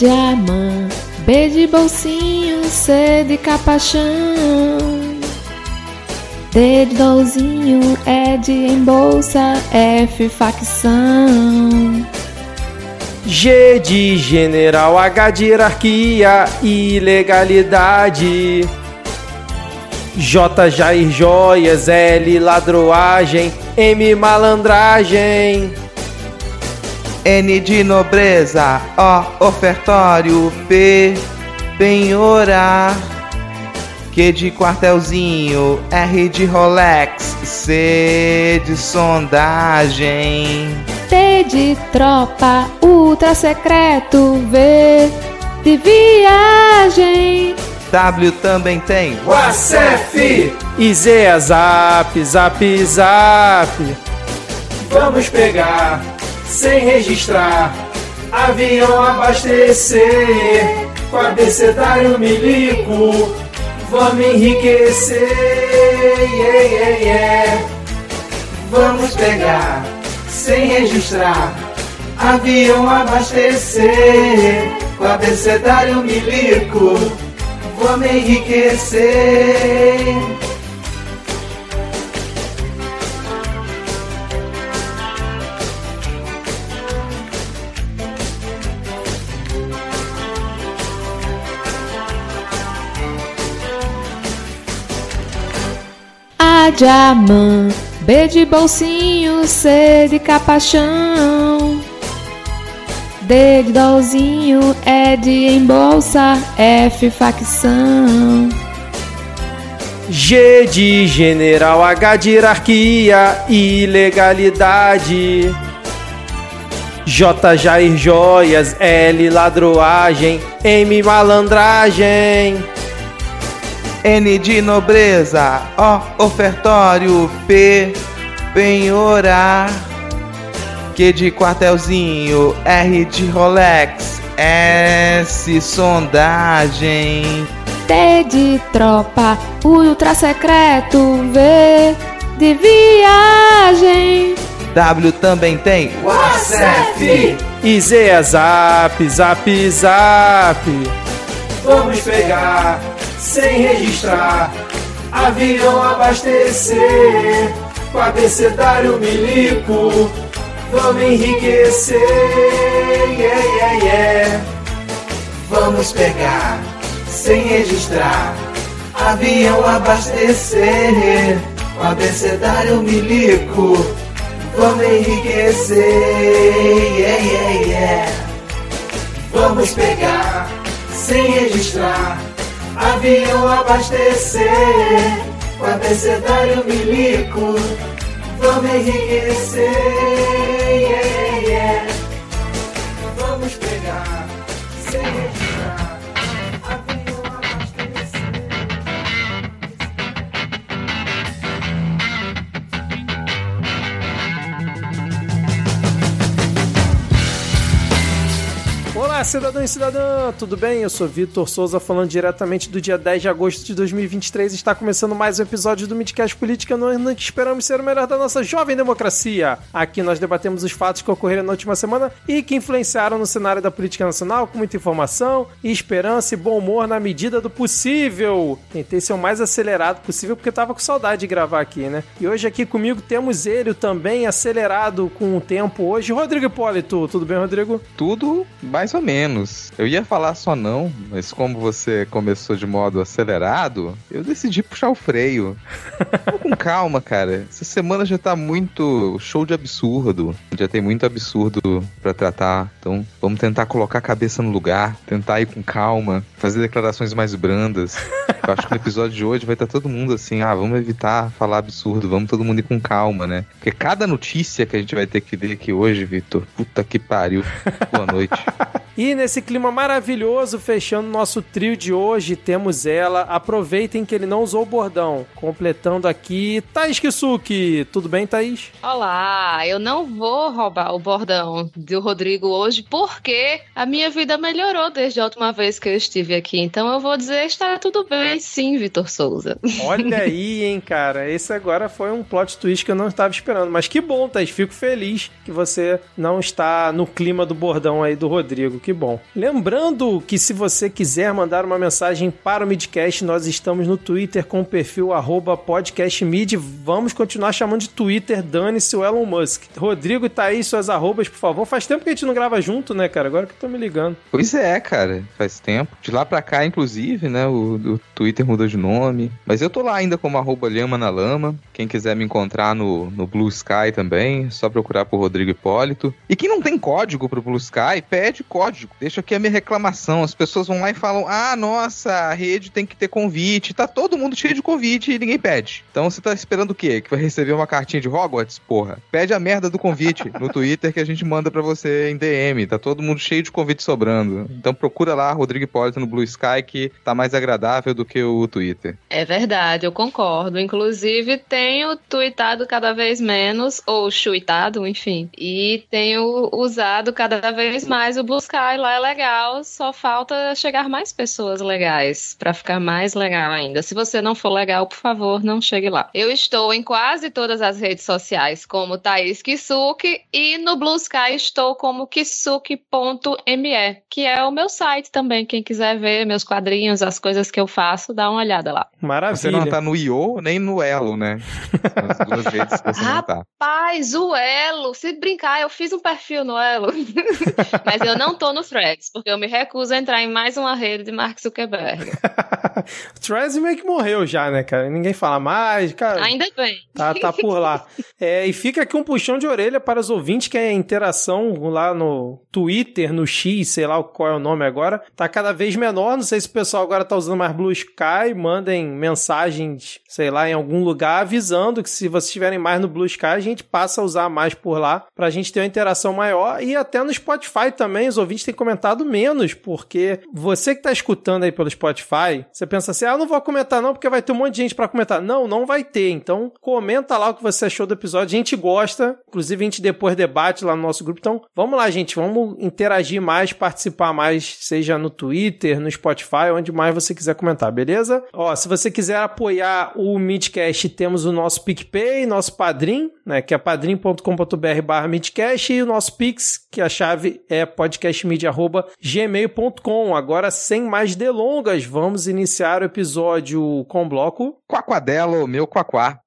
de amã, B de bolsinho, C de capachão. D de dolzinho, E de embolsa, F facção. G de general, H de hierarquia e legalidade. J Jair Joias, L ladroagem, M malandragem. N de nobreza, O ofertório, P penhorar. Q de quartelzinho, R de Rolex, C de sondagem. T de tropa, ultra secreto, V de viagem. W também tem WhatsApp e Z é zap, zap, zap. Vamos pegar sem registrar, avião abastecer, abecedário milico, vamos enriquecer, yeah, yeah, yeah. Vamos pegar sem registrar, avião abastecer, abecedário milico, vamos enriquecer. A de amã, B de bolsinho, C de capachão. D de dolzinho, E de embolsa, F facção. G de general, H de hierarquia e legalidade. J Jair Joias, L ladroagem, M malandragem. N de nobreza, O ofertório, P penhorar. Q de quartelzinho, R de Rolex, S sondagem. T de tropa, ultra secreto, V de viagem. W também tem WhatsApp e Z é zap, zap, zap. Vamos pegar sem registrar, avião abastecer, com abecedário milico, vamos enriquecer, yeah, yeah, yeah. Vamos pegar sem registrar, avião abastecer, com abecedário milico, vamos enriquecer, yeah, yeah, yeah. Vamos pegar sem registrar, avião abastecer, com abecedário milico, vamos enriquecer, Olá, cidadão e cidadã, tudo bem? Eu sou Vitor Souza, falando diretamente do dia 10 de agosto de 2023. Está começando mais um episódio do Midcast Política no ano que esperamos ser o melhor da nossa jovem democracia. Aqui nós debatemos os fatos que ocorreram na última semana e que influenciaram no cenário da política nacional com muita informação, esperança e bom humor na medida do possível. Tentei ser o mais acelerado possível porque eu tava com saudade de gravar aqui, né? E hoje aqui comigo temos ele também acelerado com o tempo hoje, Rodrigo Hipólito. Tudo bem, Rodrigo? Tudo mais ou menos. Eu ia falar só não, mas como você começou de modo acelerado, eu decidi puxar o freio. Com calma, cara. Essa semana já tá muito show de absurdo. Já tem muito absurdo pra tratar. Então vamos tentar colocar a cabeça no lugar, tentar ir com calma, fazer declarações mais brandas. Eu acho que no episódio de hoje vai estar todo mundo assim, ah, vamos evitar falar absurdo, vamos todo mundo ir com calma, né? Porque cada notícia que a gente vai ter que ler aqui hoje, Vitor, puta que pariu. Boa noite. E nesse clima maravilhoso, fechando nosso trio de hoje, temos ela. Aproveitem que ele não usou o bordão. Completando aqui, Thaís Kisuki. Tudo bem, Thaís? Olá, eu não vou roubar o bordão do Rodrigo hoje porque a minha vida melhorou desde a última vez que eu estive aqui. Então eu vou dizer, está tudo bem sim, Vitor Souza. Olha aí, hein, cara. Esse agora foi um plot twist que eu não estava esperando. Mas que bom, Thaís. Fico feliz que você não está no clima do bordão aí do Rodrigo. Que bom. Lembrando que se você quiser mandar uma mensagem para o Midcast, nós estamos no Twitter com o perfil podcastmid. Vamos continuar chamando de Twitter, dane-se o Elon Musk. Rodrigo e Thaís, suas arrobas, por favor. Faz tempo que a gente não grava junto, né, cara? Agora que eu tô me ligando. Pois é, cara, faz tempo. De lá pra cá, inclusive, né, o, o Twitter mudou de nome. Mas eu tô lá ainda como arroba Lhama na Lama. Quem quiser me encontrar no, no Blue Sky também, só procurar por Rodrigo Hipólito. E quem não tem código pro Blue Sky, pede código. Deixa aqui a minha reclamação. As pessoas vão lá e falam: ah, nossa, a rede tem que ter convite. Tá todo mundo cheio de convite e ninguém pede. Então você tá esperando o quê? Que vai receber uma cartinha de Hogwarts? Porra. Pede a merda do convite no Twitter que a gente manda pra você em DM. Tá todo mundo cheio de convite sobrando. Então procura lá Rodrigo Hipólito no Blue Sky que tá mais agradável do que o Twitter. É verdade, eu concordo. Inclusive, tenho tweetado cada vez menos, ou chuitado, enfim. E tenho usado cada vez mais o Blue Sky. Lá é legal, só falta chegar mais pessoas legais para ficar mais legal ainda. Se você não for legal, por favor, não chegue lá. Eu estou em quase todas as redes sociais como Thaís Kisuke e no Blue Sky estou como kisuke.me, que é o meu site também. Quem quiser ver meus quadrinhos, as coisas que eu faço, dá uma olhada lá. Maravilha. Você não tá no IO nem no Elo, né? As duas redes que você não tá. Rapaz, o Elo, se brincar, eu fiz um perfil no Elo. Mas eu não tô no Threads, porque eu me recuso a entrar em mais uma rede de Mark Zuckerberg. o Threads meio que morreu já, né, cara? Ninguém fala mais, cara. Ainda bem. Tá, tá por lá. É, e fica aqui um puxão de orelha para os ouvintes que a interação lá no Twitter, no X, sei lá qual é o nome agora, tá cada vez menor. Não sei se o pessoal agora tá usando mais Blue Sky. Mandem mensagens, sei lá, em algum lugar avisando que se vocês estiverem mais no Blue Sky, a gente passa a usar mais por lá pra gente ter uma interação maior. E até no Spotify também, os ouvintes têm comentado menos, porque você que tá escutando aí pelo Spotify, você pensa assim: ah, não vou comentar não, porque vai ter um monte de gente para comentar. Não, não vai ter. Então, comenta lá o que você achou do episódio. A gente gosta, inclusive a gente depois debate lá no nosso grupo. Então, vamos lá, gente, vamos interagir mais, participar mais, seja no Twitter, no Spotify, onde mais você quiser comentar, beleza? Ó, se você quiser apoiar o Midcast, temos o nosso PicPay, nosso Padrim, né, que é padrim.com.br barra Midcast e o nosso Pix, que a chave é podcastmedia.gmail.com. Agora, sem mais delongas, vamos iniciar o episódio com bloco Quaquadelo, meu quaquá.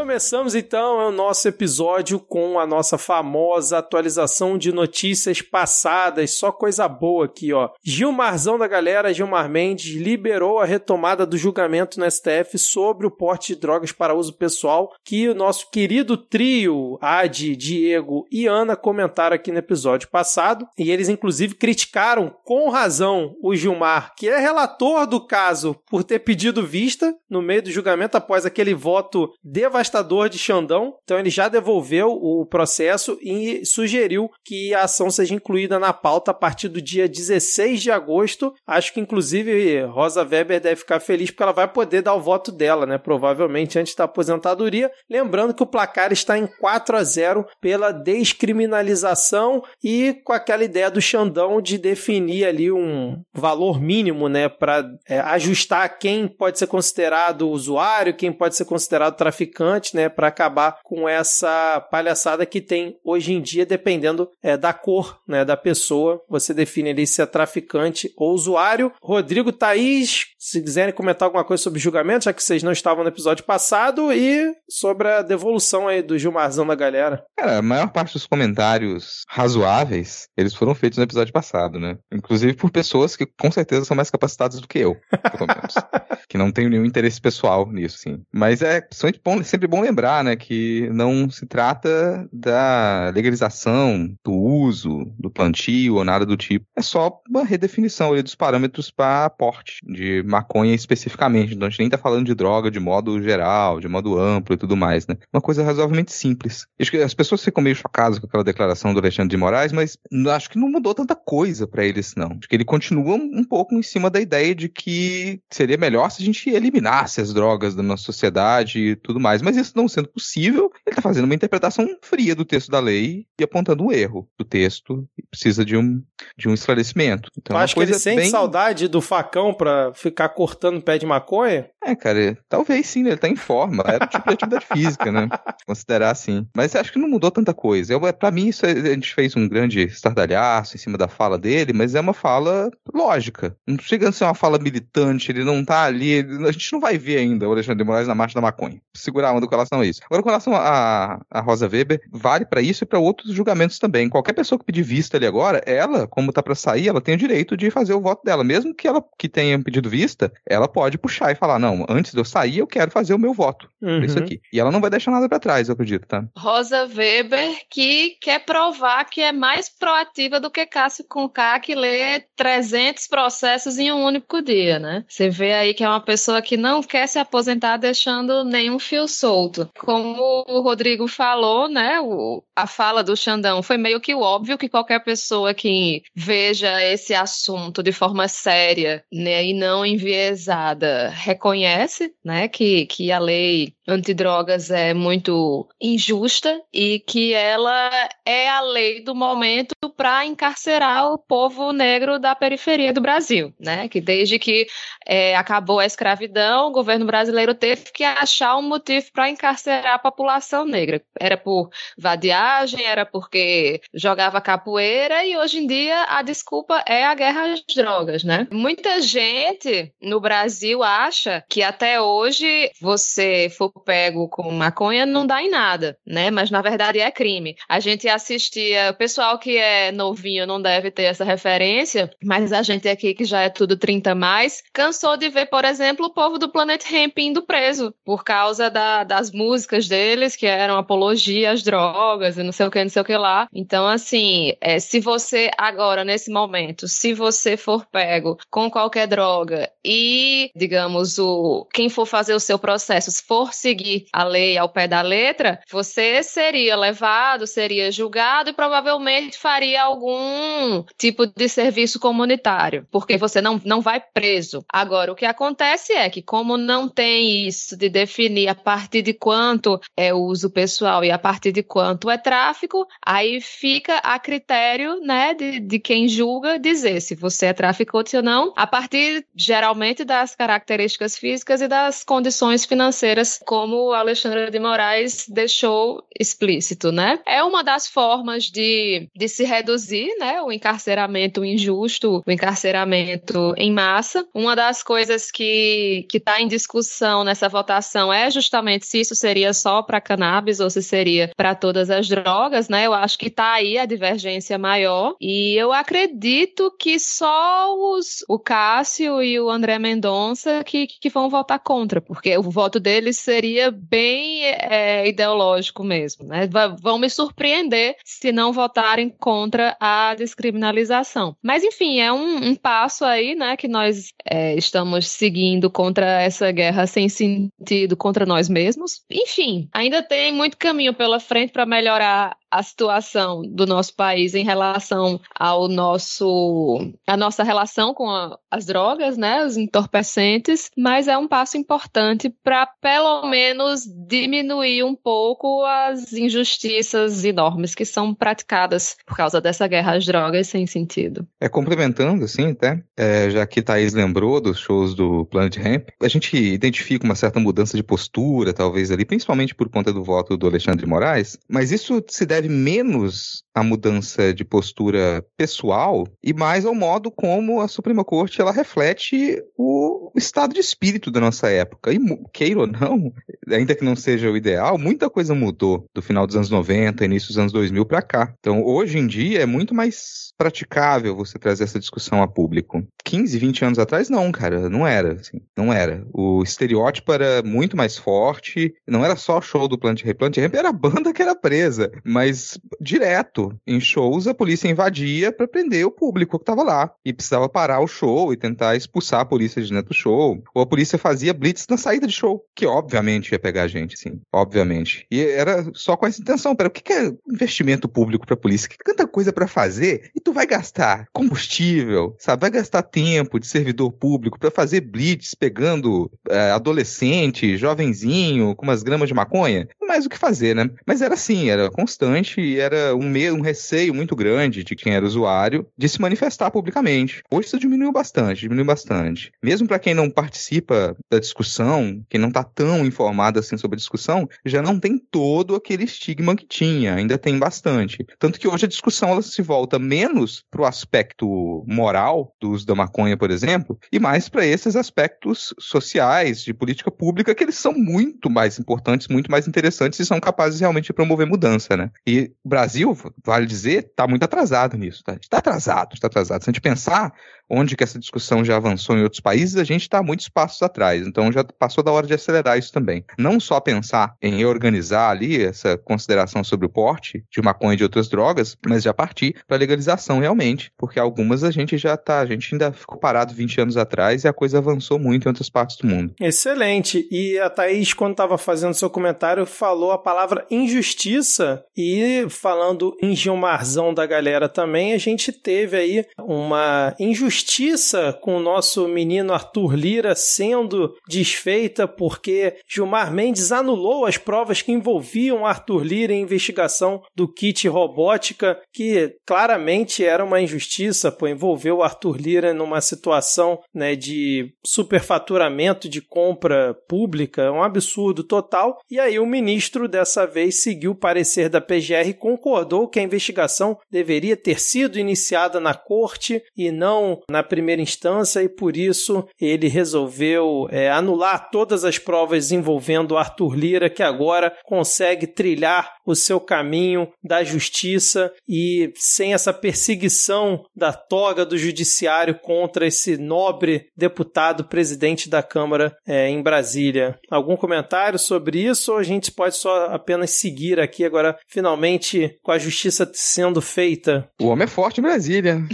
Começamos então o nosso episódio com a nossa famosa atualização de notícias passadas, só coisa boa aqui, ó. Gilmarzão da galera, Gilmar Mendes, liberou a retomada do julgamento no STF sobre o porte de drogas para uso pessoal, que o nosso querido trio, Adi, Diego e Ana comentaram aqui no episódio passado, e eles inclusive criticaram com razão o Gilmar, que é relator do caso, por ter pedido vista no meio do julgamento após aquele voto devastador de Xandão, então ele já devolveu o processo e sugeriu que a ação seja incluída na pauta a partir do dia 16 de agosto. Acho que inclusive Rosa Weber deve ficar feliz porque ela vai poder dar o voto dela, né? Provavelmente antes da aposentadoria. Lembrando que o placar está em 4 a 0 pela descriminalização e com aquela ideia do Xandão de definir ali um valor mínimo, né, para é, ajustar quem pode ser considerado usuário, quem pode ser considerado traficante né, para acabar com essa palhaçada que tem hoje em dia, dependendo é, da cor, né, da pessoa. Você define ali se é traficante ou usuário. Rodrigo Thaís, se quiserem comentar alguma coisa sobre julgamento, já que vocês não estavam no episódio passado, e sobre a devolução aí do Gilmarzão da galera. Cara, a maior parte dos comentários razoáveis, eles foram feitos no episódio passado, né? Inclusive por pessoas que com certeza são mais capacitadas do que eu, pelo menos. que não tenho nenhum interesse pessoal nisso, sim. Mas é sempre bom lembrar, né, que não se trata da legalização, do uso, do plantio ou nada do tipo. É só uma redefinição ali dos parâmetros para aporte de maconha especificamente. Então a gente nem tá falando de droga de modo geral, de modo amplo e tudo mais, né? Uma coisa razoavelmente simples. Acho que as pessoas ficam meio chocadas com aquela declaração do Alexandre de Moraes, mas acho que não mudou tanta coisa para eles, não. Acho que ele continua um pouco em cima da ideia de que seria melhor se a gente eliminasse as drogas da nossa sociedade e tudo mais. Mas isso não sendo possível, ele está fazendo uma interpretação fria do texto da lei e apontando um erro do texto e precisa de um, de um esclarecimento. Então, é acho que ele sente bem- saudade do facão pra ficar cortando pé de maconha. É, cara, talvez sim, né? Ele tá em forma. Era tipo de atividade física, né? Considerar assim. Mas acho que não mudou tanta coisa. Eu, pra mim, isso é- a gente fez um grande estardalhaço em cima da fala dele, mas é uma fala lógica. Não chega a ser uma fala militante, ele não tá ali. a gente não vai ver ainda o Alexandre de Moraes na marcha da maconha. Segurar a onda com relação a isso. Agora, com relação a, a Rosa Weber, vale pra isso e pra outros julgamentos também. Qualquer pessoa que pedir vista ali agora, ela, como tá pra sair, ela tem o direito de fazer o voto dela. Mesmo que ela que tenha pedido vista, ela pode puxar e falar: não, antes de eu sair, eu quero fazer o meu voto. por isso Uhum. aqui. E ela não vai deixar nada pra trás, eu acredito, tá? Rosa Weber, que quer provar que é mais proativa do que Cássio Conká, que lê 300 processos em um único dia, né? Você vê aí que é uma pessoa que não quer se aposentar deixando nenhum fio solto. Como o Rodrigo falou, né? o- a fala do Xandão foi meio que óbvio que qualquer pessoa que veja esse assunto de forma séria né, e não enviesada reconhece, né, que, que a lei antidrogas é muito injusta e que ela é a lei do momento para encarcerar o povo negro da periferia do Brasil, né? Que desde que é, acabou a escravidão, o governo brasileiro teve que achar um motivo para encarcerar a população negra. Era por vadiagem, era porque jogava capoeira e hoje em dia a desculpa é a guerra às drogas, né? Muita gente no Brasil acha que até hoje você for pego com maconha não dá em nada, né? Mas na verdade é crime. A gente assistia, o pessoal que é novinho não deve ter essa referência, mas a gente aqui que já é tudo 30 a mais, cansou de ver, por exemplo, o povo do Planet Hemp indo preso por causa da- das músicas deles que eram apologia às drogas e não sei o que, não sei o que lá. Então, assim, é, se você agora, nesse momento, se você for pego com qualquer droga e, digamos, o quem for fazer o seu processo, se for seguir a lei ao pé da letra, você seria levado, seria julgado e provavelmente faria algum tipo de serviço comunitário, porque você não, não vai preso. Agora, o que acontece é que, como não tem isso de definir a partir de quanto é uso pessoal e a partir de quanto é tráfico, aí fica a critério né, de, de quem julga dizer se você é traficante ou não, a partir geralmente das características físicas e das condições financeiras, como o Alexandre de Moraes deixou explícito, né? É uma das formas de, de se reduzir, né, o encarceramento injusto, o encarceramento em massa. Uma das coisas que que está em discussão nessa votação é justamente se isso seria só para cannabis ou se seria para todas as drogas, né? Eu acho que está aí a divergência maior e eu acredito que só os, o Cássio e o André Mendonça que, que vão votar contra, porque o voto deles seria bem é, ideológico mesmo, né? Vão me surpreender se não votarem contra a descriminalização. Mas enfim, é um, um passo aí, né, que nós é, estamos seguindo contra essa guerra sem sentido contra nós mesmos. Enfim, ainda tem muito caminho pela frente para melhorar a situação do nosso país em relação ao nosso a nossa relação com a- as drogas, né, os entorpecentes, mas é um passo importante para pelo menos diminuir um pouco as injustiças enormes que são praticadas por causa dessa guerra às drogas sem sentido. É, complementando, assim, até, é, já que Thaís lembrou dos shows do Planet Ramp, a gente identifica uma certa mudança de postura, talvez ali, principalmente por conta do voto do Alexandre Moraes, mas isso se deve menos à mudança de postura pessoal e mais ao modo como a Suprema Corte ela reflete o estado de espírito da nossa época. E, queira ou não, ainda que não seja o ideal, muita coisa mudou do final dos anos 90, início dos anos 2000 para cá. Então, hoje em dia é muito mais praticável você trazer essa discussão a público. 15, 20 anos atrás, não, cara, não era, assim, não era. O estereótipo era muito mais forte, não era só show do Plant Ramp, Plant Ramp era a banda que era presa, mas Mas direto, em shows, a polícia invadia para prender o público que tava lá. E precisava parar o show e tentar expulsar a polícia de dentro do show. Ou a polícia fazia blitz na saída de show, que obviamente ia pegar a gente, sim. Obviamente. E era só com essa intenção. Pera, o que é investimento público pra polícia? Que tanta coisa para fazer e tu vai gastar combustível, sabe? Vai gastar tempo de servidor público para fazer blitz pegando é, adolescente, jovenzinho, com umas gramas de maconha? Mais o que fazer, né? Mas era assim, era constante e era um, meio, um receio muito grande de quem era usuário de se manifestar publicamente. Hoje isso diminuiu bastante, diminuiu bastante. Mesmo para quem não participa da discussão, quem não tá tão informado assim sobre a discussão, já não tem todo aquele estigma que tinha, ainda tem bastante. Tanto que hoje a discussão ela se volta menos para o aspecto moral do uso da maconha, por exemplo, e mais para esses aspectos sociais, de política pública, que eles são muito mais importantes, muito mais interessantes e são capazes realmente de promover mudança, né? E o Brasil, vale dizer, está muito atrasado nisso, tá? Está atrasado, está atrasado. Se a gente pensar onde que essa discussão já avançou em outros países, a gente está muitos passos atrás. Então já passou da hora de acelerar isso também. Não só pensar em organizar ali essa consideração sobre o porte de maconha e de outras drogas, mas já partir para legalização realmente, porque algumas a gente já tá, a gente ainda ficou parado 20 anos atrás e a coisa avançou muito em outras partes do mundo. Excelente. E a Thaís, quando estava fazendo seu comentário, falou a palavra injustiça e falando em Gilmarzão da galera também, a gente teve aí uma injustiça justiça com o nosso menino Arthur Lira sendo desfeita porque Gilmar Mendes anulou as provas que envolviam Arthur Lira em investigação do kit robótica, que claramente era uma injustiça, pois envolveu Arthur Lira numa situação né, de superfaturamento de compra pública, um absurdo total. E aí o ministro dessa vez seguiu o parecer da PGR e concordou que a investigação deveria ter sido iniciada na corte e não na primeira instância e por isso ele resolveu é, anular todas as provas envolvendo Arthur Lira, que agora consegue trilhar o seu caminho da justiça e sem essa perseguição da toga do judiciário contra esse nobre deputado presidente da Câmara é, em Brasília. Algum comentário sobre isso ou a gente pode só apenas seguir aqui agora, finalmente, com a justiça sendo feita? O homem é forte em Brasília.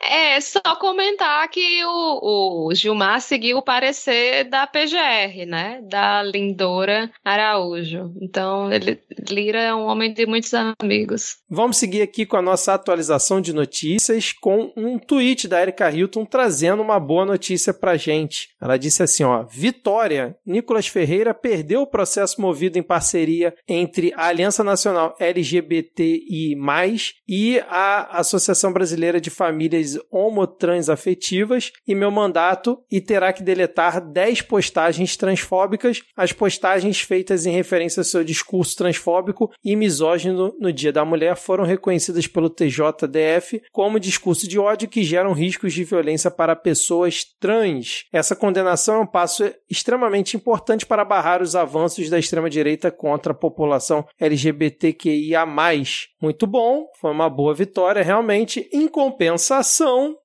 É, só comentar que o, o, Gilmar seguiu o parecer da PGR, né? Da Lindora Araújo. Então, ele, Lira é um homem de muitos amigos. Vamos seguir aqui com a nossa atualização de notícias com um tweet da Erika Hilton trazendo uma boa notícia pra gente. Ela disse assim, ó, Vitória, Nicolas Ferreira perdeu o processo movido em parceria entre a Aliança Nacional LGBTI+, e a Associação Brasileira de Famílias Homotransafetivas e meu mandato e terá que deletar 10 postagens transfóbicas, as postagens feitas em referência ao seu discurso transfóbico e misógino no Dia da Mulher foram reconhecidas pelo TJDF como discurso de ódio que geram riscos de violência para pessoas trans. Essa condenação é um passo extremamente importante para barrar os avanços da extrema-direita contra a população LGBTQIA. Muito bom, foi uma boa vitória, realmente. Em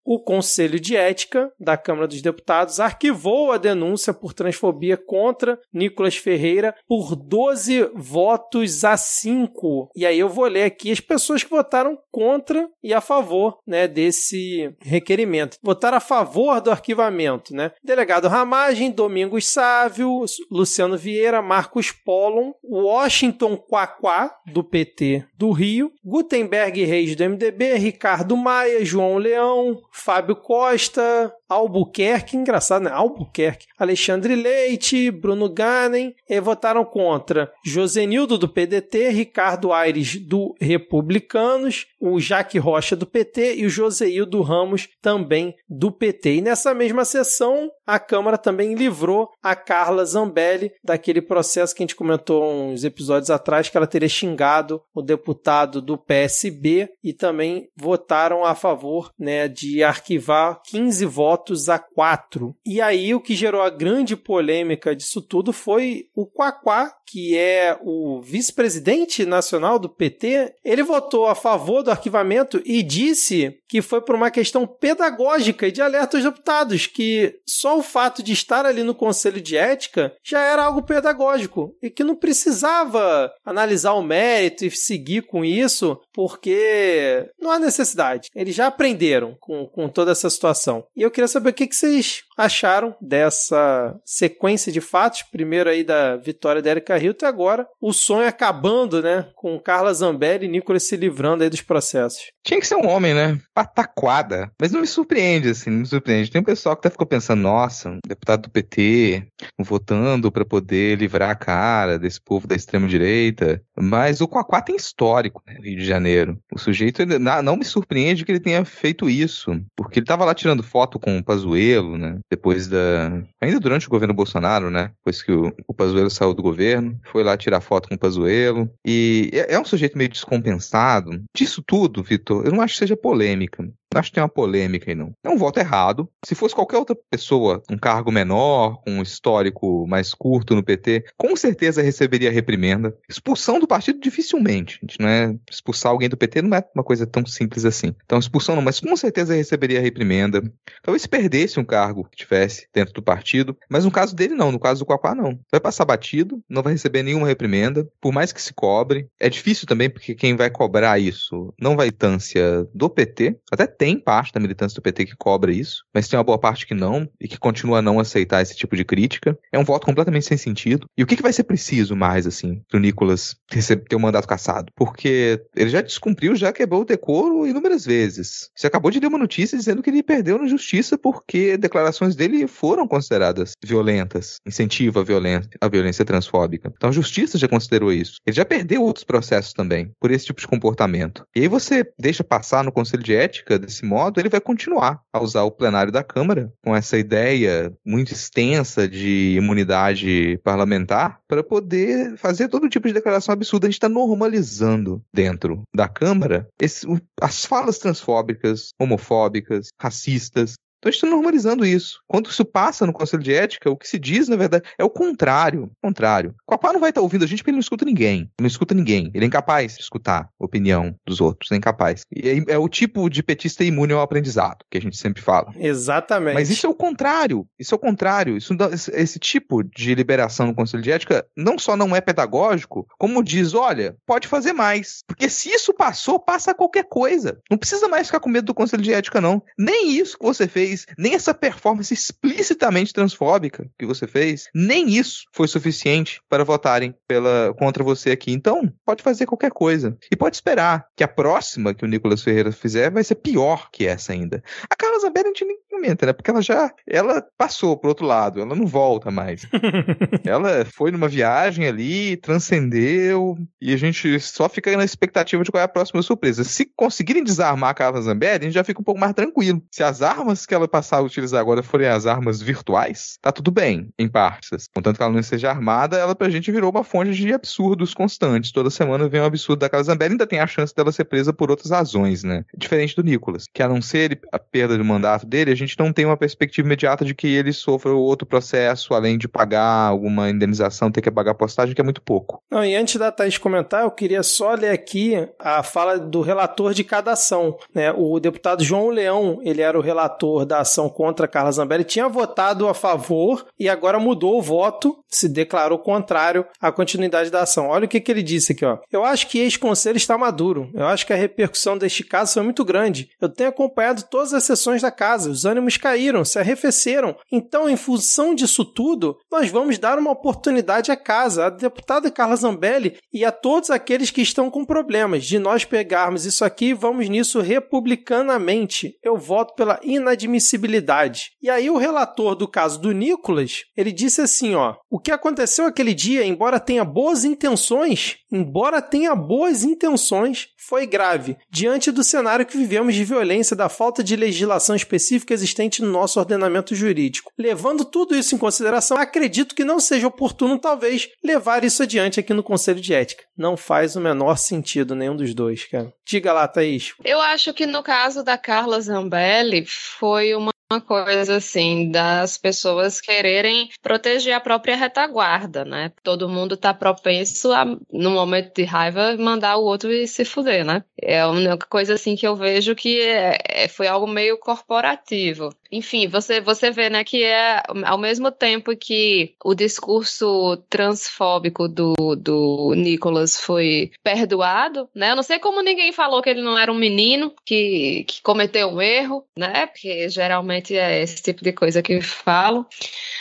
o Conselho de Ética da Câmara dos Deputados arquivou a denúncia por transfobia contra Nicolas Ferreira por 12 votos a 5. E aí eu vou ler aqui as pessoas que votaram contra e a favor né, desse requerimento. Votaram a favor do arquivamento, né? Delegado Ramagem, Domingos Sávio, Luciano Vieira, Marcos Pollon, Washington Quaquá, do PT do Rio, Gutenberg Reis, do MDB, Ricardo Maia, Leão, Fábio Costa, Albuquerque, engraçado, né? Albuquerque, Alexandre Leite, Bruno Ganem, e votaram contra Josenildo do PDT, Ricardo Aires do Republicanos, o Jaque Rocha do PT e o Joseildo Ramos também do PT. E nessa mesma sessão, a Câmara também livrou a Carla Zambelli daquele processo que a gente comentou uns episódios atrás, que ela teria xingado o deputado do PSB e também votaram a favor né, de arquivar 15 votos votos a quatro. E aí o que gerou a grande polêmica disso tudo foi o Quaquá, que é o vice-presidente nacional do PT. Ele votou a favor do arquivamento e disse que foi por uma questão pedagógica e de alerta aos deputados, que só o fato de estar ali no Conselho de Ética já era algo pedagógico e que não precisava analisar o mérito e seguir com isso, porque não há necessidade. Eles já aprenderam com, com toda essa situação. E eu queria saber o que, que vocês acharam dessa sequência de fatos, primeiro aí da vitória da Erika Hilton e agora o sonho acabando, né, com Carla Zambelli e Nicolas se livrando aí dos processos. Tinha que ser um homem, né? Pataquada. Mas não me surpreende, assim, não me surpreende. Tem um pessoal que até ficou pensando, nossa, um deputado do PT votando para poder livrar a cara desse povo da extrema-direita. Mas o Quaquá tem histórico, né, no Rio de Janeiro. O sujeito não me surpreende que ele tenha feito isso, porque ele estava lá tirando foto com o Pazuello, né? Depois da. Ainda durante o governo Bolsonaro, né? Depois que o, o saiu do governo, foi lá tirar foto com o Pazuello. E é, é um sujeito meio descompensado. Disso tudo, Vitor, eu não acho que seja polêmica. Acho que tem uma polêmica aí, não. É um voto errado. Se fosse qualquer outra pessoa, um cargo menor, com um histórico mais curto no PT, com certeza receberia reprimenda. Expulsão do partido, dificilmente. A gente não é expulsar alguém do PT não é uma coisa tão simples assim. Então, expulsão não, mas com certeza receberia reprimenda. Talvez perdesse um cargo que tivesse dentro do partido, mas no caso dele, não. No caso do Quapá, não. Vai passar batido, não vai receber nenhuma reprimenda, por mais que se cobre. É difícil também, porque quem vai cobrar isso não vai tância do PT, até tem parte da militância do PT que cobra isso, mas tem uma boa parte que não e que continua a não aceitar esse tipo de crítica. É um voto completamente sem sentido. E o que, que vai ser preciso mais, assim, pro Nicolas ter o um mandato cassado? Porque ele já descumpriu, já quebrou o decoro inúmeras vezes. Você acabou de ler uma notícia dizendo que ele perdeu na justiça porque declarações dele foram consideradas violentas, incentiva a violência, a violência transfóbica. Então a justiça já considerou isso. Ele já perdeu outros processos também por esse tipo de comportamento. E aí você deixa passar no Conselho de Ética desse modo, ele vai continuar a usar o plenário da Câmara com essa ideia muito extensa de imunidade parlamentar para poder fazer todo tipo de declaração absurda. A gente está normalizando dentro da Câmara esse, as falas transfóbicas, homofóbicas, racistas, então a gente está normalizando isso. Quando isso passa no Conselho de Ética, o que se diz, na verdade, é o contrário. O contrário. O Papá não vai estar ouvindo a gente porque ele não escuta ninguém. Ele não escuta ninguém. Ele é incapaz de escutar a opinião dos outros. Ele é incapaz. E é, é o tipo de petista imune ao aprendizado, que a gente sempre fala. Exatamente. Mas isso é o contrário. Isso é o contrário. Isso, esse tipo de liberação no Conselho de Ética não só não é pedagógico, como diz, olha, pode fazer mais. Porque se isso passou, passa qualquer coisa. Não precisa mais ficar com medo do Conselho de Ética, não. Nem isso que você fez fez, nem essa performance explicitamente transfóbica que você fez, nem isso foi suficiente para votarem pela, contra você aqui. Então, pode fazer qualquer coisa. E pode esperar que a próxima que o Nicolas Ferreira fizer vai ser pior que essa ainda. A Carla Zambelli a gente nem comenta, né? Porque ela já ela passou pro outro lado, ela não volta mais. ela foi numa viagem ali, transcendeu, e a gente só fica na expectativa de qual é a próxima surpresa. Se conseguirem desarmar a Carla Zambelli, a gente já fica um pouco mais tranquilo. Se as armas que ela passar a utilizar agora forem as armas virtuais, tá tudo bem, em partes. Contanto que ela não seja armada, ela pra gente virou uma fonte de absurdos constantes. Toda semana vem um absurdo da Carla Zambelli, ainda tem a chance dela ser presa por outras razões, né? Diferente do Nicolas, que a não ser a perda do mandato dele, a gente não tem uma perspectiva imediata de que ele sofra outro processo, além de pagar alguma indenização, ter que pagar postagem, que é muito pouco. Não, e antes da Thaís comentar, eu queria só ler aqui a fala do relator de cada ação. Né? O deputado João Leão, ele era o relator da ação contra Carla Zambelli, tinha votado a favor e agora mudou o voto, se declarou contrário à continuidade da ação. Olha o que, que ele disse aqui, ó. Eu acho que ex-conselho está maduro. Eu acho que a repercussão deste caso foi muito grande. Eu tenho acompanhado todas as sessões da casa, os ânimos caíram, se arrefeceram. Então, em função disso tudo, nós vamos dar uma oportunidade à casa, à deputada Carla Zambelli e a todos aqueles que estão com problemas, de nós pegarmos isso aqui vamos nisso republicanamente. Eu voto pela inadmissão admissibilidade. E aí o relator do caso do Nicolas, ele disse assim, ó: "O que aconteceu aquele dia, embora tenha boas intenções, embora tenha boas intenções, foi grave diante do cenário que vivemos de violência da falta de legislação específica existente no nosso ordenamento jurídico. Levando tudo isso em consideração, acredito que não seja oportuno talvez levar isso adiante aqui no Conselho de Ética. Não faz o menor sentido nenhum dos dois, cara. Diga lá, Thaís. Eu acho que no caso da Carla Zambelli foi uma coisa assim das pessoas quererem proteger a própria retaguarda, né? Todo mundo tá propenso a, no momento de raiva, mandar o outro e se fuder, né? É uma coisa assim que eu vejo que é, é, foi algo meio corporativo. Enfim, você, você vê, né, que é ao mesmo tempo que o discurso transfóbico do, do Nicolas foi perdoado, né? Eu não sei como ninguém falou que ele não era um menino que, que cometeu um erro, né? Porque geralmente é esse tipo de coisa que falam.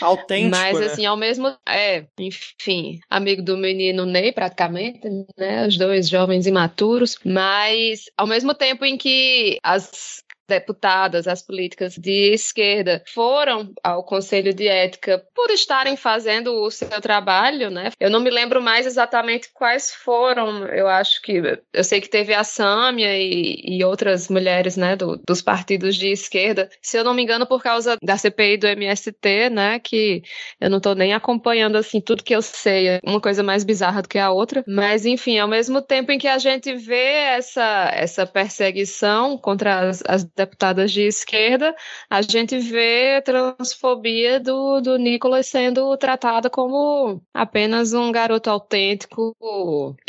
Autêntico, Mas, né? assim, ao mesmo... É, enfim, amigo do menino Ney, praticamente, né? Os dois jovens imaturos. Mas, ao mesmo tempo em que as deputadas, as políticas de esquerda foram ao Conselho de Ética por estarem fazendo o seu trabalho, né? Eu não me lembro mais exatamente quais foram. Eu acho que eu sei que teve a Sâmia e, e outras mulheres, né, do, dos partidos de esquerda. Se eu não me engano, por causa da CPI do MST, né, que eu não tô nem acompanhando assim tudo que eu sei, é uma coisa mais bizarra do que a outra. Mas enfim, ao mesmo tempo em que a gente vê essa essa perseguição contra as, as deputadas de esquerda, a gente vê a transfobia do, do Nicolas sendo tratada como apenas um garoto autêntico,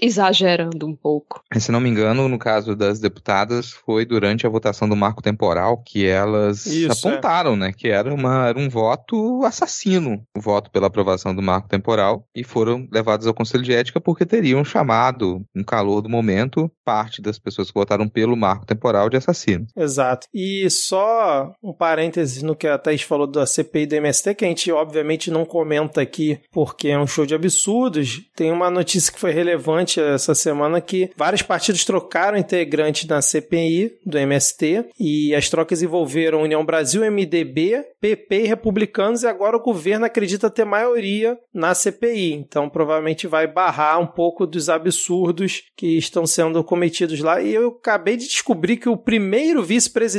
exagerando um pouco. Se não me engano, no caso das deputadas, foi durante a votação do marco temporal que elas Isso, apontaram, né, que era, uma, era um voto assassino, o voto pela aprovação do marco temporal, e foram levadas ao Conselho de Ética porque teriam chamado, no calor do momento, parte das pessoas que votaram pelo marco temporal de assassino. Exato. E só um parêntese no que a Thaís falou da CPI do MST, que a gente obviamente não comenta aqui porque é um show de absurdos. Tem uma notícia que foi relevante essa semana que vários partidos trocaram integrantes na CPI do MST e as trocas envolveram União Brasil, MDB, PP e Republicanos e agora o governo acredita ter maioria na CPI. Então provavelmente vai barrar um pouco dos absurdos que estão sendo cometidos lá. E eu acabei de descobrir que o primeiro vice-presidente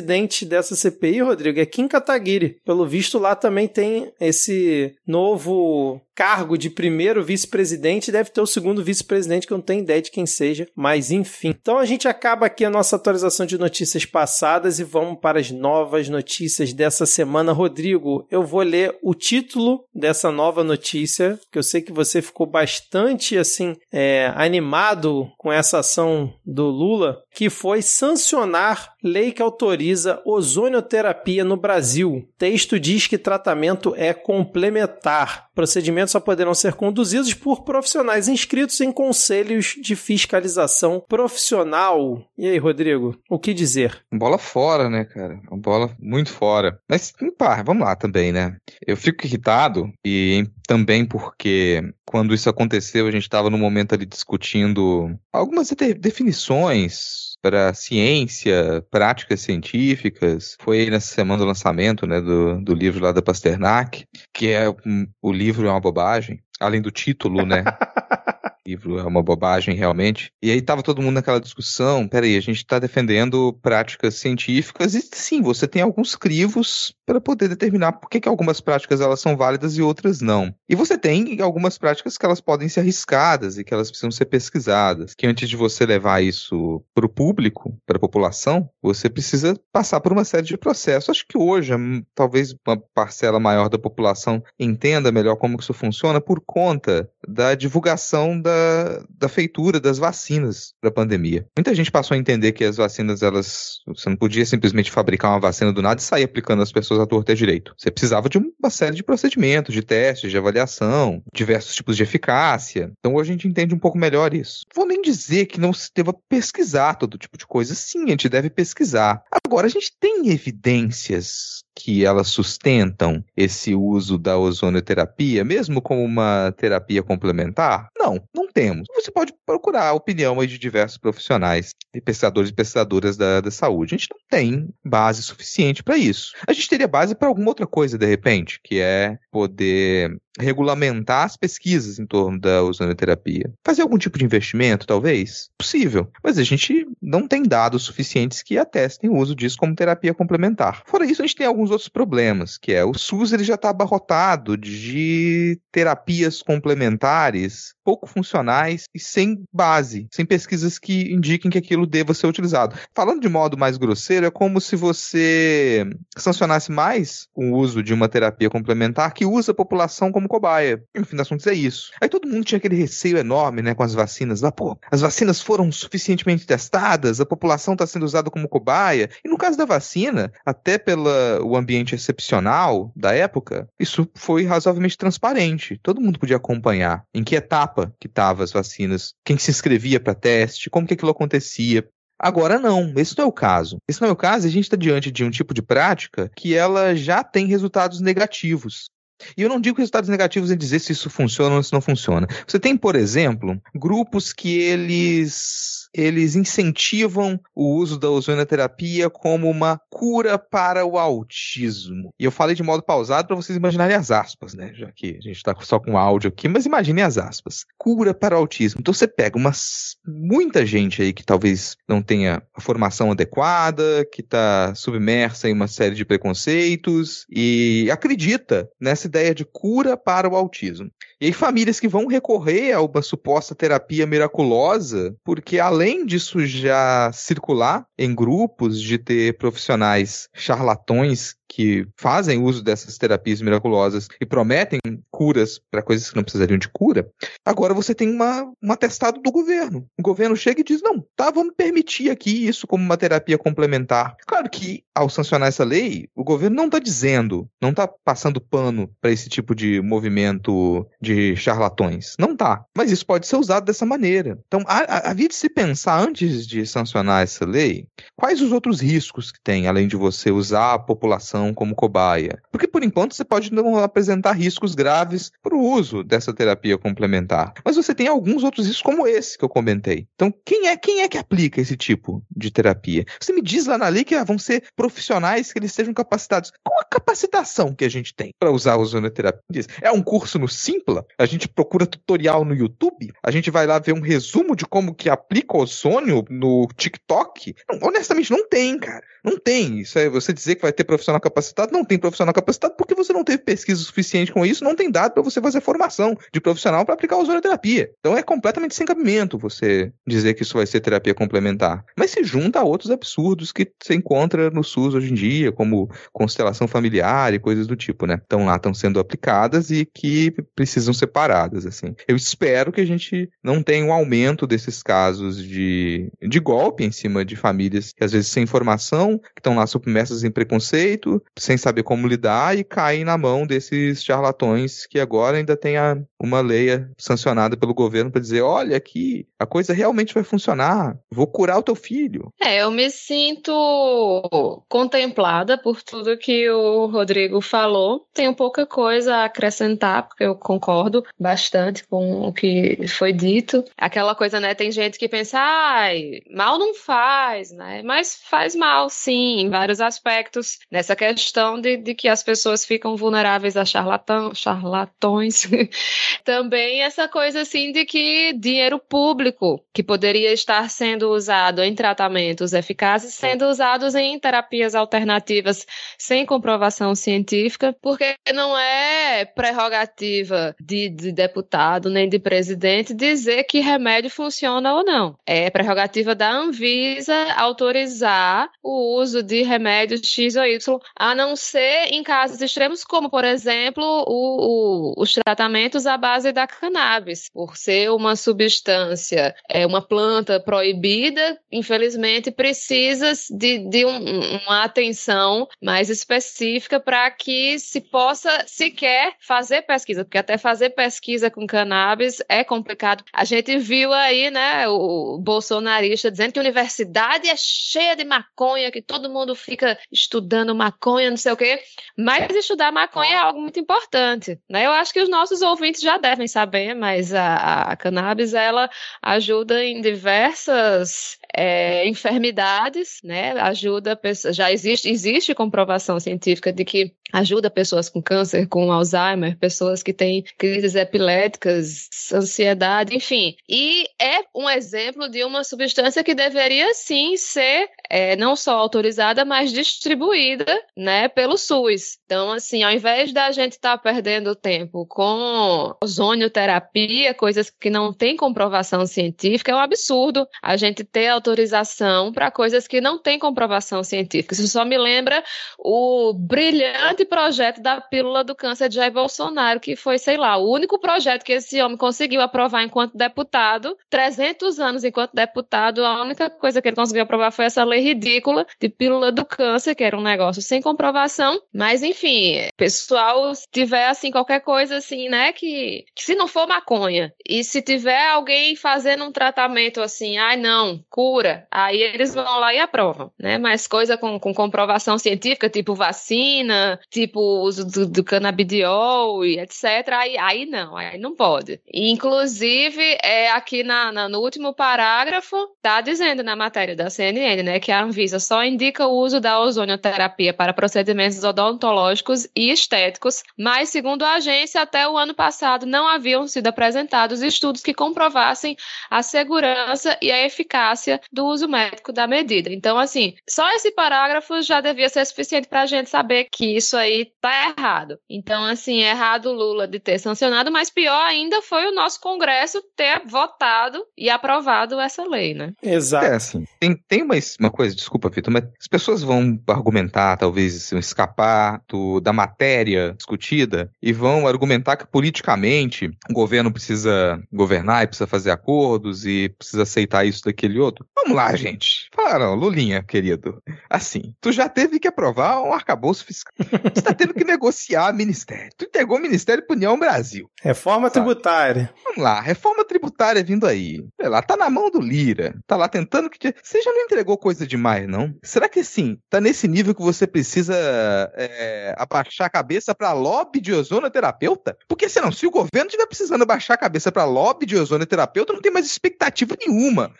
dessa CPI, Rodrigo, é Kim Kataguiri. Pelo visto, lá também tem esse novo cargo de primeiro vice-presidente, deve ter o segundo vice-presidente, que eu não tenho ideia de quem seja, mas enfim. Então a gente acaba aqui a nossa atualização de notícias passadas e vamos para as novas notícias dessa semana. Rodrigo, eu vou ler o título dessa nova notícia, que eu sei que você ficou bastante assim é, animado com essa ação do Lula, que foi sancionar lei que autoriza ozonioterapia no Brasil. Texto diz que tratamento é complementar. Procedimentos só poderão ser conduzidos por profissionais inscritos em conselhos de fiscalização profissional. E aí, Rodrigo, o que dizer? Bola fora, né, cara? Uma bola muito fora. Mas, pá, vamos lá também, né? Eu fico irritado e também porque quando isso aconteceu, a gente estava no momento ali discutindo algumas de- definições para ciência, práticas científicas. Foi nessa semana do lançamento, né, do, do livro lá da Pasternak, que é o livro é uma bobagem, além do título, né? Livro é uma bobagem realmente. E aí tava todo mundo naquela discussão, peraí, a gente tá defendendo práticas científicas e sim, você tem alguns crivos para poder determinar por que, que algumas práticas elas são válidas e outras não. E você tem algumas práticas que elas podem ser arriscadas e que elas precisam ser pesquisadas. Que antes de você levar isso para o público, para a população, você precisa passar por uma série de processos. Acho que hoje, hum, talvez uma parcela maior da população entenda melhor como isso funciona por conta da divulgação da, da feitura das vacinas para a pandemia. Muita gente passou a entender que as vacinas, elas. Você não podia simplesmente fabricar uma vacina do nada e sair aplicando as pessoas à torta e direito. Você precisava de uma série de procedimentos, de testes, de avaliação, diversos tipos de eficácia. Então hoje a gente entende um pouco melhor isso. Vou nem dizer que não se deva pesquisar todo tipo de coisa. Sim, a gente deve pesquisar. Agora, a gente tem evidências que elas sustentam esse uso da ozonioterapia, mesmo como uma terapia complementar? Não, não temos. Você pode procurar a opinião de diversos profissionais, e pesquisadores e pesquisadoras da, da saúde. A gente não tem base suficiente para isso. A gente teria base para alguma outra coisa, de repente, que é poder regulamentar as pesquisas em torno da ozonoterapia. Fazer algum tipo de investimento, talvez? Possível. Mas a gente não tem dados suficientes que atestem o uso disso como terapia complementar. Fora isso, a gente tem alguns outros problemas, que é o SUS ele já está abarrotado de terapias complementares pouco funcionais e sem base, sem pesquisas que indiquem que aquilo deva ser utilizado. Falando de modo mais grosseiro, é como se você sancionasse mais o uso de uma terapia complementar que usa a população como cobaia. E no fim das contas é isso. Aí todo mundo tinha aquele receio enorme, né, com as vacinas. Lá, pô, as vacinas foram suficientemente testadas, a população está sendo usada como cobaia. E no caso da vacina, até pelo ambiente excepcional da época, isso foi razoavelmente transparente. Todo mundo podia acompanhar em que etapa que estavam as vacinas, quem se inscrevia para teste, como que aquilo acontecia. Agora não, esse não é o caso. Esse não é o caso, a gente está diante de um tipo de prática que ela já tem resultados negativos. E eu não digo resultados negativos em dizer se isso funciona ou se não funciona. Você tem, por exemplo, grupos que eles eles incentivam o uso da ozonoterapia como uma cura para o autismo. E eu falei de modo pausado para vocês imaginarem as aspas, né? Já que a gente está só com áudio aqui, mas imaginem as aspas. Cura para o autismo. Então você pega umas, muita gente aí que talvez não tenha a formação adequada, que está submersa em uma série de preconceitos e acredita nessa ideia de cura para o autismo. E aí famílias que vão recorrer a uma suposta terapia miraculosa, porque além disso já circular em grupos de ter profissionais charlatões que fazem uso dessas terapias miraculosas e prometem curas para coisas que não precisariam de cura, agora você tem uma, um atestado do governo. O governo chega e diz: não, tá, vamos permitir aqui isso como uma terapia complementar. Claro que, ao sancionar essa lei, o governo não está dizendo, não está passando pano para esse tipo de movimento de charlatões. Não tá. Mas isso pode ser usado dessa maneira. Então, havia de se pensar, antes de sancionar essa lei, quais os outros riscos que tem, além de você usar a população como cobaia. Porque, por enquanto, você pode não apresentar riscos graves para o uso dessa terapia complementar. Mas você tem alguns outros riscos, como esse que eu comentei. Então, quem é, quem é que aplica esse tipo de terapia? Você me diz lá na lei que ah, vão ser profissionais que eles sejam capacitados. Qual a capacitação que a gente tem para usar a ozonoterapia? É um curso no Simpla? A gente procura tutorial no YouTube? A gente vai lá ver um resumo de como que aplica o ozônio no TikTok? Não, honestamente, não tem, cara. Não tem. Isso é você dizer que vai ter profissional capacitado, não tem profissional capacitado porque você não teve pesquisa suficiente com isso, não tem dado para você fazer formação de profissional para aplicar a ozonoterapia. Então é completamente sem cabimento você dizer que isso vai ser terapia complementar. Mas se junta a outros absurdos que você encontra no SUS hoje em dia, como constelação familiar e coisas do tipo, né? Estão lá, estão sendo aplicadas e que precisam ser paradas, assim. Eu espero que a gente não tenha um aumento desses casos de, de golpe em cima de famílias que às vezes sem informação, que estão lá submersas em preconceito, sem saber como lidar e caem na mão desses charlatões que agora ainda tem a, uma lei sancionada pelo governo para dizer: olha, aqui a coisa realmente vai funcionar, vou curar o teu filho. É, eu me sinto contemplada por tudo que o Rodrigo falou. Tenho pouca coisa a acrescentar, porque eu concordo bastante com o que foi dito. Aquela coisa, né? Tem gente que pensa, ai, mal não faz, né? Mas faz mal, sim, em vários aspectos. Nessa questão de, de que as pessoas ficam vulneráveis a charlatão, charlatões. Também essa coisa assim de que dinheiro público que poderia estar sendo usado em tratamentos eficazes sendo usados em terapias alternativas sem comprovação científica, porque não é prerrogativa de, de deputado nem de presidente dizer que remédio funciona ou não. É prerrogativa da Anvisa autorizar o uso de remédios X ou Y a não ser em casos extremos, como, por exemplo, o, o, os tratamentos à base da cannabis, por ser uma substância, é uma planta proibida, infelizmente precisa de, de um, uma atenção mais específica para que se possa sequer fazer pesquisa, porque até fazer pesquisa com cannabis é complicado. A gente viu aí, né, o bolsonarista dizendo que a universidade é cheia de maconha, que todo mundo fica estudando maconha maconha, não sei o quê. Mas estudar maconha é algo muito importante, né? Eu acho que os nossos ouvintes já devem saber, mas a, a cannabis, ela ajuda em diversas é, enfermidades, né? Ajuda, já existe, existe comprovação científica de que ajuda pessoas com câncer, com Alzheimer, pessoas que têm crises epiléticas, ansiedade, enfim. E é um exemplo de uma substância que deveria sim ser é, não só autorizada, mas distribuída, né, pelo SUS. Então, assim, ao invés da gente estar tá perdendo tempo com ozonioterapia, coisas que não têm comprovação científica, é um absurdo a gente ter autorização para coisas que não têm comprovação científica. Isso só me lembra o brilhante projeto da pílula do câncer de Jair Bolsonaro, que foi, sei lá, o único projeto que esse homem conseguiu aprovar enquanto deputado, 300 anos enquanto deputado, a única coisa que ele conseguiu aprovar foi essa lei ridícula de pílula do câncer, que era um negócio sem comprovação. Mas, enfim, pessoal, se tiver, assim, qualquer coisa, assim, né, que, que se não for maconha, e se tiver alguém fazendo um tratamento assim, ai, não, cura, aí eles vão lá e aprovam, né? Mas coisa com, com comprovação científica, tipo vacina, tipo uso do, do canabidiol e etc., aí, aí não, aí não pode. Inclusive, é, aqui na, na, no último parágrafo, tá dizendo na matéria da CNN, né, que a Anvisa só indica o uso da ozonioterapia para procedimentos odontológicos e estéticos, mas, segundo a agência, até o ano passado não haviam sido apresentados estudos que comprovassem a segurança e a eficácia do uso médico da medida. Então, assim, só esse parágrafo já devia ser suficiente para a gente saber que isso aí tá errado. Então, assim, é errado o Lula de ter sancionado, mas pior ainda foi o nosso Congresso ter votado e aprovado essa lei, né? Exato. É assim, tem, tem uma, uma coisa, desculpa, Vitor, mas as pessoas vão argumentar, talvez escapar do, da matéria discutida e vão argumentar que politicamente o governo precisa governar e precisa fazer acordos e precisa aceitar isso daquele outro. Vamos lá, gente. Falaram, Lulinha, querido. Assim, tu já teve que aprovar um arcabouço fiscal. Tu tá tendo que negociar ministério. Tu entregou o ministério pro União Brasil. Reforma Sabe? tributária. Vamos lá, reforma tributária vindo aí. Sei lá, tá na mão do Lira. Tá lá tentando que. Você já não entregou coisa demais, não? Será que sim? Tá nesse nível que você precisa é, abaixar a cabeça pra lobby de ozonoterapeuta? Porque senão, se o governo estiver precisando abaixar a cabeça pra lobby de ozonoterapeuta, não tem mais expectativa nenhuma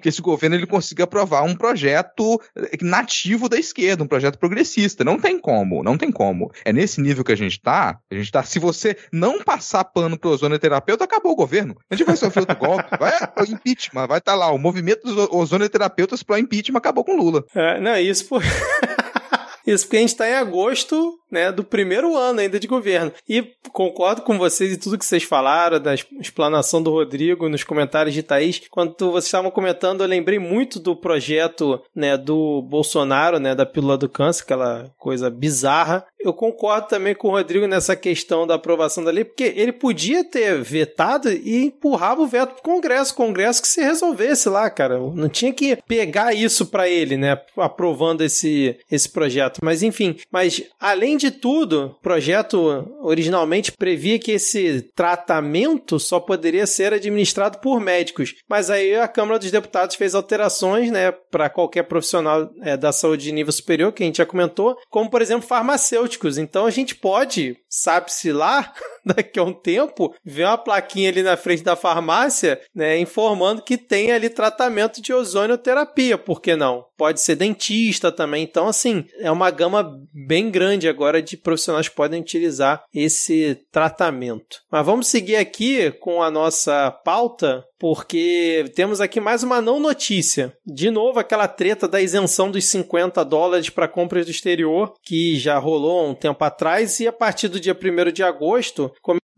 que esse governo ele consiga aprovar um projeto nativo da esquerda, um projeto progressista. Não tem como, não tem como. É nesse nível que a gente tá. A gente tá. Se você não passar pano pro ozonoterapeuta, acabou o governo. A gente vai sofrer outro golpe. Vai o impeachment, vai estar tá lá. O movimento dos ozonoterapeutas pro impeachment acabou com Lula. É, não, isso por. Isso porque a gente está em agosto né, do primeiro ano ainda de governo. E concordo com vocês e tudo que vocês falaram, da explanação do Rodrigo nos comentários de Thaís. Quando vocês estavam comentando, eu lembrei muito do projeto né, do Bolsonaro, né, da pílula do câncer, aquela coisa bizarra. Eu concordo também com o Rodrigo nessa questão da aprovação da lei, porque ele podia ter vetado e empurrava o veto pro Congresso, Congresso que se resolvesse lá, cara. Não tinha que pegar isso para ele, né, aprovando esse, esse projeto. Mas enfim, mas além de tudo, o projeto originalmente previa que esse tratamento só poderia ser administrado por médicos, mas aí a Câmara dos Deputados fez alterações, né, para qualquer profissional é, da saúde de nível superior, que a gente já comentou, como por exemplo farmacêuticos. Então a gente pode, sabe-se lá, daqui a um tempo, ver uma plaquinha ali na frente da farmácia, né, informando que tem ali tratamento de ozonioterapia, por que não? Pode ser dentista também. Então, assim, é uma gama bem grande agora de profissionais que podem utilizar esse tratamento. Mas vamos seguir aqui com a nossa pauta, porque temos aqui mais uma não notícia. De novo, aquela treta da isenção dos 50 dólares para compras do exterior, que já rolou um tempo atrás, e a partir do dia 1 de agosto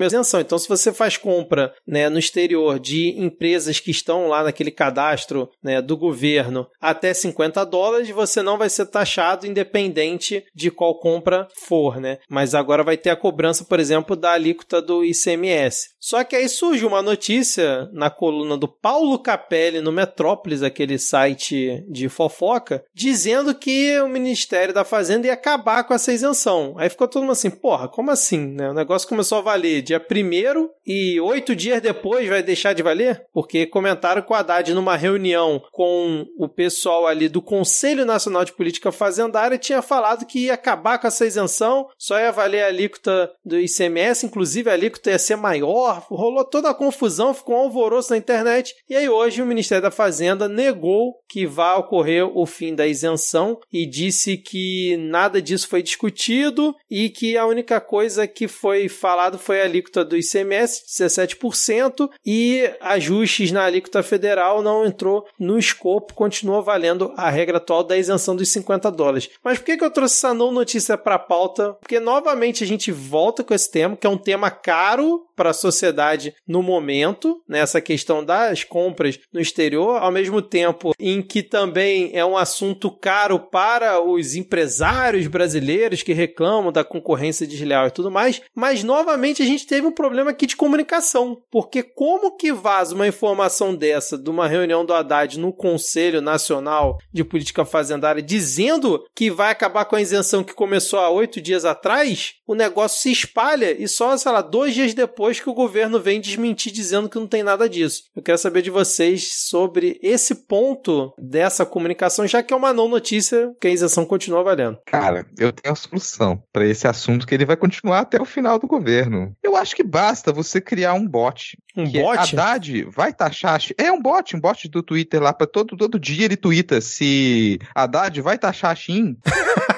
isenção. Então, se você faz compra né, no exterior de empresas que estão lá naquele cadastro né, do governo até 50 dólares, você não vai ser taxado independente de qual compra for, né? Mas agora vai ter a cobrança, por exemplo, da alíquota do ICMS. Só que aí surge uma notícia na coluna do Paulo Capelli no Metrópolis, aquele site de fofoca, dizendo que o Ministério da Fazenda ia acabar com essa isenção. Aí ficou todo mundo assim, porra, como assim? Né? O negócio começou a valer dia 1 e oito dias depois vai deixar de valer? Porque comentaram que o Haddad, numa reunião com o pessoal ali do Conselho Nacional de Política Fazendária, tinha falado que ia acabar com essa isenção, só ia valer a alíquota do ICMS, inclusive a alíquota ia ser maior. Rolou toda a confusão, ficou um alvoroço na internet. E aí hoje o Ministério da Fazenda negou que vai ocorrer o fim da isenção e disse que nada disso foi discutido e que a única coisa que foi falado foi a alíquota do ICMS, 17%, e ajustes na alíquota federal não entrou no escopo, continua valendo a regra atual da isenção dos 50 dólares. Mas por que, que eu trouxe essa não notícia para a pauta? Porque novamente a gente volta com esse tema, que é um tema caro para a sociedade no momento, nessa né, questão das compras no exterior, ao mesmo tempo em que também é um assunto caro para os empresários brasileiros que reclamam da concorrência desleal e tudo mais, mas novamente a gente teve um problema aqui de comunicação, porque como que vaza uma informação dessa de uma reunião do Haddad no Conselho Nacional de Política Fazendária dizendo que vai acabar com a isenção que começou há oito dias atrás, o negócio se espalha e só, sei lá, dois dias depois que o governo vem desmentir dizendo que não tem nada disso. Eu quero saber de vocês sobre esse ponto dessa comunicação, já que é uma não notícia que a isenção continua valendo. Cara, eu tenho a solução para esse assunto que ele vai continuar até o final do governo. Eu acho que basta você criar um bot. Um que bot? Haddad vai taxar. É um bot, um bot do Twitter lá para todo, todo dia ele twitta se Haddad vai taxar a Shin.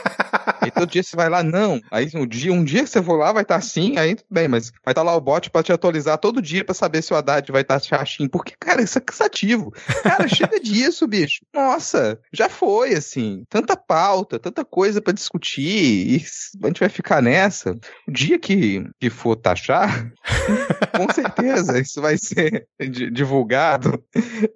Aí todo dia você vai lá, não. Aí um dia, um dia que você for lá, vai estar tá assim, aí tudo bem, mas vai estar tá lá o bot pra te atualizar todo dia pra saber se o Haddad vai estar tá. Porque, cara, isso é cansativo. Cara, chega disso, bicho. Nossa, já foi, assim. Tanta pauta, tanta coisa pra discutir. E a gente vai ficar nessa. O dia que, que for taxar, com certeza isso vai ser divulgado.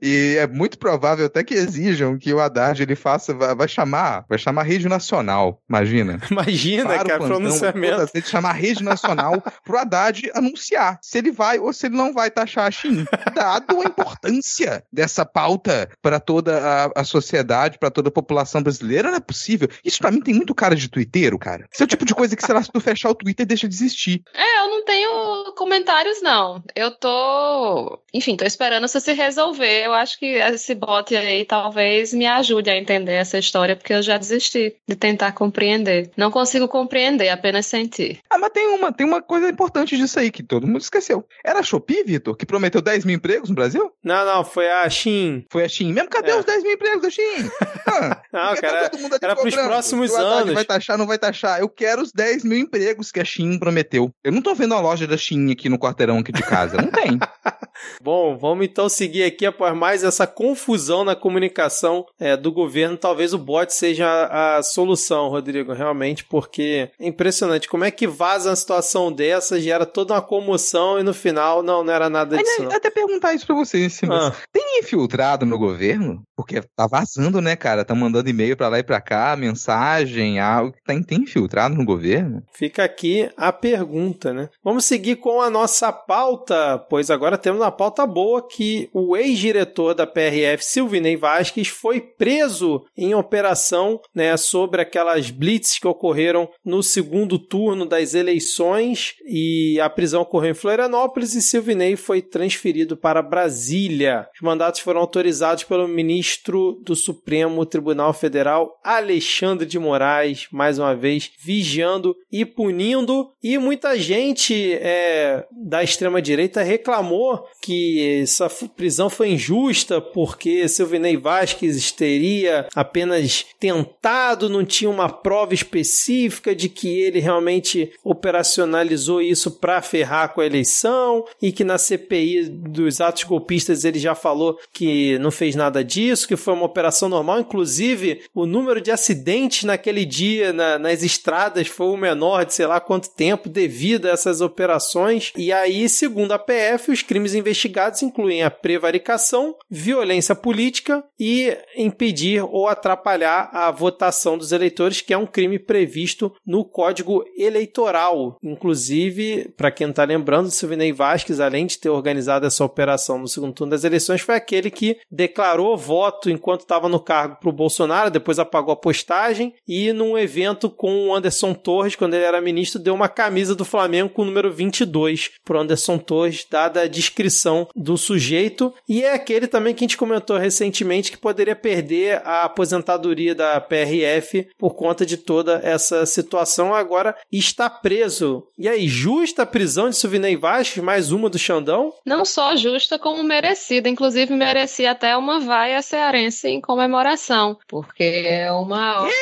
E é muito provável até que exijam que o Haddad ele faça, vai chamar, vai chamar rede nacional. Imagina Imagina. Para cara, plantão, pronunciamento. Tem que chamar a rede nacional pro Haddad anunciar se ele vai ou se ele não vai taxar a China. Dado a importância dessa pauta para toda a, a sociedade, para toda a população brasileira, não é possível. Isso para mim tem muito cara de twitteiro, cara. Esse é o tipo de coisa que, sei lá, se tu fechar o Twitter, deixa de existir. É, eu não tenho comentários, não. Eu tô. Enfim, tô esperando isso se resolver. Eu acho que esse bot aí talvez me ajude a entender essa história, porque eu já desisti de tentar compreender. Não consigo compreender, apenas sentir. Ah, mas tem uma, tem uma coisa importante disso aí que todo mundo esqueceu. Era a Shopee, Vitor, que prometeu 10 mil empregos no Brasil? Não, não, foi a Shin. Foi a Shin. Mesmo cadê É. os 10 mil empregos da Shin? Ah, Não, cara, tá todo mundo aqui era pros próximos anos. Vai taxar, não vai taxar. Eu quero os 10 mil empregos que a Shin prometeu. Eu não tô vendo a loja da Aqui no quarteirão aqui de casa. Não tem. Bom, vamos então seguir aqui após mais essa confusão na comunicação é, do governo. Talvez o bot seja a, a solução, Rodrigo, realmente, porque é impressionante como é que vaza uma situação dessa, gera toda uma comoção e no final não, não era nada disso. Não. até perguntar isso pra vocês, Simas. Ah. Tem infiltrado no governo? Porque tá vazando, né, cara? Tá mandando e-mail pra lá e pra cá, mensagem, algo. Tem, tem infiltrado no governo? Fica aqui a pergunta, né? Vamos seguir com a nossa pauta, pois agora temos uma pauta boa que o ex-diretor da PRF, Silvinei Vasquez, foi preso em operação né, sobre aquelas blitz que ocorreram no segundo turno das eleições e a prisão ocorreu em Florianópolis e Silvinei foi transferido para Brasília. Os mandatos foram autorizados pelo ministro do Supremo Tribunal Federal, Alexandre de Moraes, mais uma vez, vigiando e punindo. E muita gente é, da extrema-direita reclamou que essa prisão foi injusta porque Silvinei Vasquez teria apenas tentado, não tinha uma prova específica de que ele realmente operacionalizou isso para ferrar com a eleição e que na CPI dos atos golpistas ele já falou que não fez nada disso, que foi uma operação normal. Inclusive, o número de acidentes naquele dia na- nas estradas foi o menor de sei lá quanto tempo devido a essas operações. E aí, segundo a PF, os crimes investigados incluem a prevaricação, violência política e impedir ou atrapalhar a votação dos eleitores, que é um crime previsto no Código Eleitoral. Inclusive, para quem está lembrando, Silvinei Vasquez, além de ter organizado essa operação no segundo turno das eleições, foi aquele que declarou voto enquanto estava no cargo para o Bolsonaro, depois apagou a postagem e num evento com o Anderson Torres, quando ele era ministro, deu uma camisa do Flamengo com o número 22. 2 pro Anderson Torres, dada a descrição do sujeito. E é aquele também que a gente comentou recentemente que poderia perder a aposentadoria da PRF por conta de toda essa situação. Agora está preso. E aí, justa a prisão de Silvinei Vasquez, mais uma do Xandão? Não só justa, como merecida. Inclusive, merecia até uma vaia cearense em comemoração, porque é uma.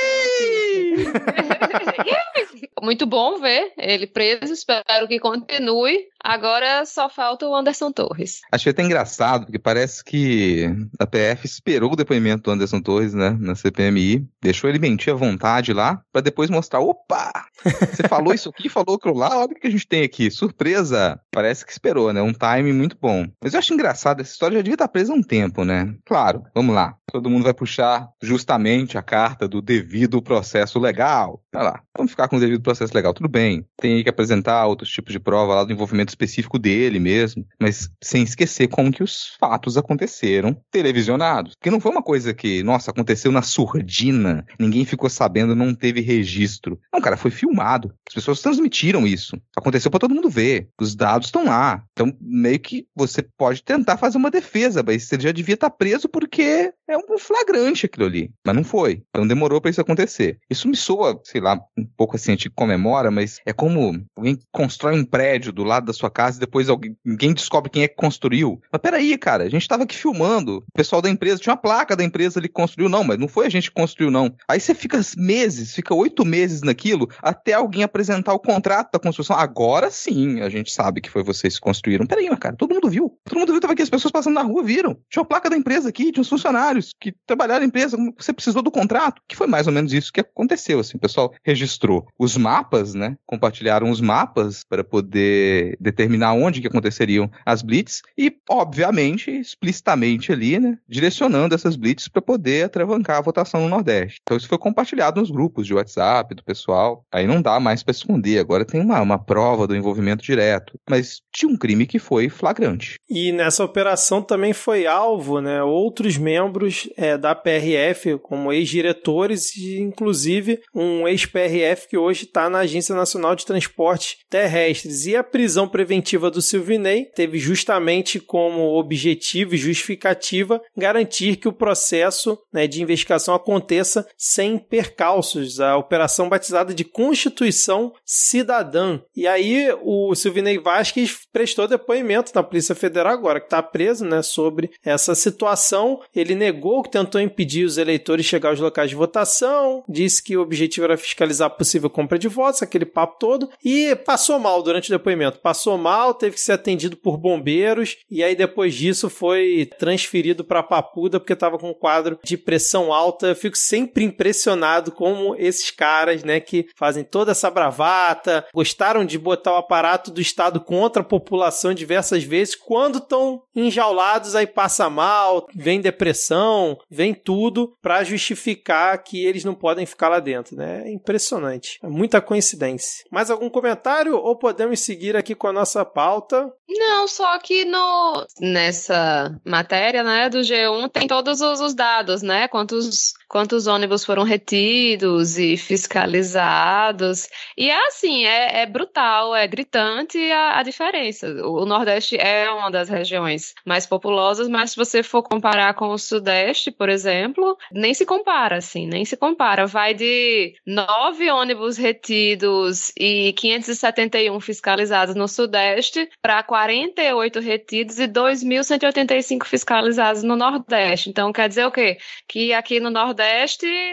Muito bom ver ele preso, espero que continue. Agora só falta o Anderson Torres. Achei até engraçado, porque parece que a PF esperou o depoimento do Anderson Torres, né, na CPMI, deixou ele mentir à vontade lá, para depois mostrar, opa, você falou isso aqui, falou aquilo lá, olha o que a gente tem aqui, surpresa. Parece que esperou, né, um time muito bom. Mas eu acho engraçado, essa história já devia estar presa há um tempo, né. Claro, vamos lá, todo mundo vai puxar justamente a carta do devido processo legal. Olha lá, vamos ficar com o devido processo legal, tudo bem. Tem que apresentar outros tipos de prova lá do envolvimento específico dele mesmo, mas sem esquecer como que os fatos aconteceram televisionados. Porque não foi uma coisa que, nossa, aconteceu na surdina, ninguém ficou sabendo, não teve registro. Não, cara, foi filmado. As pessoas transmitiram isso. Aconteceu para todo mundo ver. Os dados estão lá. Então, meio que você pode tentar fazer uma defesa, mas você já devia estar preso porque é um flagrante aquilo ali. Mas não foi. Então demorou para isso acontecer. Isso me soa, sei lá, um pouco assim, comemora, mas é como alguém constrói um prédio do lado da sua casa e depois alguém, ninguém descobre quem é que construiu. Mas peraí, cara, a gente tava aqui filmando. O pessoal da empresa, tinha uma placa da empresa ali que construiu. Não, mas não foi a gente que construiu, não. Aí você fica meses, fica oito meses naquilo, até alguém apresentar o contrato da construção. Agora sim, a gente sabe que foi vocês que construíram. Peraí, mas cara, todo mundo viu. Todo mundo viu, tava aqui, as pessoas passando na rua viram. Tinha uma placa da empresa aqui, tinha os funcionários que trabalharam na empresa. Você precisou do contrato? Que foi mais ou menos isso que aconteceu, assim. O pessoal registrou os mapas, né? Compartilharam os mapas para poder determinar onde que aconteceriam as blitz e, obviamente, explicitamente ali, né? Direcionando essas blitz para poder atravancar a votação no Nordeste. Então isso foi compartilhado nos grupos de WhatsApp do pessoal. Aí não dá mais para esconder. Agora tem uma, uma prova do envolvimento direto. Mas tinha um crime que foi flagrante. E nessa operação também foi alvo, né? Outros membros é, da PRF, como ex-diretores e, inclusive, um ex-PRF que hoje está na Agência Nacional de Transportes Terrestres. E a prisão preventiva do Silvinei teve justamente como objetivo e justificativa garantir que o processo né, de investigação aconteça sem percalços. A operação batizada de Constituição Cidadã. E aí o Silvinei Vasquez prestou depoimento na Polícia Federal agora, que está preso né, sobre essa situação. Ele negou que tentou impedir os eleitores chegar aos locais de votação, disse que o objetivo era fiscalizar a possível compra de votos, aquele papo todo, e passou mal durante o depoimento. Passou mal, teve que ser atendido por bombeiros, e aí depois disso foi transferido para Papuda porque estava com um quadro de pressão alta. Eu fico sempre impressionado como esses caras, né, que fazem toda essa bravata, gostaram de botar o aparato do Estado contra a população diversas vezes, quando estão enjaulados, aí passa mal, vem depressão, vem tudo para justificar que eles não podem ficar lá dentro, né? É impressionante. É muita coincidência. Mais algum comentário ou podemos seguir aqui com a nossa pauta? Não, só que no nessa matéria, né, do G1 tem todos os, os dados, né? Quantos quantos ônibus foram retidos e fiscalizados. E é assim, é, é brutal, é gritante a, a, diferença. O, Nordeste é uma das regiões mais populosas, mas se você for comparar com o Sudeste, por exemplo, nem se compara, assim, nem se compara. Vai de nove ônibus retidos e 571 fiscalizados no Sudeste para 48 retidos e 2.185 fiscalizados no Nordeste. Então, quer dizer o quê? Que aqui no Nordeste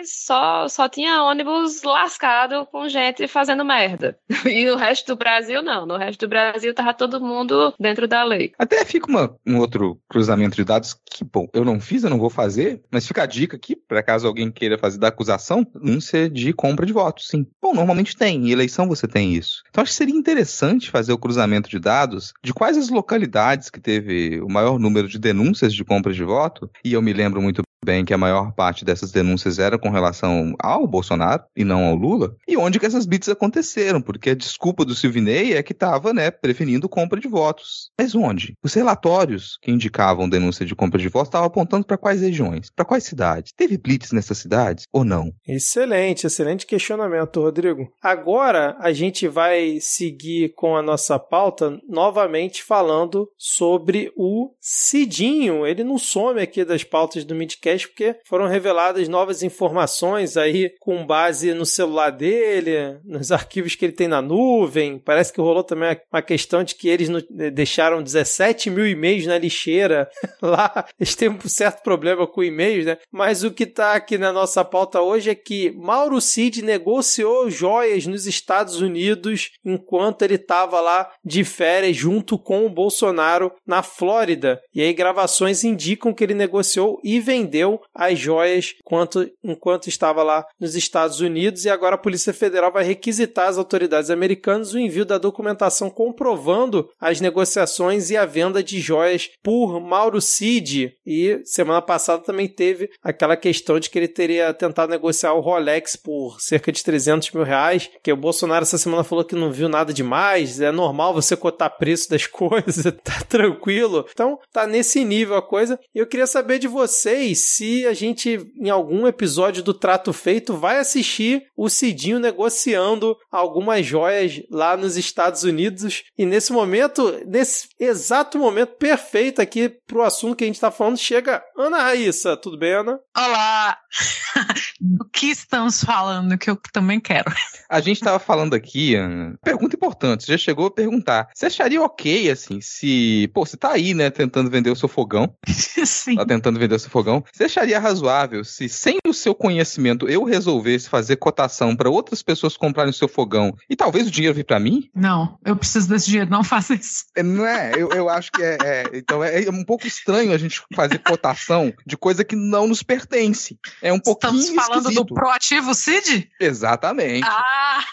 só, só tinha ônibus lascado com gente fazendo merda. E o resto do Brasil, não. No resto do Brasil tava todo mundo dentro da lei. Até fica uma, um outro cruzamento de dados que, bom, eu não fiz, eu não vou fazer, mas fica a dica aqui, para caso alguém queira fazer da acusação, ser de compra de votos, sim. Bom, normalmente tem, em eleição você tem isso. Então acho que seria interessante fazer o cruzamento de dados de quais as localidades que teve o maior número de denúncias de compra de voto, e eu me lembro muito bem que a maior parte dessas denúncias era com relação ao Bolsonaro e não ao Lula, e onde que essas bits aconteceram, porque a desculpa do Silvinei é que estava, né, preferindo compra de votos. Mas onde? Os relatórios que indicavam denúncia de compra de votos estavam apontando para quais regiões, para quais cidades. Teve blitz nessas cidades ou não? Excelente, excelente questionamento, Rodrigo. Agora a gente vai seguir com a nossa pauta novamente falando sobre o Cidinho. Ele não some aqui das pautas do Midcast porque foram reveladas novas informações aí com base no celular dele, nos arquivos que ele tem na nuvem. Parece que rolou também uma questão de que eles deixaram 17 mil e-mails na lixeira lá. Eles têm um certo problema com e-mails, né? Mas o que está aqui na nossa pauta hoje é que Mauro Cid negociou joias nos Estados Unidos enquanto ele estava lá de férias junto com o Bolsonaro na Flórida. E aí gravações indicam que ele negociou e vendeu as joias enquanto, enquanto estava lá nos Estados Unidos. E agora a Polícia Federal vai requisitar às autoridades americanas o envio da documentação comprovando as negociações e a venda de joias por Mauro Cid. E semana passada também teve aquela questão de que ele teria tentado negociar o Rolex por cerca de 300 mil reais, que o Bolsonaro essa semana falou que não viu nada demais, é normal você cotar preço das coisas, tá tranquilo. Então, tá nesse nível a coisa. Eu queria saber de vocês se a gente, em algum episódio do Trato Feito, vai assistir o Cidinho negociando algumas joias lá nos Estados Unidos. E nesse momento, nesse exato momento perfeito aqui pro assunto que a gente tá falando, chega Ana Raíssa. Tudo bem, Ana? Olá! Do que estamos falando que eu também quero? A gente tava falando aqui, Ana, pergunta importante, você já chegou a perguntar. Você acharia ok, assim, se. Pô, você tá aí, né, tentando vender o seu fogão. Sim. Tá tentando vender o seu fogão. Você acharia razoável se, sem o seu conhecimento, eu resolvesse fazer cotação para outras pessoas comprarem o seu fogão e talvez o dinheiro vir para mim? Não, eu preciso desse dinheiro, não faça isso. É, não é? Eu, eu acho que é, é. Então é, é um pouco estranho a gente fazer cotação de coisa que não nos pertence. É um pouquinho Estamos falando esquisito. do proativo Cid? Exatamente. Ah!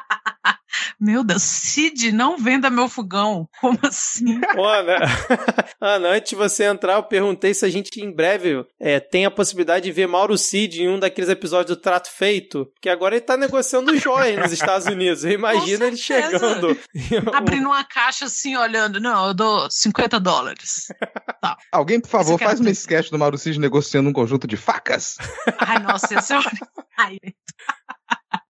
Meu Deus, Cid, não venda meu fogão. Como assim? Ô, Ana, Ana, antes de você entrar, eu perguntei se a gente em breve é, tem a possibilidade de ver Mauro Cid em um daqueles episódios do Trato Feito, que agora ele tá negociando joias nos Estados Unidos. Imagina ele chegando. Abrindo uma caixa assim, olhando. Não, eu dou 50 dólares. Tá. Alguém, por favor, faz uma tem- sketch do Mauro Cid negociando um conjunto de facas. Ai, nossa, esse é. Ai,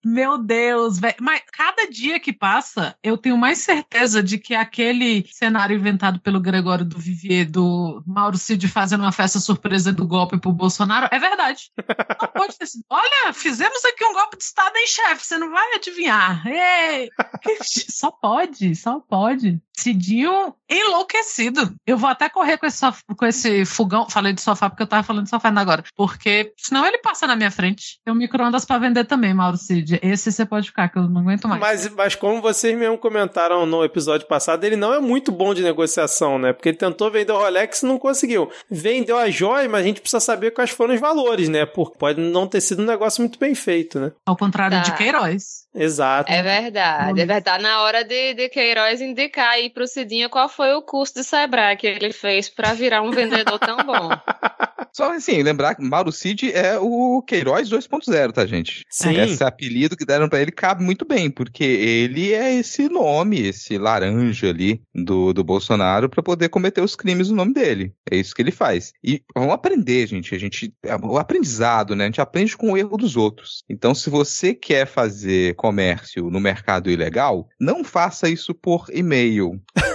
Meu Deus, velho. Mas cada dia que passa, eu tenho mais certeza de que aquele cenário inventado pelo Gregório do Vivier, do Mauro Cid fazendo uma festa surpresa do golpe pro Bolsonaro, é verdade. Não pode ter sido. Olha, fizemos aqui um golpe de Estado, hein, chefe? Você não vai adivinhar. Ei! Só pode, só pode. Cidinho enlouquecido. Eu vou até correr com esse, com esse fogão. Falei de sofá porque eu tava falando de sofá agora. Porque senão ele passa na minha frente. Tem um micro-ondas pra vender também, Mauro Cid. Esse você pode ficar, que eu não aguento mais. Mas, mas como vocês mesmo comentaram no episódio passado, ele não é muito bom de negociação, né? Porque ele tentou vender o Rolex e não conseguiu. Vendeu a joia, mas a gente precisa saber quais foram os valores, né? Porque pode não ter sido um negócio muito bem feito, né? Ao contrário Tá. de Queiroz. Exato. É verdade, é verdade. Na hora de, de Queiroz indicar aí pro Cidinho qual foi o curso de Sebrae que ele fez pra virar um vendedor tão bom. Só assim, lembrar que Mauro Cid é o Queiroz 2.0, tá, gente? Sim. Esse apelido que deram pra ele cabe muito bem, porque ele é esse nome, esse laranja ali do, do Bolsonaro pra poder cometer os crimes no nome dele. É isso que ele faz. E vamos aprender, gente. A gente é o aprendizado, né? A gente aprende com o erro dos outros. Então, se você quer fazer comércio no mercado ilegal, não faça isso por e-mail.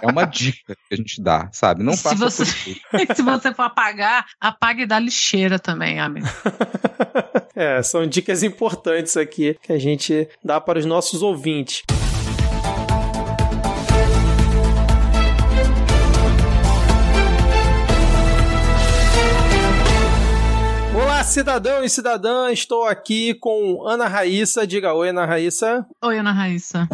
É uma dica que a gente dá, sabe? Não se faça você- por e-mail. Se você for apagar, apague da lixeira também, amigo. É, são dicas importantes aqui que a gente dá para os nossos ouvintes. Cidadão e cidadã, estou aqui com Ana Raíssa. Diga oi, Ana Raíssa. Oi, Ana Raíssa.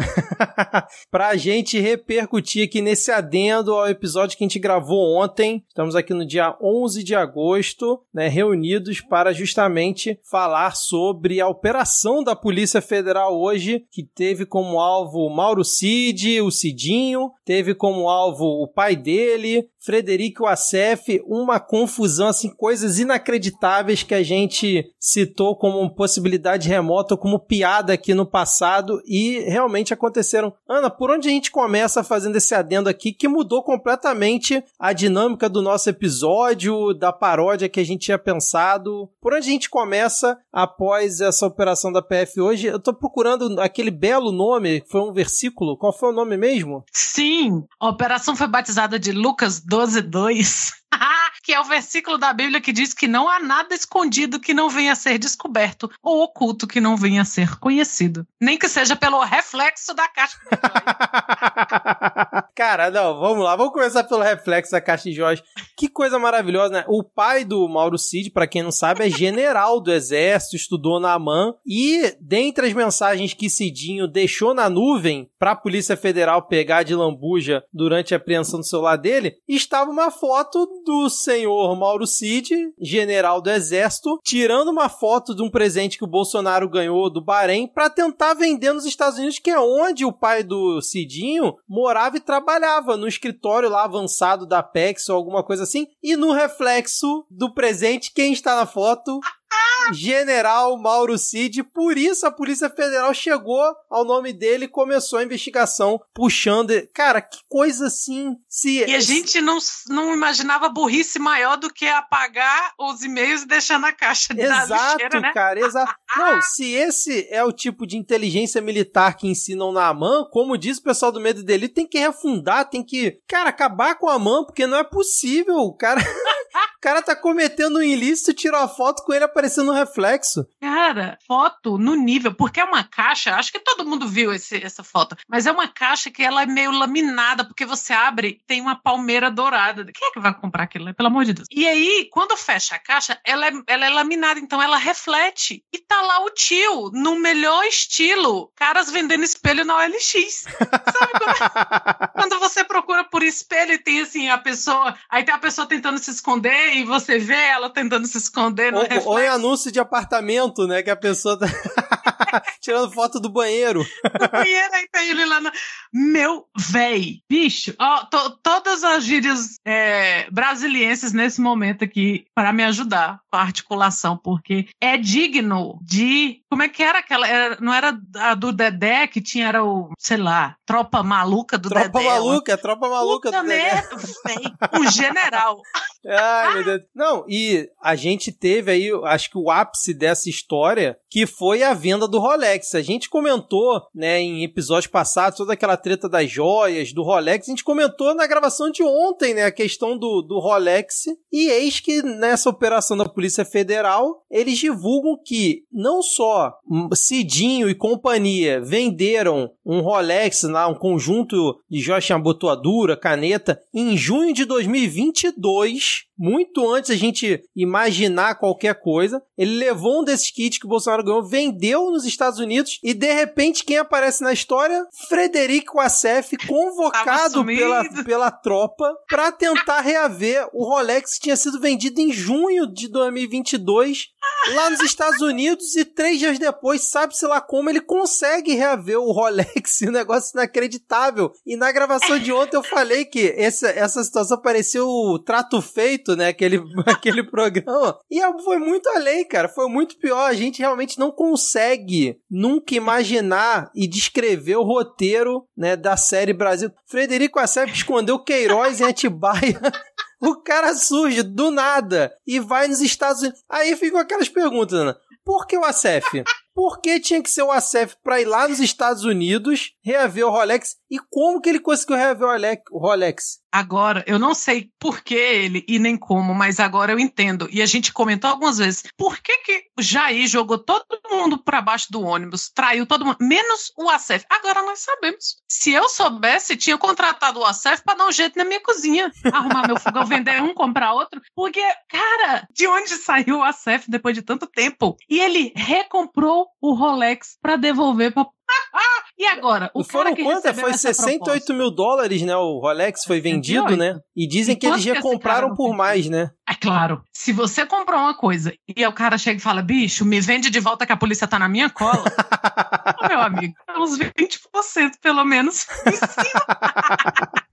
para a gente repercutir aqui nesse adendo ao episódio que a gente gravou ontem. Estamos aqui no dia 11 de agosto, né, reunidos para justamente falar sobre a operação da Polícia Federal hoje, que teve como alvo Mauro Cid, o Cidinho, teve como alvo o pai dele, Frederico Assef, uma confusão, assim, coisas inacreditáveis que a gente citou como possibilidade remota, como piada aqui no passado e realmente aconteceram. Ana, por onde a gente começa fazendo esse adendo aqui que mudou completamente a dinâmica do nosso episódio, da paródia que a gente tinha pensado? Por onde a gente começa após essa operação da PF hoje? Eu tô procurando aquele belo nome, foi um versículo, qual foi o nome mesmo? Sim, a operação foi batizada de Lucas 12, 2. que é o versículo da Bíblia que diz que não há nada escondido que não venha a ser descoberto ou oculto que não venha a ser conhecido. Nem que seja pelo reflexo da caixa de Cara, não, vamos lá, vamos começar pelo reflexo da caixa de Jorge. Que coisa maravilhosa, né? O pai do Mauro Cid, para quem não sabe, é general do exército, estudou na AMAN e dentre as mensagens que Cidinho deixou na nuvem para a Polícia Federal pegar de lambuja durante a apreensão do celular dele, estava uma foto do senhor Mauro Cid, general do exército, tirando uma foto de um presente que o Bolsonaro ganhou do Bahrein para tentar vender nos Estados Unidos, que é onde o pai do Cidinho morava e trabalhava, no escritório lá avançado da Pex ou alguma coisa assim. E no reflexo do presente, quem está na foto? General Mauro Cid. Por isso a Polícia Federal chegou ao nome dele e começou a investigação puxando. Cara, que coisa assim. Se, e a gente não, não imaginava burrice maior do que apagar os e-mails e deixar na caixa de Exato, lixeira, né? cara, exato. não, se esse é o tipo de inteligência militar que ensinam na AMAN, como diz o pessoal do Medo dele, tem que refundar, tem que, cara, acabar com a AMAN, porque não é possível. Cara, o cara tá cometendo um ilícito, tirou a foto com ele aparecendo no reflexo. Cara, foto no nível, porque é uma caixa, acho que todo mundo viu esse, essa foto, mas é uma caixa que ela é meio laminada, porque você abre, tem uma palmeira dourada. Quem é que vai comprar aquilo, né? Pelo amor de Deus. E aí, quando fecha a caixa, ela é, ela é laminada, então ela reflete. E tá lá o tio, no melhor estilo, caras vendendo espelho na OLX. Sabe quando, quando você procura por espelho e tem assim, a pessoa, aí tem a pessoa tentando se esconder e você vê ela tentando se esconder no Ou, reflexo. ou em anúncio de apartamento, né? Que a pessoa tá tirando foto do banheiro. no banheiro, aí tem ele lá. Na... Meu véi, bicho, ó, to- todas as gírias é, brasilienses nesse momento aqui para me ajudar com a articulação, porque é digno de. Como é que era aquela? era- não era a do Dedé que tinha, era o, sei lá, tropa maluca do Tropa Dedé. maluca, tropa maluca Puta do Dedé. merda, véi, um general. Ai, meu Deus. Não, e a gente teve aí, acho que o ápice dessa história, que foi a venda do Rolex. A gente comentou, né, em episódios passados, toda aquela treta das joias, do Rolex. A gente comentou na gravação de ontem, né, a questão do, do Rolex. E eis que nessa operação da Polícia Federal, eles divulgam que não só hum, Cidinho e companhia venderam um Rolex, lá, um conjunto de joias, tinha abotoadura, caneta, em junho de 2022, muito antes a gente imaginar qualquer coisa. Ele levou um desses kits que o Bolsonaro ganhou, vendeu nos Estados Unidos e de repente quem aparece na história? Frederico Assef, convocado pela, pela tropa para tentar reaver o Rolex que tinha sido vendido em junho de 2022 lá nos Estados Unidos e três dias depois, sabe-se lá como, ele consegue reaver o Rolex, um negócio inacreditável. E na gravação de ontem eu falei que essa, essa situação parecia o trato feito, né, aquele, aquele programa. E é- foi muito além, cara, foi muito pior. A gente realmente não consegue nunca imaginar e descrever o roteiro, né, da série Brasil. Frederico Assef escondeu Queiroz em Atibaia. O cara surge do nada e vai nos Estados Unidos. Aí ficam aquelas perguntas, Ana. Por que o Acef? Por que tinha que ser o Acef pra ir lá nos Estados Unidos reaver o Rolex? E como que ele conseguiu reaver o Rolex? Agora, eu não sei por que ele e nem como, mas agora eu entendo. E a gente comentou algumas vezes. Por que que Jair jogou todo mundo para baixo do ônibus, traiu todo mundo, menos o Acef? Agora nós sabemos. Se eu soubesse, tinha contratado o Acef para dar um jeito na minha cozinha, arrumar meu fogão, vender um, comprar outro. Porque, cara, de onde saiu o Acef depois de tanto tempo? E ele recomprou o Rolex para devolver para E agora, o Foram cara que quanto? Foi essa 68 proposta- mil dólares, né? O Rolex foi vendido, 68? né? E dizem E que eles já compraram não por mais, né? É claro, se você comprou uma coisa e o cara chega e fala, bicho, me vende de volta que a polícia tá na minha cola, meu amigo, uns 20% pelo menos em cima.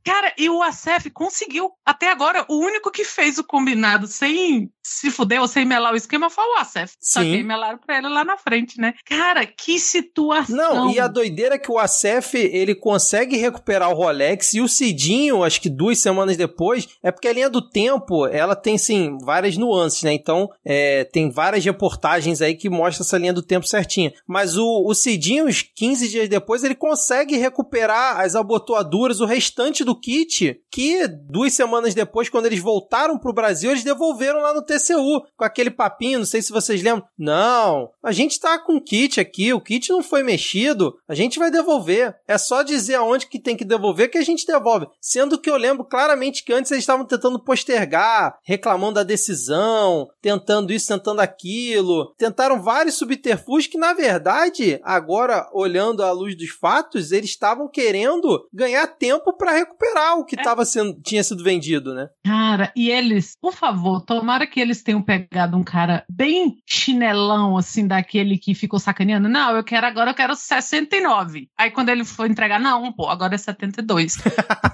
Cara, e o Acef conseguiu. Até agora, o único que fez o combinado sem se fuder ou sem melar o esquema foi o Acef. Só Sim. que melaram pra ele lá na frente, né? Cara, que situação. Não, e a doideira é que o Acef, ele consegue recuperar o Rolex e o Cidinho, acho que duas semanas depois, é porque a linha do tempo, ela tem, sim, várias nuances, né? Então, é, tem várias reportagens aí que mostram essa linha do tempo certinha. Mas o, o Cidinho, uns 15 dias depois, ele consegue recuperar as abotoaduras, o restante do kit, que duas semanas depois, quando eles voltaram pro Brasil, eles devolveram lá no TCU, com aquele papinho, não sei se vocês lembram. Não, a gente tá com o kit aqui, o kit não foi mexido, a gente vai devolver. É só dizer aonde que tem que devolver que a gente devolve. Sendo que eu lembro claramente que antes eles estavam tentando postergar, reclamando da decisão, tentando isso, tentando aquilo. Tentaram vários subterfúgios que, na verdade, agora, olhando à luz dos fatos, eles estavam querendo ganhar tempo para recuperar o que É. tava sendo, tinha sido vendido, né? Cara, e eles, por favor, tomara que eles tenham pegado um cara bem chinelão, assim, daquele que ficou sacaneando. Não, eu quero agora, eu quero 69. Aí quando ele foi entregar, não, pô, agora é 72.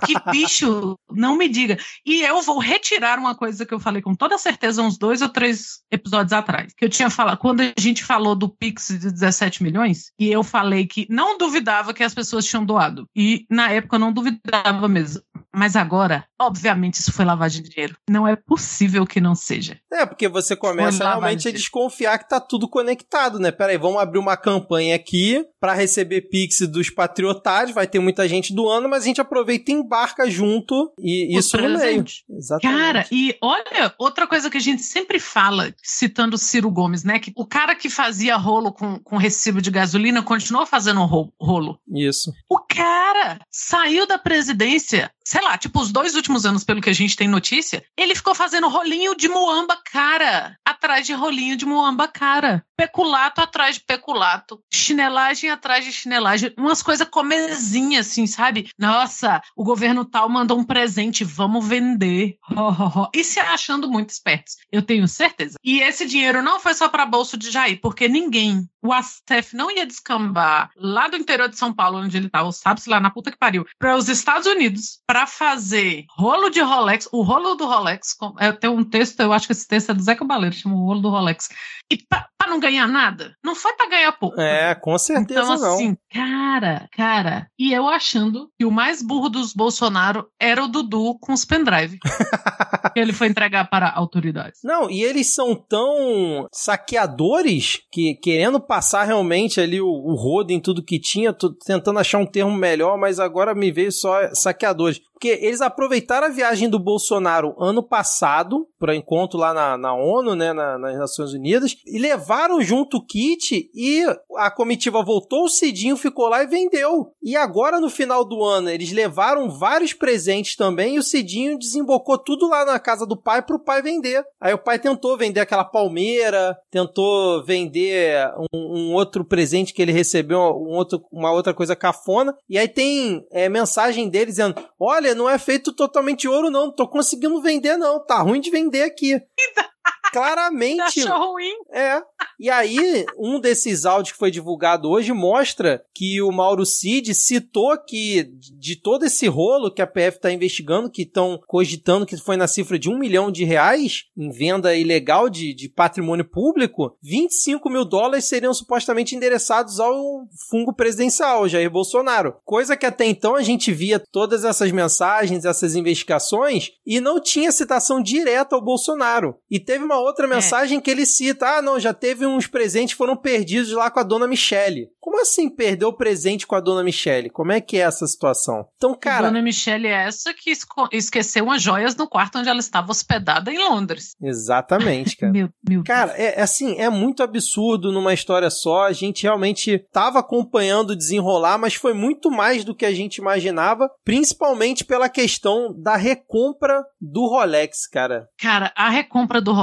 que bicho, não me diga. E eu vou retirar uma coisa que eu falei com toda certeza uns dois ou três episódios atrás. Que eu tinha falado, quando a gente falou do Pix de 17 milhões, e eu falei que não duvidava que as pessoas tinham doado. E na época eu não duvidava mesmo. Mas agora, obviamente, isso foi lavagem de dinheiro. Não é possível que não seja. É, porque você começa realmente a desconfiar que tá tudo conectado, né? Peraí, vamos abrir uma campanha aqui pra receber Pix dos patriotários, vai ter muita gente doando, mas a gente aproveita e embarca junto e Os isso no meio. Exatamente. Cara, e olha, outra coisa que a gente sempre fala, citando o Ciro Gomes, né? Que o cara que fazia rolo com, com recibo de gasolina continua fazendo ro- rolo. Isso. O cara saiu da presidência, sei lá, tipo, os dois últimos anos, pelo que a gente tem notícia, ele ficou fazendo rolinho de muamba cara, atrás de rolinho de muamba cara. Peculato atrás de peculato. Chinelagem atrás de chinelagem. Umas coisas comezinhas, assim, sabe? Nossa, o governo tal mandou um presente, vamos vender. Ho, ho, ho. E se achando muito espertos. Eu tenho certeza. E esse dinheiro não foi só para bolso de Jair, porque ninguém, o ASTEF não ia descambar lá do interior de São Paulo, onde ele estava, sabe-se lá na puta que pariu, para os Estados Unidos, para fazer rolo de Rolex, o rolo do Rolex. com- é, Tem um texto, eu acho que esse texto é do Zé Cabaleiro, chama o rolo do Rolex. E para não ganhar nada, não foi para ganhar pouco. É, com certeza Então, não. assim, cara, cara, e eu achando que o mais burro dos Bolsonaro era o Dudu com os pendrive. que ele foi entregar para autoridades. Não, e eles são tão saqueadores que querendo passar realmente ali o, o rodo em tudo que tinha, tô tentando achar um termo melhor, mas agora me veio só saqueadores. Porque eles aproveitaram a viagem do Bolsonaro ano passado, para encontro lá na, na ONU, né, na- nas Nações Unidas, e levaram junto o kit e a comitiva voltou, o Cidinho ficou lá e vendeu. E agora, no final do ano, eles levaram vários presentes também e o Cidinho desembocou tudo lá na casa do pai pro pai vender. Aí o pai tentou vender aquela palmeira, tentou vender um, um outro presente que ele recebeu, um outro, uma outra coisa cafona. E aí tem é, mensagem dele dizendo: Olha, não é feito totalmente ouro, não. Não tô conseguindo vender, não. Tá ruim de vender aqui. Claramente. Achou ruim? É. E aí, um desses áudios que foi divulgado hoje mostra que o Mauro Cid citou que de todo esse rolo que a PF está investigando, que estão cogitando que foi na cifra de um milhão de reais em venda ilegal de, de patrimônio público, 25 mil dólares seriam supostamente endereçados ao fungo presidencial, Jair Bolsonaro. Coisa que até então a gente via todas essas mensagens, essas investigações, e não tinha citação direta ao Bolsonaro. E teve uma outra mensagem que ele cita: ah, não, já teve uns presentes que foram perdidos lá com a dona Michele. Como assim perdeu o presente com a dona Michele? Como é que é essa situação? Então, cara. Dona Michelle é essa que esqueceu umas joias no quarto onde ela estava hospedada em Londres. Exatamente, cara. Meu, meu Cara, é é assim, é muito absurdo numa história só. A gente realmente tava acompanhando o desenrolar, mas foi muito mais do que a gente imaginava, principalmente pela questão da recompra do Rolex, cara. Cara, a recompra do Rolex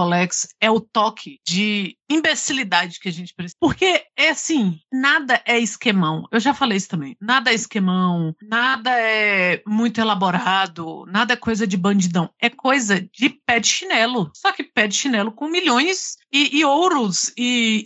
é o toque de imbecilidade que a gente precisa. Porque é assim, nada é esquemão. Eu já falei isso também. Nada é esquemão, nada é muito elaborado, nada é coisa de bandidão. É coisa de pé de chinelo. Só que pé de chinelo com milhões e, e ouros e,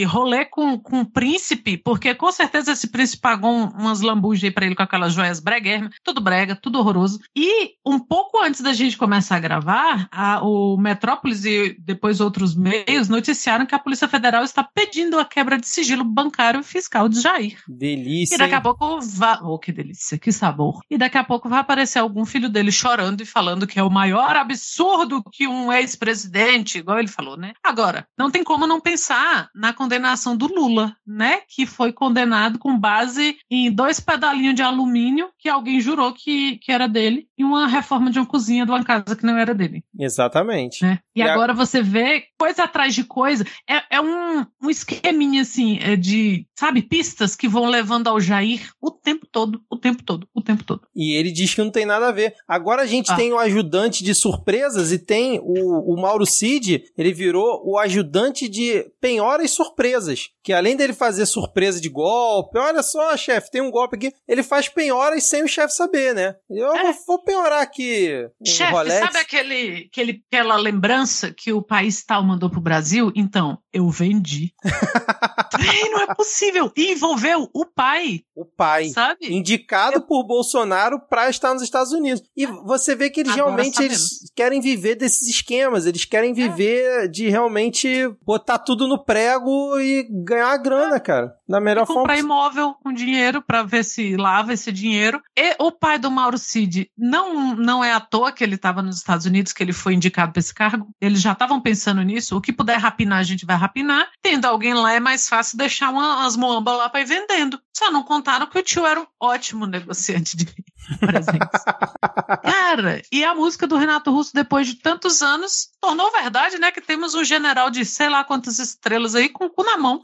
e rolê com, com o príncipe, porque com certeza esse príncipe pagou um, umas lambujas aí pra ele com aquelas joias brega, tudo brega, tudo horroroso. E um pouco antes da gente começar a gravar, a, o Metrópolis e depois outros meios noticiaram que a Polícia Federal está pedindo a quebra de sigilo bancário e fiscal de Jair. Delícia. E daqui a pouco vai. Oh, que delícia, que sabor. E daqui a pouco vai aparecer algum filho dele chorando e falando que é o maior absurdo que um ex-presidente, igual ele falou, né? Agora, não tem como não pensar na condenação do Lula, né? Que foi condenado com base em dois pedalinhos de alumínio que alguém jurou que, que era dele e uma reforma de uma cozinha de uma casa que não era dele. Exatamente. Né? E, E a- agora você vê coisa atrás de coisa. É, é um, um esqueminha, assim, é de, sabe, pistas que vão levando ao Jair o tempo todo, o tempo todo, o tempo todo. E ele diz que não tem nada a ver. Agora a gente Ah. tem o ajudante de surpresas e tem o, o Mauro Cid, ele virou o ajudante de penhoras surpresas. Que além dele fazer surpresa de golpe, olha só, chefe, tem um golpe aqui, ele faz penhoras sem o chefe saber, né? Eu É. vou, penhorar aqui Chefe, sabe aquele, aquele, aquela lembrança que o país tal mandou pro Brasil? Então, eu vendi. Ei, não é possível. E envolveu o pai, O pai. sabe? Indicado por Bolsonaro para estar nos Estados Unidos. E você vê que eles Agora realmente sabemos. eles querem viver desses esquemas. Eles querem viver de realmente botar tudo no prego e ganhar a grana, cara. Da melhor forma. comprar imóvel com dinheiro para ver se lava esse dinheiro. E o pai do Mauro Cid não, não é à toa que ele estava nos Estados Unidos, que ele foi indicado para esse cargo. Eles já estavam pensando nisso. O que puder rapinar, a gente vai rapinar. Tendo alguém lá, é mais fácil deixar uma, umas moambas lá para ir vendendo. Só não contaram que o tio era um ótimo negociante de. Cara, e a música do Renato Russo, depois de tantos anos, tornou verdade, né? Que temos um general de sei lá quantas estrelas aí com o cu na mão.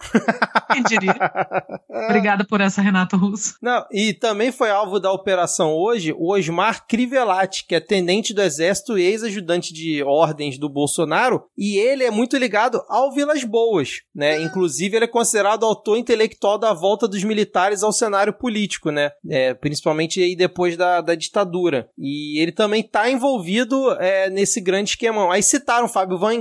Quem diria? Obrigada por essa, Renato Russo. Não, e também foi alvo da operação hoje o Osmar Crivellati, que é tenente do exército e ex-ajudante de ordens do Bolsonaro, e ele é muito ligado ao Vilas Boas, né? Inclusive ele é considerado autor intelectual da volta dos militares ao cenário político, né? É, principalmente aí depois da, da ditadura. E ele também tá envolvido é, nesse grande esquema. Aí citaram Fábio Van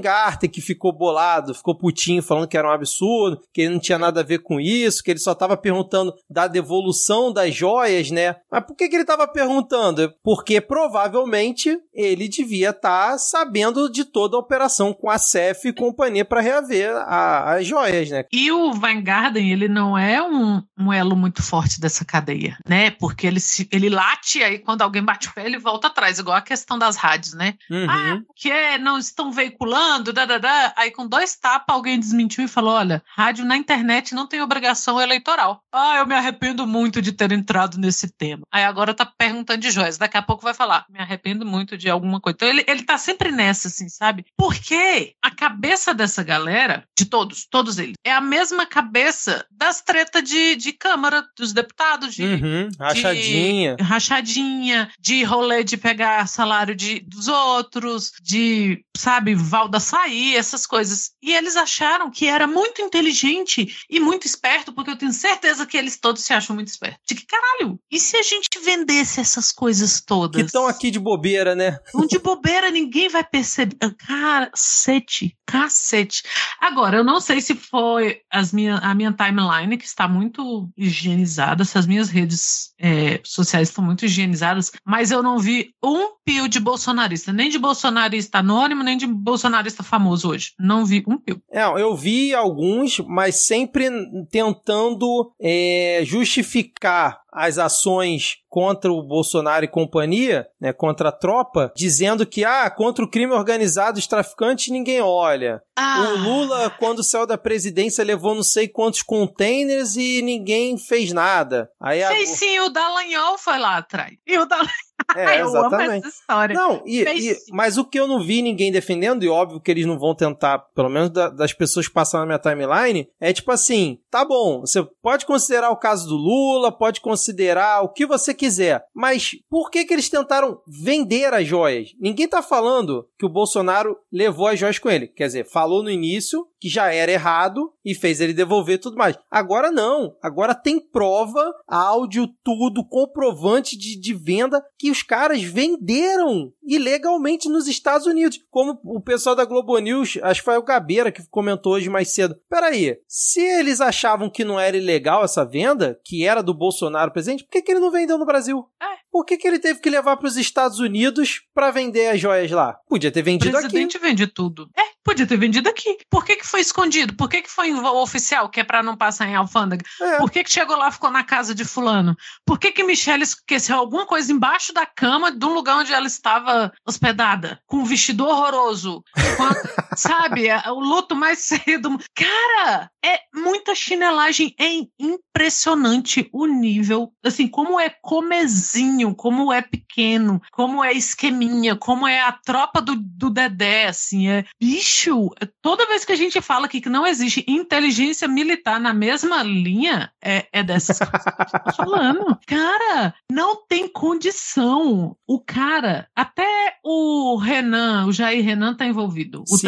que ficou bolado, ficou putinho, falando que era um absurdo, que ele não tinha nada a ver com isso, que ele só tava perguntando da devolução das joias, né? Mas por que, que ele tava perguntando? Porque provavelmente ele devia estar sabendo de toda a operação com a CEF e companhia para reaver a- as joias, né? E o Vanguarden, ele não é um, um elo muito forte dessa cadeia, né? Porque ele, se, ele late, aí quando alguém bate o pé, ele volta atrás, igual a questão das rádios, né? Uhum. Ah, que é, não estão veiculando, dadadá. Aí com dois tapas alguém desmentiu e falou: olha, rádio na internet não tem obrigação eleitoral. Ah, eu me arrependo muito de ter entrado nesse tema. Aí agora tá perguntando de joias. Daqui a pouco vai falar: me arrependo muito de alguma coisa. Então ele, ele tá sempre nessa, assim, sabe? Porque a cabeça dessa galera, de todos, todos eles, é a mesma cabeça das tretas de, de Câmara, dos deputados, de, Uhum. Rachadinha. Rachadinha, de rolê de pegar salário de, dos outros, de, sabe, Valda sair, essas coisas. E eles acharam que era muito inteligente e muito esperto, porque eu tenho certeza que eles todos se acham muito espertos. De que caralho, e se a gente vendesse essas coisas todas? Que estão aqui de bobeira, né? Um de bobeira, ninguém vai perceber. Cacete, cacete. Agora, eu não sei se foi as minha, a minha timeline, que está muito higienizada, se as minhas redes é, sociais estão muito higienizadas, mas eu não vi um pio de bolsonarista, nem de bolsonarista anônimo, nem de bolsonarista famoso hoje. Não vi um pio. É, eu vi alguns, mas sempre tentando é, justificar as ações contra o Bolsonaro e companhia, né, contra a tropa, dizendo que, ah, contra o crime organizado, os traficantes, ninguém olha. Ah, O Lula, quando saiu da presidência, levou não sei quantos containers e ninguém fez nada. Aí a... Sim, o Dallagnol foi lá atrás. E o Dallagnol, É, eu amo exatamente. essa história. Não, e, e- mas o que eu não vi ninguém defendendo, e óbvio que eles não vão tentar, pelo menos da- das pessoas que passam na minha timeline, é tipo assim: tá bom, você pode considerar o caso do Lula, pode considerar o que você quiser, mas por que que eles tentaram vender as joias? Ninguém tá falando que o Bolsonaro levou as joias com ele. Quer dizer, falou no início que já era errado e fez ele devolver e tudo mais. Agora não. Agora tem prova, áudio, tudo, comprovante de, de venda que os caras venderam ilegalmente nos Estados Unidos. Como o pessoal da Globo News, acho que foi o Gabeira que comentou hoje mais cedo. Peraí, se eles achavam que não era ilegal essa venda, que era do Bolsonaro presente, por que, que ele não vendeu no Brasil? É. Por que, que ele teve que levar para os Estados Unidos para vender as joias lá? Podia ter O vendido presidente vende tudo. É, podia ter vendido aqui. Por que, que foi escondido? Por que, que foi oficial, que é pra não passar em alfândega? aqui. É. Por que, que chegou lá e ficou na casa de fulano? Por que, que Michelle esqueceu alguma coisa embaixo da cama de um lugar onde ela estava hospedada? Com um vestido horroroso. Com a- sabe? é O luto mais cedo. Cara, é muita chinelagem. É impressionante o nível. Assim, como é comezinho, como é pequeno, como é esqueminha, como é a tropa do, do Dedé, assim. É, bicho, toda vez que a gente fala aqui que não existe inteligência militar na mesma linha, é, é dessas coisas que a gente falando. Cara, não tem condição. O cara, até o Renan, o Jair Renan tá envolvido, o Sim.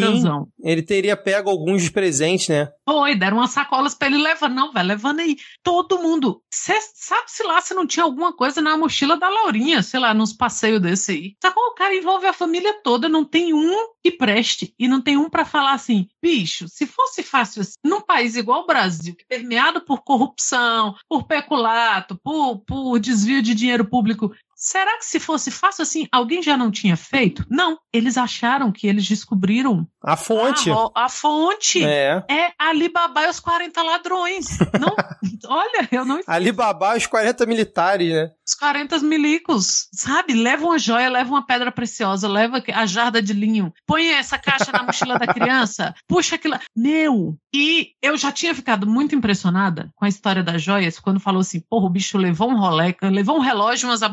Ele teria pego alguns dos presentes, né? Foi, deram umas sacolas pra ele levar. Não, vai levando aí. Todo mundo. Cê sabe-se lá se não tinha alguma coisa na mochila da Laurinha, sei lá, nos passeios desse aí. Sacou? O cara envolve a família toda, não tem um que preste. E não tem um pra falar assim, bicho, se fosse fácil assim, num país igual o Brasil, que é permeado por corrupção, por peculato, por, por desvio de dinheiro público, será que se fosse fácil assim, alguém já não tinha feito? Não. Eles acharam que eles descobriram A fonte. a, a fonte É. é Alibaba e os 40 ladrões. Não, olha, eu não Alibaba, os 40 militares, né? os 40 milicos, sabe? Leva uma joia, leva uma pedra preciosa, leva a jarda de linho, põe essa caixa na mochila da criança, puxa aquilo. Meu! E eu já tinha ficado muito impressionada com a história das joias quando falou assim: porra, o bicho levou um Rolex, levou um relógio e umas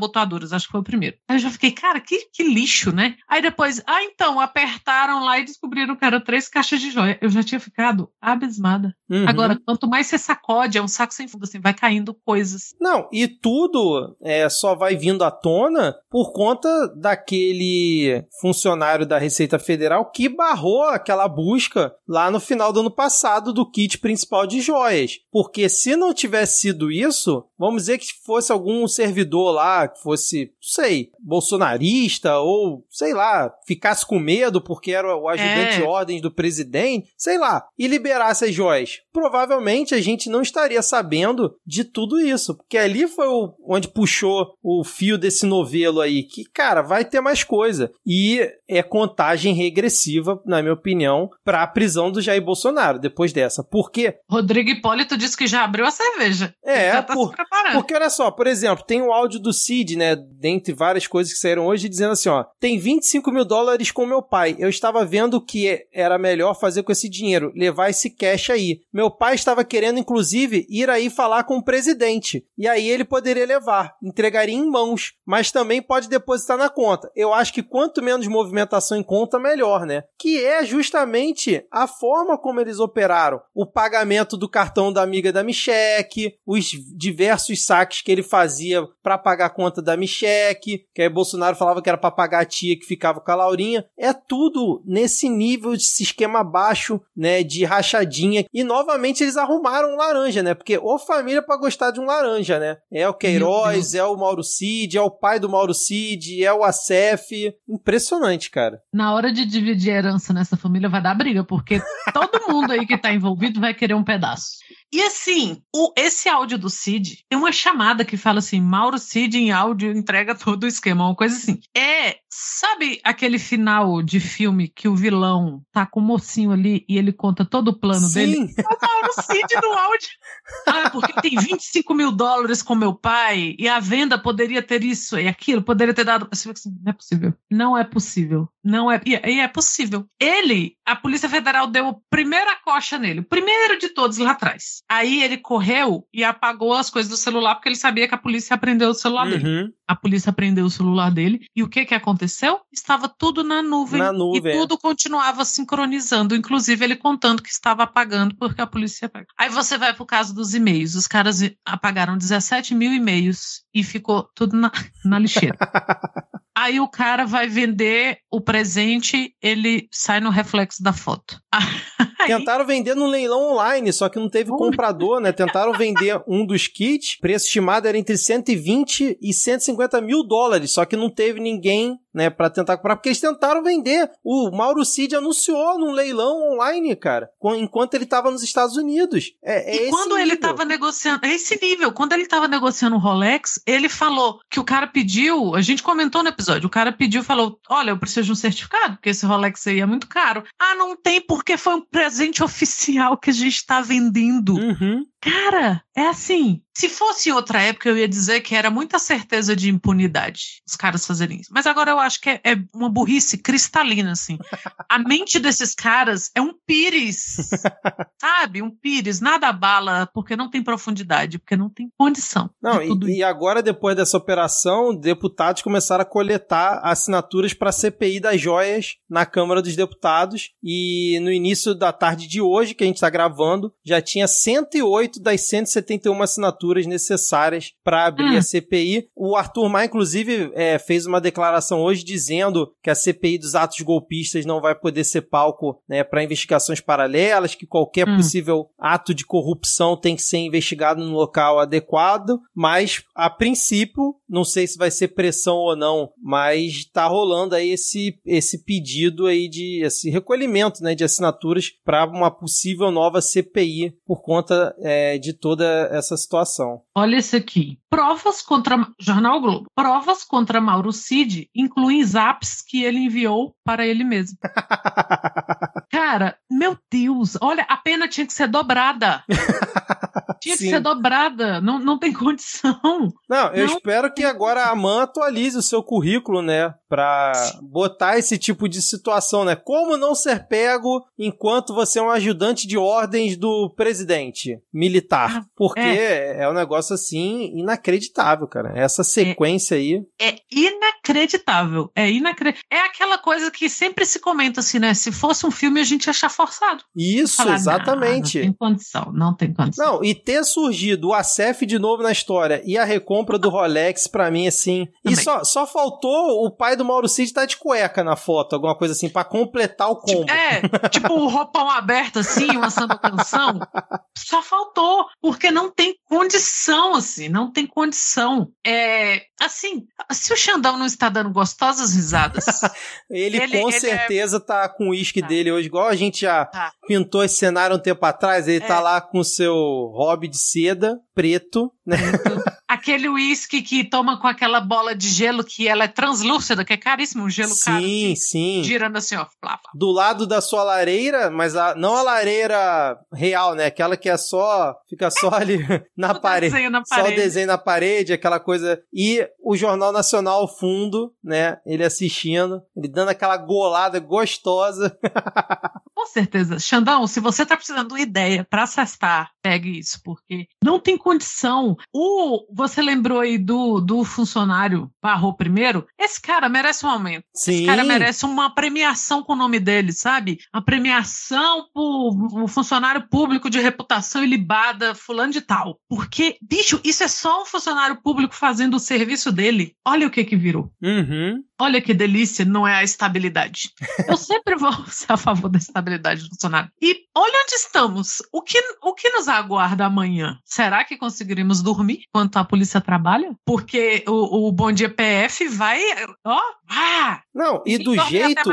acho que foi o primeiro. Aí eu já fiquei, cara, que, que lixo, né? Aí depois, ah, então, apertaram lá e descobriram que eram três caixas de joia. Eu já tinha ficado abismada. Uhum. Agora, quanto mais você sacode, é um saco sem fundo, assim, vai caindo coisas. Não, e tudo é, só vai vindo à tona por conta daquele funcionário da Receita Federal que barrou aquela busca lá no final do ano passado do kit principal de joias. Porque se não tivesse sido isso, vamos dizer que fosse algum servidor lá, que fosse, sei, bolsonarista ou, sei lá, ficasse com medo porque era o ajudante É. de ordens do presidente, sei lá, e liberasse as joias. much. Provavelmente a gente não estaria sabendo de tudo isso, porque ali foi o, onde puxou o fio desse novelo aí, que, cara, vai ter mais coisa. E é contagem regressiva, na minha opinião, para a prisão do Jair Bolsonaro depois dessa. Por quê? Rodrigo Hipólito disse que já abriu a cerveja. É, já tá por- se preparando. Porque olha só, por exemplo, tem o áudio do Cid, né? Dentre várias coisas que saíram hoje, dizendo assim: ó, tem 25 mil dólares com meu pai. Eu estava vendo o que era melhor fazer com esse dinheiro, levar esse cash aí. Meu pai estava querendo, inclusive, ir aí falar com o presidente. E aí ele poderia levar, entregaria em mãos, mas também pode depositar na conta. Eu acho que quanto menos movimentação em conta, melhor, né? Que é justamente a forma como eles operaram. O pagamento do cartão da amiga da Micheque, os diversos saques que ele fazia para pagar a conta da Micheque, que aí Bolsonaro falava que era para pagar a tia que ficava com a Laurinha. É tudo nesse nível de esquema baixo, né, de rachadinha. E novamente eles arrumaram um laranja, né? Porque ou família para gostar de um laranja, né? É o Queiroz, é o Mauro Cid, é o pai do Mauro Cid, é o Acef. Impressionante, cara. Na hora de dividir herança nessa família vai dar briga, porque todo mundo aí que tá envolvido vai querer um pedaço. E assim, o, esse áudio do Cid tem uma chamada que fala assim: Mauro Cid em áudio entrega todo o esquema, uma coisa assim. É, sabe aquele final de filme que o vilão tá com o mocinho ali e ele conta todo o plano dele? Sim, É o Mauro Cid no áudio. Ah, porque tem 25 mil dólares com meu pai e a venda poderia ter isso e aquilo, poderia ter dado. Assim, Não é possível. Não é possível. Não é. E é possível. Ele, a Polícia Federal deu a primeira coxa nele, o primeiro de todos lá atrás. Aí ele correu e apagou as coisas do celular porque ele sabia que a polícia apreendeu o celular dele. Uhum. A polícia apreendeu o celular dele e o que que aconteceu? Estava tudo na nuvem. Na nuvem, E é. tudo continuava sincronizando, inclusive ele contando que estava apagando porque a polícia apagou. Aí você vai pro caso dos e-mails. Os caras apagaram 17 mil e-mails e ficou tudo na, na lixeira. Aí o cara vai vender o presente, ele sai no reflexo da foto. Aí, Tentaram vender no leilão online, só que não teve comprador, né? Tentaram vender um dos kits, preço estimado era entre 120 e 150 mil dólares, só que não teve ninguém, né, pra tentar comprar, porque eles tentaram vender. O Mauro Cid anunciou num leilão online, cara, enquanto ele tava nos Estados Unidos. É, é E esse quando ele nível. tava negociando, é esse nível, quando ele tava negociando o Rolex, ele falou que o cara pediu, a gente comentou no episódio, o cara pediu, falou, olha, eu preciso de um certificado, porque esse Rolex aí é muito caro. Ah, não tem, porque foi um presente oficial que a gente tá vendendo. Uhum. Cara, é assim, se fosse em outra época, eu ia dizer que era muita certeza de impunidade os caras fazerem isso. Mas agora eu acho que é, é uma burrice cristalina, assim. A mente desses caras é um pires, sabe? Um pires, nada abala, porque não tem profundidade, porque não tem condição. Não, e, e agora, depois dessa operação, deputados começaram a coletar assinaturas para a CPI das joias na Câmara dos Deputados. E no início da tarde de hoje, que a gente está gravando, já tinha 108 das 171 assinaturas necessárias para abrir Hum. a CPI. O Arthur Maia, inclusive, é, fez uma declaração hoje dizendo que a CPI dos atos golpistas não vai poder ser palco né, para investigações paralelas, que qualquer Hum. possível ato de corrupção tem que ser investigado no local adequado, mas a princípio, não sei se vai ser pressão ou não, mas tá rolando aí esse, esse pedido aí de esse recolhimento né, de assinaturas para uma possível nova CPI por conta é, de toda essa situação. Olha isso aqui. Provas contra. Jornal Globo. Provas contra Mauro Cid incluem zaps que ele enviou para ele mesmo. Cara, meu Deus, olha, a pena tinha que ser dobrada. Tinha que Sim. ser dobrada. Não, não tem condição. Não, eu Não. espero que agora a AMAN atualize o seu currículo, né? Pra botar esse tipo de situação, né? Como não ser pego enquanto você é um ajudante de ordens do presidente militar? Porque é, um negócio assim inacreditável, cara. Essa sequência aí. É inacreditável. É inacreditável. É aquela coisa que sempre se comenta assim, né? Se fosse um filme, a gente ia achar forçado. Isso, Falar, exatamente. "Não, não tem condição, não tem condição. Não, e ter surgido o ACF de novo na história e a recompra do Rolex, pra mim, assim. E Também. só, só faltou o pai do Mauro Cid estar de cueca na foto, alguma coisa assim, pra completar o combo. É, tipo o roupão aberto assim, uma samba canção. Só faltou, porque não tem condição, assim, não tem condição. É, assim, se o Xandão não está dando gostosas risadas, Ele, Ele- com ele é- certeza tá com o uísque Tá. dele hoje, igual a gente já Tá. pintou esse cenário um tempo atrás. Ele É. tá lá com o seu hobby de seda preto, né? aquele uísque que toma com aquela bola de gelo que ela é translúcida, que é caríssimo, um gelo caro, sim, sim. girando assim, ó, plá, plá. Do lado da sua lareira, mas a- não a lareira real, né? Aquela que é só. Fica só ali na O parede. desenho na Só o parede. desenho na parede, aquela coisa. E o Jornal Nacional ao fundo, né? Ele assistindo, ele dando aquela golada gostosa. Com certeza. Xandão, se você tá precisando de uma ideia para acessar, pegue isso, porque não tem condição. O, você lembrou aí do, do funcionário barrou primeiro? Esse cara merece um aumento. Sim. Esse cara merece uma premiação com o nome dele, sabe? Uma premiação por um funcionário público de reputação ilibada, fulano de tal. Porque, bicho, isso é só um funcionário público fazendo o serviço dele. Olha o que que virou. Uhum. Olha que delícia, não é a estabilidade. Eu sempre vou ser a favor da estabilidade do funcionário. E olha onde estamos. O que, o que nos aguarda amanhã? Será que conseguiremos dormir enquanto a polícia trabalha? Porque o, o Bom Dia PF vai. Ó, ah, Não, e do jeito.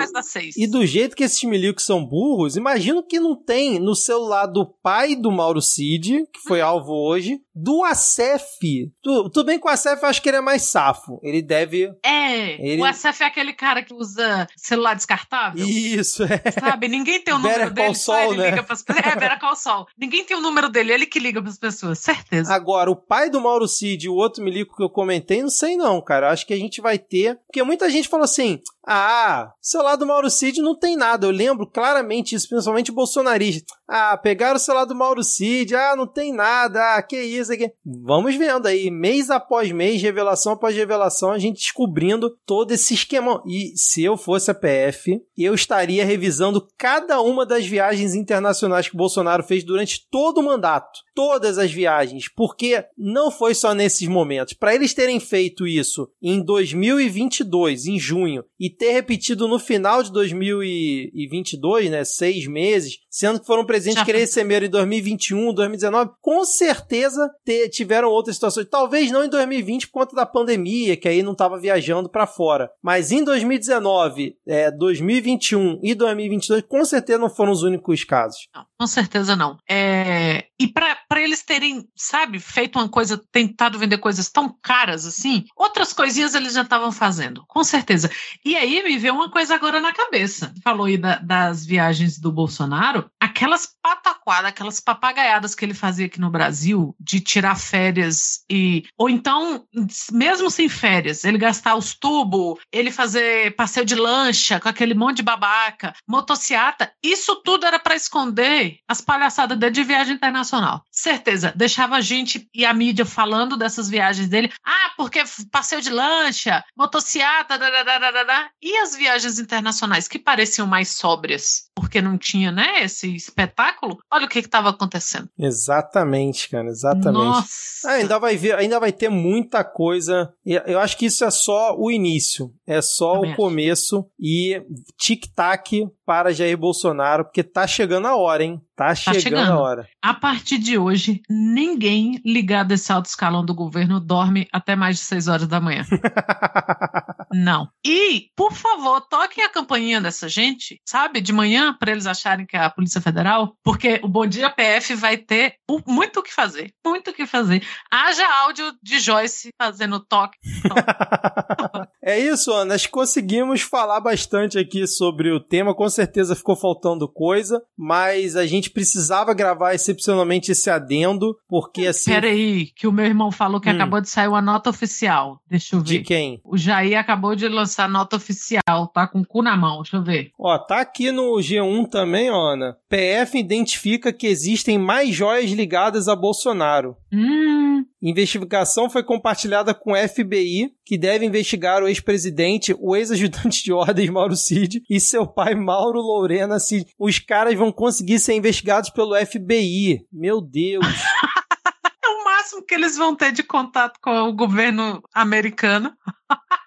E do jeito que esses milicos são burros, imagino que não tem no celular do pai do Mauro Cid, que foi alvo hoje, do Acef. Tu- Tudo bem que o Acef eu acho que ele é mais safo. Ele deve. É, Ele- o SF é aquele cara que usa celular descartável. Isso, é. Sabe? Ninguém tem o Better número Call dele, só Saul, ele né? liga pras pessoas. É, Better Call Saul. Ninguém tem o número dele, ele que liga pras pessoas, certeza. Agora, o pai do Mauro Cid e o outro milico que eu comentei, não sei não, cara. Acho que a gente vai ter. Porque muita gente falou assim: Ah, lado do Mauro Cid não tem nada. Eu lembro claramente isso, principalmente bolsonarista. Ah, pegaram o celular do Mauro Cid. Ah, não tem nada. Ah, que isso aqui. Vamos vendo aí, mês após mês, revelação após revelação, a gente descobrindo todo esse esquema. E se eu fosse a PF, eu estaria revisando cada uma das viagens internacionais que o Bolsonaro fez durante todo o mandato. Todas as viagens. Porque não foi só nesses momentos. Para eles terem feito isso em 2022, em junho, e ter repetido no final de 2022, né? Seis meses, sendo que foram presentes Já que receberam em 2021, 2019, com certeza te- tiveram outras situações. Talvez não em 2020 por conta da pandemia, que aí não estava viajando para fora. Mas em 2019, é, 2021 e 2022, com certeza não foram os únicos casos. Não, com certeza não. É, e para eles terem, sabe, feito uma coisa, tentado vender coisas tão caras assim, outras coisinhas eles já estavam fazendo, com certeza. E aí me veio uma coisa agora na cabeça. Falou aí da- das viagens do Bolsonaro, aquelas pataquadas, aquelas papagaiadas que ele fazia aqui no Brasil, de tirar férias e. Ou então, mesmo sem férias, ele gastar os tubos, ele fazer passeio de lancha com aquele monte de babaca, motociata, isso tudo era para esconder as palhaçadas dele de viagem internacional. Certeza, deixava a gente e a mídia falando dessas viagens dele. Ah, porque passeio de lancha, motociata, e as viagens internacionais que pareciam mais sóbrias, porque não tinha, né, esse espetáculo. Olha o que estava acontecendo. Exatamente, cara, exatamente. Nossa. Ah, ainda vai ver, ainda vai ter muita coisa. Eu acho que isso é só o início, é só Também o acho. começo e tic-tac para Jair Bolsonaro, porque tá chegando a hora, hein? Tá chegando, chegando. a hora. A partir de hoje, ninguém ligado a esse alto escalão do governo dorme até mais de 6 horas da manhã. Não. E, por favor, toquem a campainha dessa gente, sabe? De manhã, para eles acharem que é a Polícia Federal, porque o Bom Dia PF vai ter muito o que fazer. Muito o que fazer. Haja áudio de Joyce fazendo toque. É isso, Ana. Nós conseguimos falar bastante aqui sobre o tema. Com certeza ficou faltando coisa, mas a gente precisava gravar excepcionalmente esse adendo, porque assim. Peraí, que o meu irmão falou que Hum. acabou de sair uma nota oficial. Deixa eu ver. De quem? O Jair acabou de lançar nota oficial, tá com o cu na mão. Deixa eu ver. Ó, tá aqui no G1 também, Ana. PF identifica que existem mais joias ligadas a Bolsonaro. Hum. Investigação foi compartilhada com o FBI, que deve investigar o ex-presidente, o ex-ajudante de ordens Mauro Cid e seu pai Mauro Lorena Cid. Os caras vão conseguir ser investigados pelo FBI. Meu Deus. É o máximo que eles vão ter de contato com o governo americano.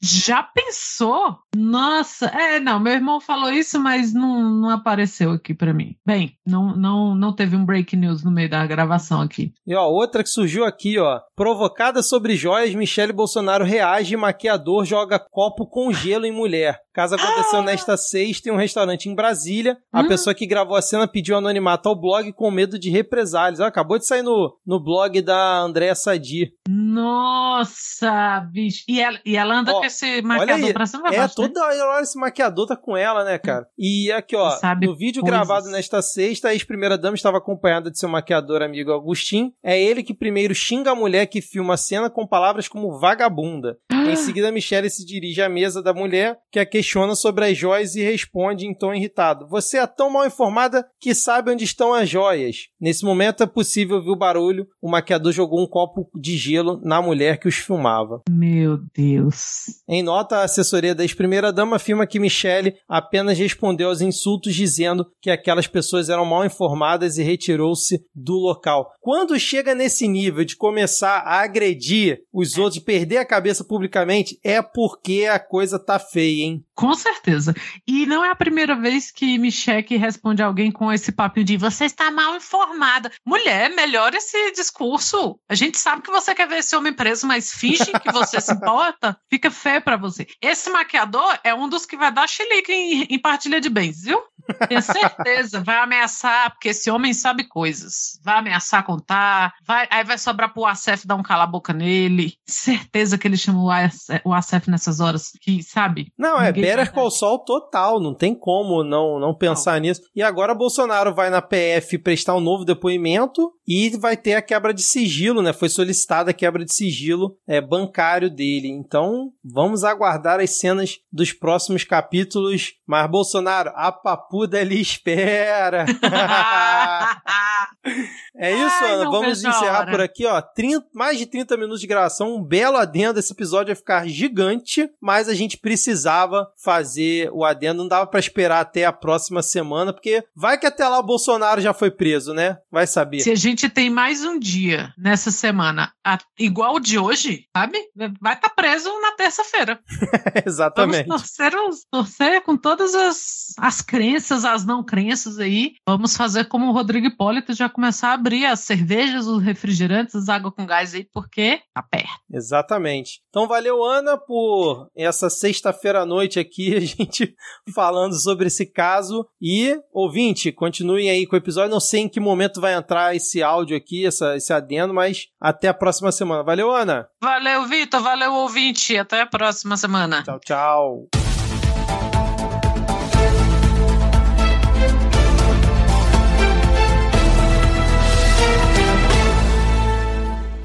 Já pensou? Nossa, é, não, meu irmão falou isso, mas não, não apareceu aqui pra mim. Bem, não, não, não teve um break news no meio da gravação aqui. E ó, outra que surgiu aqui, ó. Provocada sobre joias, Michele Bolsonaro reage maquiador joga copo com gelo em mulher. Caso aconteceu nesta sexta em um restaurante em Brasília. A Hum. pessoa que gravou a cena pediu anonimato ao blog com medo de represálias. Ó, acabou de sair no, no blog da Andréa Sadi. Nossa, bicho. E ela, e ela anda Ó, com esse maquiador pra cima É, baixo, né? toda hora esse maquiador tá com ela, né, cara? E aqui, ó, Sabe no vídeo coisas. gravado nesta sexta, a ex-primeira-dama estava acompanhada de seu maquiador amigo Agostinho. É ele que primeiro xinga a mulher que filma a cena com palavras como vagabunda. Em seguida, Michelle se dirige à mesa da mulher, que a questiona sobre as joias e responde em tom irritado. Você é tão mal informada que sabe onde estão as joias. Nesse momento é possível ouvir o barulho. O maquiador jogou um copo de gelo na mulher que os filmava. Meu Deus. Em nota, a assessoria da ex-primeira-dama afirma que Michele apenas respondeu aos insultos dizendo que aquelas pessoas eram mal informadas e retirou-se do local. Quando chega nesse nível de começar a agredir os outros, de perder a cabeça publicamente, é porque a coisa tá feia, hein? Com certeza. E não é a primeira vez que Michelle responde a alguém com esse papinho de você está mal informada. Mulher, melhora esse discurso. A gente sabe que você quer ver esse homem preso, mas finge que você se importa. Fica feio pra você. Esse maquiador é um dos que vai dar chilique em, em partilha de bens, viu? Tenho certeza. Vai ameaçar, porque esse homem sabe coisas. Vai ameaçar contar. Vai, aí vai sobrar pro Acef dar um cala-boca nele. Certeza que ele chama o Acef nessas horas. Que, sabe? Não, é Ninguém Better vai- Call Saul total, não tem como não, não pensar nisso. E agora Bolsonaro vai na PF prestar um novo depoimento e vai ter a quebra de sigilo, né? Foi solicitada a quebra de sigilo é, bancário dele. Então, vamos aguardar as cenas dos próximos capítulos. Mas, Bolsonaro, a papuda ali espera. é isso, Ai, Ana. não Vamos encerrar por aqui, ó. 30 mais de 30 minutos de gravação, um belo adendo. Esse episódio vai ficar gigante, mas a gente precisava fazer o adendo. Não dava pra esperar até a próxima semana, porque vai que até lá o Bolsonaro já foi preso, né? Vai saber. Se a gente tem mais um dia nessa semana, a- igual o de hoje, sabe? Vai estar preso na terça-feira. Vamos Exatamente. torcer, torcer com todas as, as crenças, as não crenças aí. Vamos fazer como o Rodrigo Hipólito já começar a abrir as cervejas, os refrigerantes, as água com gás aí, porque tá perto. Exatamente. Então valeu, Ana, por essa sexta-feira à noite aqui, a gente falando sobre esse caso. E, ouvinte, continuem aí com o episódio. Não sei em que momento vai entrar esse áudio aqui, essa, esse adendo, mas até a próxima semana. Valeu, Ana. Valeu, Vitor. Valeu, ouvinte. Até a próxima semana. Tchau, tchau.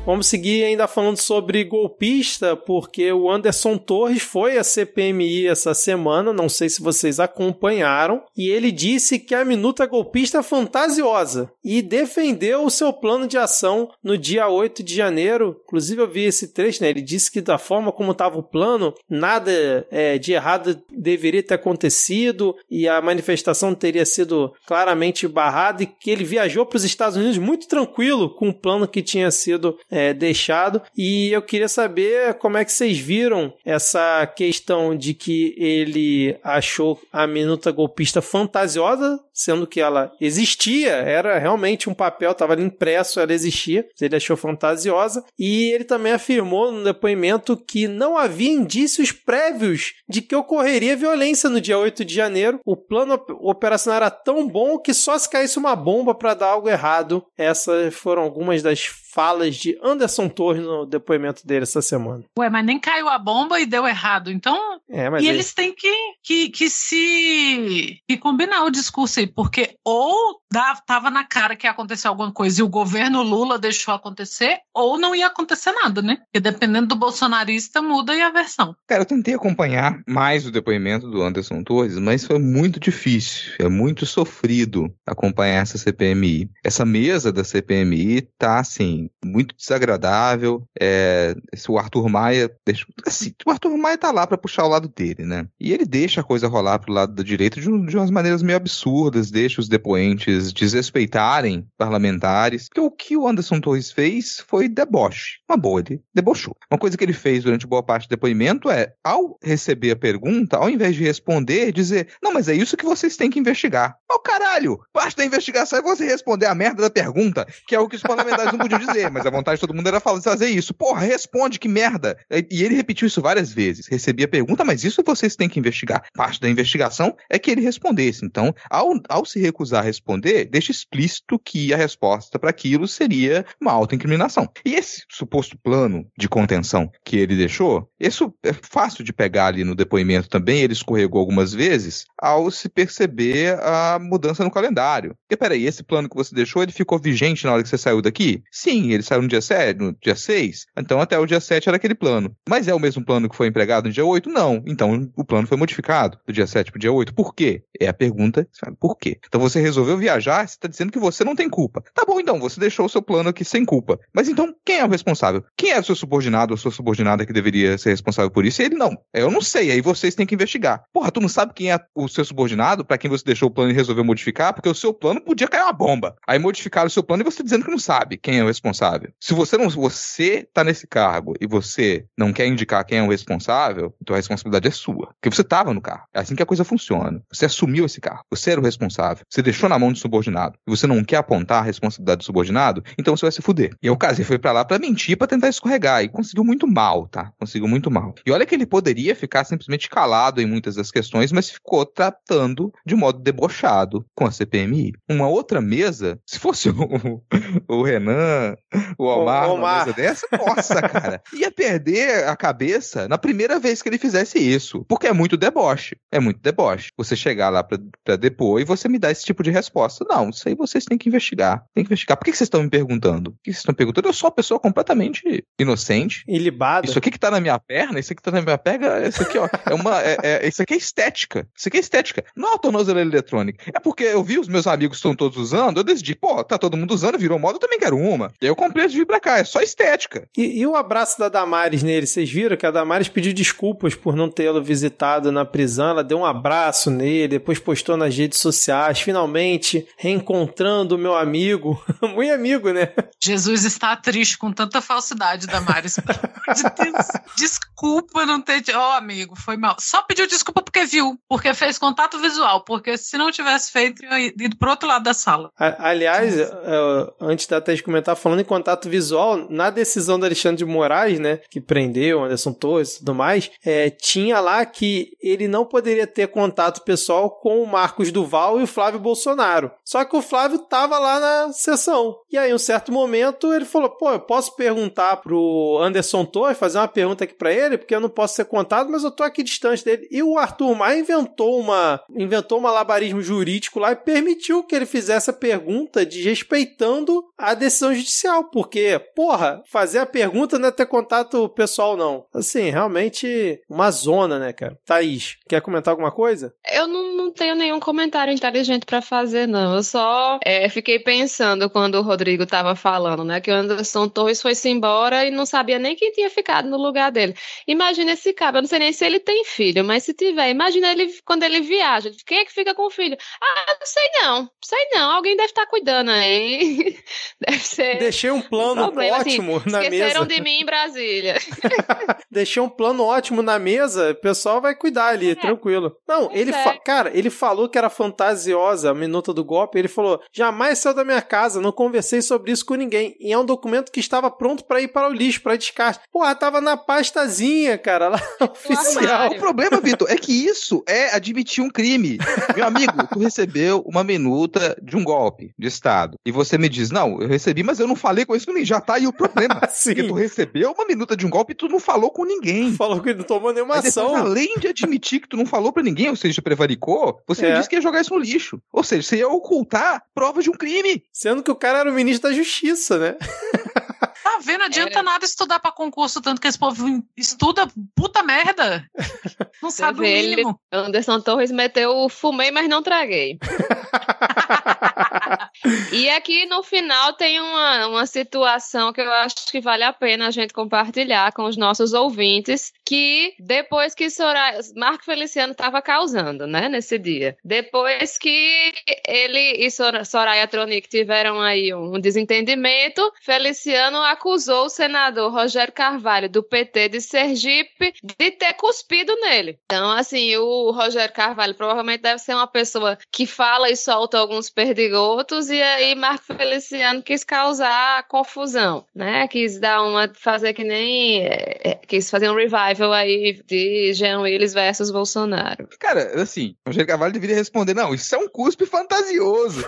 Vamos seguir ainda falando sobre golpista, porque o Anderson Torres foi à CPMI essa semana, não sei se vocês acompanharam, e ele disse que a minuta golpista é fantasiosa e defendeu o seu plano de ação no dia 8 de janeiro. Inclusive, eu vi esse trecho, né? Ele disse que da forma como estava o plano, nada é, de errado deveria ter acontecido e a manifestação teria sido claramente barrada e que ele viajou para os Estados Unidos muito tranquilo com o plano que tinha sido é, deixado. E eu queria saber como é que vocês viram essa questão de que ele achou a minuta golpista fantasiosa, sendo que ela existia, era realmente um papel, estava ali impresso, ela existia, ele achou fantasiosa. E ele também afirmou no depoimento que não havia indícios prévios de que ocorreria violência no dia 8 de janeiro. O plano op- operacional era tão bom que só se caísse uma bomba para dar algo errado. Essas foram algumas das falas de Anderson Torres no depoimento dele essa semana. Ué, mas nem caiu a bomba e deu errado. Então, É, mas e ele- eles têm que, que, que se que combinar o discurso aí, porque ou dá, tava na cara que ia acontecer alguma coisa e o governo Lula deixou acontecer, ou não ia acontecer nada, né? Porque dependendo do bolsonarista, muda a versão. Cara, eu tentei acompanhar mais o depoimento do Anderson Torres, mas foi muito difícil, é muito sofrido acompanhar essa CPMI. Essa mesa da CPMI tá, assim, muito desagradável. É, o Arthur Maia, deixa, assim, o Arthur Maia tá lá pra puxar o lado dele, né? E ele deixa a coisa rolar pro lado da direita de, de umas maneiras meio absurdas, deixa os depoentes desrespeitarem parlamentares. Porque o que o Anderson Torres fez foi deboche. Uma boa, ele debochou. Uma coisa que ele fez durante boa parte do depoimento é, ao receber a pergunta, ao invés de responder, dizer: Não, mas é isso que vocês têm que investigar. Ô caralho! Parte da investigação é você responder a merda da pergunta, que é o que os parlamentares não podiam dizer, mas a vontade de todo mundo era fazer isso. Porra, responde, que merda! E ele repetiu isso várias vezes. Recebia a pergunta, mas isso vocês têm que investigar. Parte da investigação é que ele respondesse. Então, ao, ao se recusar a responder, deixa explícito que a resposta para aquilo seria uma autoincriminação. E esse suposto plano de contenção que ele deixou, isso é fácil de pegar ali no depoimento também, ele escorregou algumas vezes ao se perceber a mudança no calendário. Porque peraí, esse plano que você deixou, ele ficou vigente na hora que você saiu daqui? Sim, ele saiu no dia 7, no dia 6, então até o dia 7 era aquele plano. Mas é o mesmo plano que foi empregado no dia 8? Não. Então o plano foi modificado do dia 7 para o dia 8. Por quê? É a pergunta, fala, por quê? Então você resolveu viajar, você está dizendo que você não tem culpa. Tá bom, então, você deixou o seu plano aqui sem culpa. Mas então, quem é o responsável? Quem é o seu subordinado ou sua subordinada que deveria ser responsável por isso? E ele não. Eu não sei, aí vocês têm que investigar. Porra, tu não sabe quem é o seu subordinado para quem você deixou o plano e resolveu modificar? Porque o seu plano podia cair uma bomba. Aí modificaram o seu plano e você dizendo que não sabe quem é o responsável. Se você não, você tá nesse cargo e você não quer indicar quem é o responsável, então a responsabilidade é sua. Porque você tava no carro. É assim que a coisa funciona. Você assumiu esse carro. Você era o responsável. Você deixou na mão do subordinado. E você não quer apontar a responsabilidade do subordinado, então você vai se fuder. E o Kazi foi pra lá pra mentir, pra tentar escorregar. E conseguiu muito mal, tá? Conseguiu muito mal. E olha que ele poderia ficar simplesmente calado em muitas das questões, mas ficou tratando de modo debochado com a CPMI. Uma outra mesa, se fosse o, o Renan, o Omar, O Omar. mesa dessa, nossa, cara, ia perder a cabeça na primeira vez que ele fizesse isso. Porque é muito deboche. É muito deboche. Você chegar lá pra, pra depor e você me dá esse tipo de resposta. Não, isso aí vocês têm que investigar. Tem que investigar. Por que que vocês estão me perguntando? Por que vocês estão perguntando? Eu sou uma pessoa completamente inocente. Ilibada. Isso aqui que tá na minha perna, isso aqui que tá na minha perna, isso aqui, ó, é uma. É, é- isso aqui é estética. Isso aqui é estética. Não é a tornozeleira eletrônica. É porque eu vi os meus amigos estão todos usando, eu decidi, pô, tá todo mundo usando, virou moda, eu também quero uma. E aí eu comprei de vir pra cá. É só estética. E, e o abraço da Damares nele, vocês viram que a Damares pediu desculpas por não tê-lo visitado na prisão, ela deu um abraço nele, depois postou nas redes sociais, finalmente reencontrando o meu amigo, muito amigo, né? Jesus está triste com tanta falsidade da Maris. De. Desculpa não ter. Ó, oh, amigo, foi mal. Só pediu desculpa porque viu, porque fez contato visual, porque se não tivesse feito, ia ido pro outro lado da sala. Aliás, eh, antes da Thaís comentar, falando em contato visual, na decisão do Alexandre de Moraes, né, que prendeu Anderson Torres e tudo mais, eh, tinha lá que ele não poderia ter contato pessoal com o Marcos Duval e o Flávio Bolsonaro. Só que o Flávio tava lá na sessão. E aí, em um certo momento, ele falou: pô, eu posso perguntar pro Anderson Torres, fazer uma pergunta aqui pra ele, porque eu não posso ser contado, mas eu tô aqui distante dele. E o Arthur Maia inventou uma inventou um malabarismo jurídico lá e permitiu que ele fizesse a pergunta desrespeitando a decisão judicial, porque, porra, fazer a pergunta não é ter contato pessoal, não. Assim, realmente uma zona, né, cara? Thaís, quer comentar alguma coisa? Eu não, não tenho nenhum comentário inteligente pra fazer, não. Eu só é, fiquei pensando quando o Rodrigo tava falando, né? Que o Anderson Torres foi-se embora e não sabia nem quem tinha ficado no lugar dele. Imagina esse cara, eu não sei nem se ele tem filho, mas se tiver, imagina ele quando ele viaja. Quem é que fica com o filho? Ah, não sei não, sei não. Alguém deve estar cuidando aí. Deve ser. Deixei um plano problema, assim, ótimo na Esqueceram mesa. de mim em Brasília. Deixei um plano ótimo na mesa, o pessoal vai cuidar ali, tranquilo. Não, Pois ele, é. cara, ele falou que era fantasiosa a minuta do golpe. Ele falou: jamais saiu da minha casa, não conversei sobre isso com ninguém. E é um documento que estava pronto pra ir para o lixo, pra descarte. Porra, tava na pastazinha, cara, lá oficial. O problema, Vitor, é que isso é admitir um crime. Meu amigo, tu recebeu uma minuta de um golpe de Estado. E você me diz, não, eu recebi, mas eu não falei com isso com ninguém. Já tá aí o problema. Assim, Porque tu recebeu uma minuta de um golpe e tu não falou com ninguém. falou que ele não tomou nenhuma Mas depois, ação. além de admitir que tu não falou pra ninguém, ou seja, prevaricou, você É. me disse que ia jogar isso no lixo. Ou seja, você ia ocultar provas de um crime. Sendo que o cara era o ministro da Justiça, né? Tá vendo? Não adianta Era. nada estudar pra concurso, tanto que esse povo estuda puta merda. Não sabe o vê, ele- mínimo. Anderson Torres meteu o fumei, mas não traguei. e aqui no final tem uma, uma situação que eu acho que vale a pena a gente compartilhar com os nossos ouvintes, que depois que Soraya, Marco Feliciano estava causando, né, nesse dia. Depois que ele e Sor- Soraya Tronic tiveram aí um desentendimento, Feliciano acusou o senador Rogério Carvalho, do PT de Sergipe, de ter cuspido nele. Então, assim, o Rogério Carvalho provavelmente deve ser uma pessoa que fala e solta alguns perdigotos, e aí Marco Feliciano quis causar confusão, né? Quis dar uma. fazer que nem. é, é, quis fazer um revival aí de Jean Willis versus Bolsonaro. Cara, assim, o Rogério Carvalho deveria responder: não, isso é um cuspe fantasioso.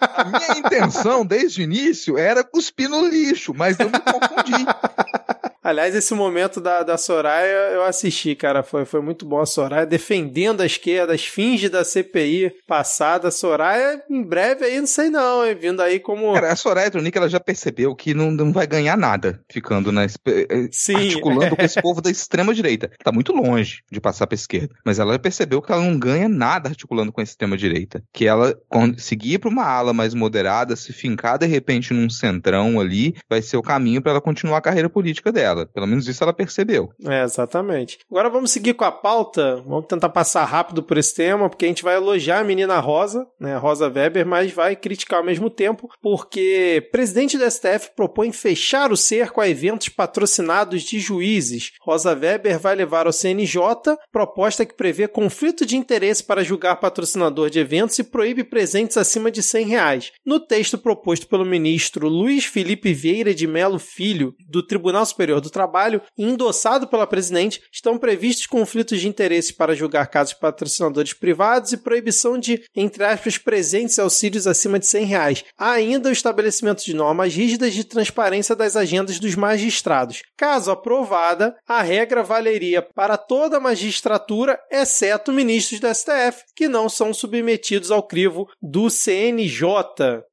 A minha intenção, desde o início, era cuspir no lixo, mas eu me confundi. Aliás, esse momento da, da Soraya eu assisti, cara. Foi, foi muito bom a Soraya defendendo a esquerda, as fins da CPI passada. A Soraya, em breve aí, não sei não, hein? Vindo aí como. Cara, a Soraya Tronic, ela já percebeu que não, não vai ganhar nada ficando na. espe- eh, Sim. articulando com esse povo da extrema-direita. Tá muito longe de passar pra esquerda. Mas ela já percebeu que ela não ganha nada articulando com a extrema-direita. Que ela conseguir pra uma ala mais moderada, se fincar de repente num centrão ali, vai ser o caminho pra ela continuar a carreira política dela. Pelo menos isso ela percebeu. É, exatamente. Agora vamos seguir com a pauta. Vamos tentar passar rápido por esse tema, porque a gente vai elogiar a menina Rosa, né, Rosa Weber, mas vai criticar ao mesmo tempo, porque presidente do STF propõe fechar o cerco a eventos patrocinados de juízes. Rosa Weber vai levar ao CNJ proposta que prevê conflito de interesse para julgar patrocinador de eventos e proíbe presentes acima de 100 reais. No texto proposto pelo ministro Luiz Felipe Vieira de Melo Filho, do Tribunal Superior do Trabalho e endossado pela presidente, estão previstos conflitos de interesse para julgar casos de patrocinadores privados e proibição de, entre aspas, presentes e auxílios acima de 100 reais. Há ainda o estabelecimento de normas rígidas de transparência das agendas dos magistrados. Caso aprovada, a regra valeria para toda a magistratura, exceto ministros do STF, que não são submetidos ao crivo do CNJ.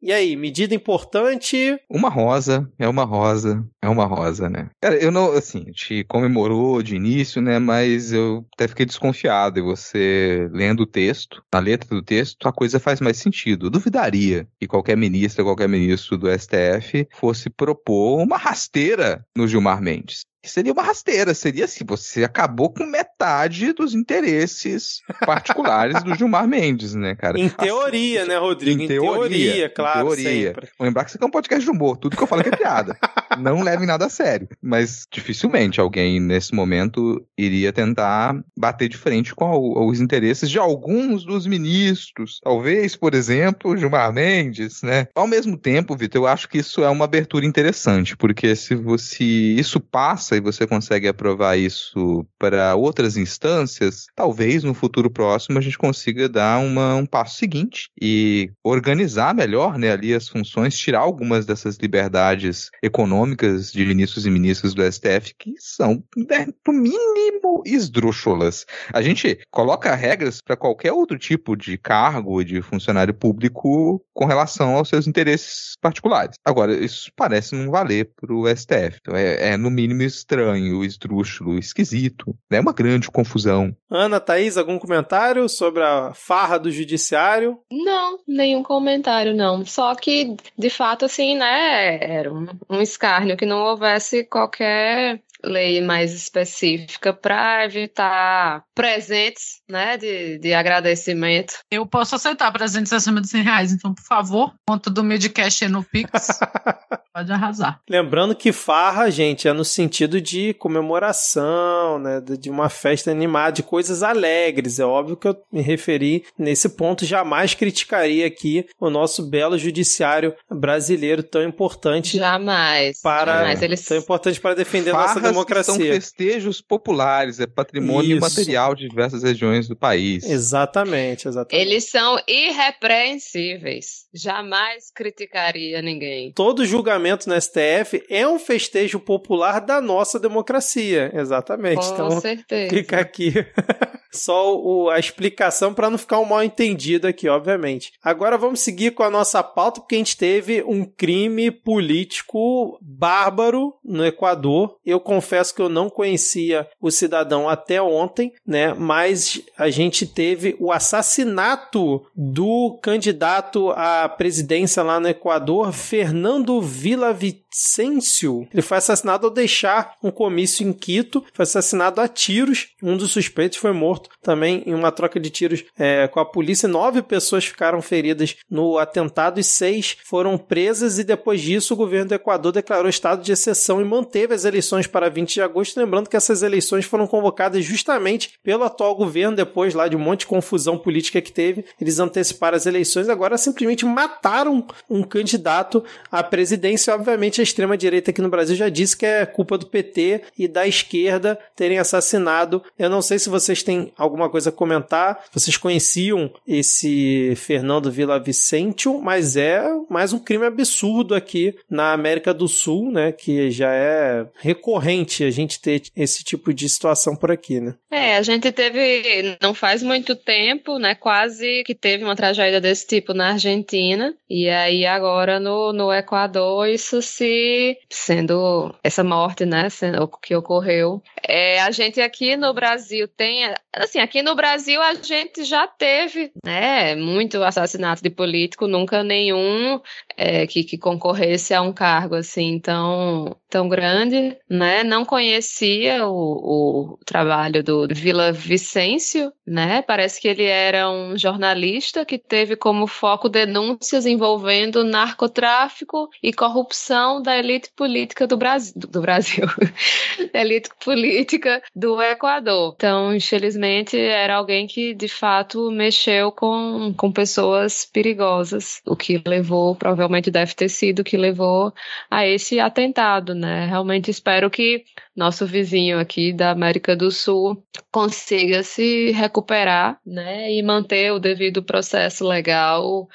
E aí, medida importante? Uma rosa, é uma rosa, é uma rosa, né? Cara, eu não, assim, a gente comemorou de início, né? Mas eu até fiquei desconfiado. E você lendo o texto, na letra do texto, a coisa faz mais sentido. Eu duvidaria que qualquer ministra, qualquer ministro do STF fosse propor uma rasteira no Gilmar Mendes seria uma rasteira, seria assim, você acabou com metade dos interesses particulares do Gilmar Mendes, né, cara? Em teoria, assim, né, Rodrigo? Em, em teoria, teoria, claro, em teoria. Sempre. Lembrar que isso aqui é um podcast de humor, tudo que eu falo aqui é piada. Não leve nada a sério. Mas dificilmente alguém, nesse momento, iria tentar bater de frente com os interesses de alguns dos ministros. Talvez, por exemplo, Gilmar Mendes, né? Ao mesmo tempo, Vitor, eu acho que isso é uma abertura interessante, porque se você isso passa passa e você consegue aprovar isso para outras instâncias, talvez no futuro próximo a gente consiga dar uma, um passo seguinte e organizar melhor né, ali as funções, tirar algumas dessas liberdades econômicas de ministros e ministras do STF que são, né, no mínimo, esdrúxulas. A gente coloca regras para qualquer outro tipo de cargo de funcionário público com relação aos seus interesses particulares. Agora, isso parece não valer para o STF. Então, é, é, no mínimo, estranho, esdrúxulo, esquisito. É né? uma grande confusão. Ana, Thaís, algum comentário sobre a farra do judiciário? Não, nenhum comentário, não. Só que, de fato, assim, né, era um, um que não houvesse qualquer lei mais específica para evitar presentes, né, de, de agradecimento. Eu posso aceitar presentes acima de 100 reais, então, por favor, conta do Midcast no Pix. Pode arrasar. Lembrando que farra, gente, é no sentido de comemoração, né, de uma festa animada, de coisas alegres. É óbvio que eu me referi nesse ponto, jamais criticaria aqui o nosso belo judiciário brasileiro tão importante. Jamais. Para jamais. Eles... tão importante para defender Farras nossa democracia. são festejos populares, é patrimônio Isso. material de diversas regiões do país. Exatamente, exatamente. Eles são irrepreensíveis. Jamais criticaria ninguém. Todo julgamento no STF é um festejo popular da nossa democracia. Exatamente. Com então, certeza. Fica aqui. Só o, a explicação para não ficar um mal entendido aqui, obviamente. Agora vamos seguir com a nossa pauta, porque a gente teve um crime político bárbaro no Equador. Eu confesso que eu não conhecia o cidadão até ontem, né? Mas a gente teve o assassinato do candidato à presidência lá no Equador, Fernando Villavicencio. Ele foi assassinado ao deixar um comício em Quito, foi assassinado a tiros. Um dos suspeitos foi morto morto também em uma troca de tiros é, com a polícia. Nove pessoas ficaram feridas no atentado e seis foram presas. E depois disso, o governo do Equador declarou estado de exceção e manteve as eleições para 20 de agosto. Lembrando que essas eleições foram convocadas justamente pelo atual governo, depois lá de um monte de confusão política que teve. Eles anteciparam as eleições, agora simplesmente mataram um candidato à presidência. Obviamente, a extrema-direita aqui no Brasil já disse que é culpa do PT e da esquerda terem assassinado. Eu não sei se vocês têm alguma coisa a comentar? Vocês conheciam esse Fernando Vicencio, mas é mais um crime absurdo aqui na América do Sul, né? Que já é recorrente a gente ter esse tipo de situação por aqui, né? É, a gente teve, não faz muito tempo, né? Quase que teve uma tragédia desse tipo na Argentina. E aí agora no, no Equador, isso se sendo essa morte, né? Sendo, que ocorreu. É, a gente aqui no Brasil tem assim, aqui no Brasil a gente já teve, né, muito assassinato de político, nunca nenhum é, que, que concorresse a um cargo assim tão, tão grande, né? Não conhecia o, o trabalho do Vila Vicêncio, né? Parece que ele era um jornalista que teve como foco denúncias envolvendo narcotráfico e corrupção da elite política do Brasil, do Brasil, elite política do Equador. Então, infelizmente era alguém que de fato mexeu com, com pessoas perigosas, o que levou, provavelmente deve ter sido o que levou a esse atentado, né? Realmente espero que nosso vizinho aqui da América do Sul consiga se recuperar, né, e manter o devido processo legal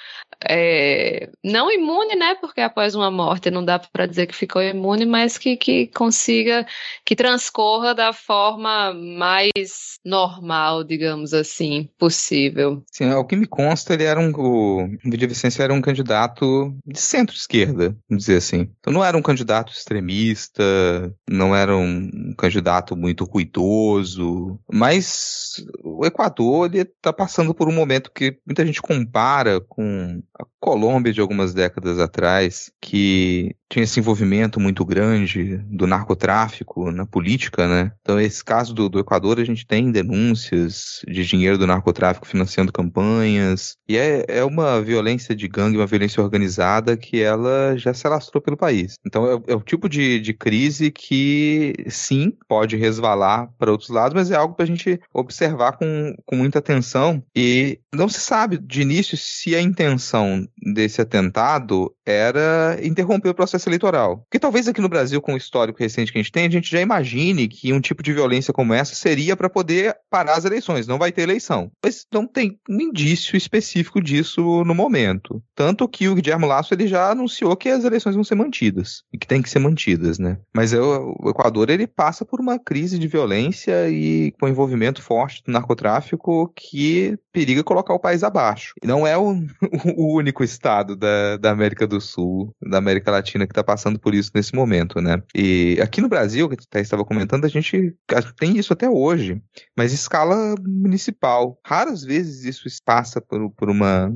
é, não imune, né? Porque após uma morte não dá para dizer que ficou imune, mas que, que consiga, que transcorra da forma mais normal, digamos assim, possível. Sim, ao que me consta, ele era um. O Vídeo Vicência era um candidato de centro-esquerda, vamos dizer assim. Então não era um candidato extremista, não era um candidato muito ruidoso, mas o Equador está passando por um momento que muita gente compara com a Colômbia de algumas décadas atrás, que tinha esse envolvimento muito grande do narcotráfico na política, né? Então, esse caso do, do Equador, a gente tem denúncias de dinheiro do narcotráfico financiando campanhas, e é, é uma violência de gangue, uma violência organizada que ela já se alastrou pelo país. Então, é, é o tipo de, de crise que, sim, pode resvalar para outros lados, mas é algo para a gente observar com, com muita atenção, e não se sabe de início se a intenção desse atentado era interromper o processo eleitoral. Porque talvez aqui no Brasil, com o histórico recente que a gente tem, a gente já imagine que um tipo de violência como essa seria para poder parar as eleições. Não vai ter eleição. Mas não tem um indício específico disso no momento. Tanto que o Guilherme Lasso ele já anunciou que as eleições vão ser mantidas. E que tem que ser mantidas, né? Mas é o Equador ele passa por uma crise de violência e com envolvimento forte do narcotráfico que periga colocar o país abaixo. E não é o, o único estado da, da América do Sul, da América Latina que está passando por isso nesse momento, né? E aqui no Brasil, que você estava comentando, a gente tem isso até hoje, mas escala municipal. Raras vezes isso passa por, por uma.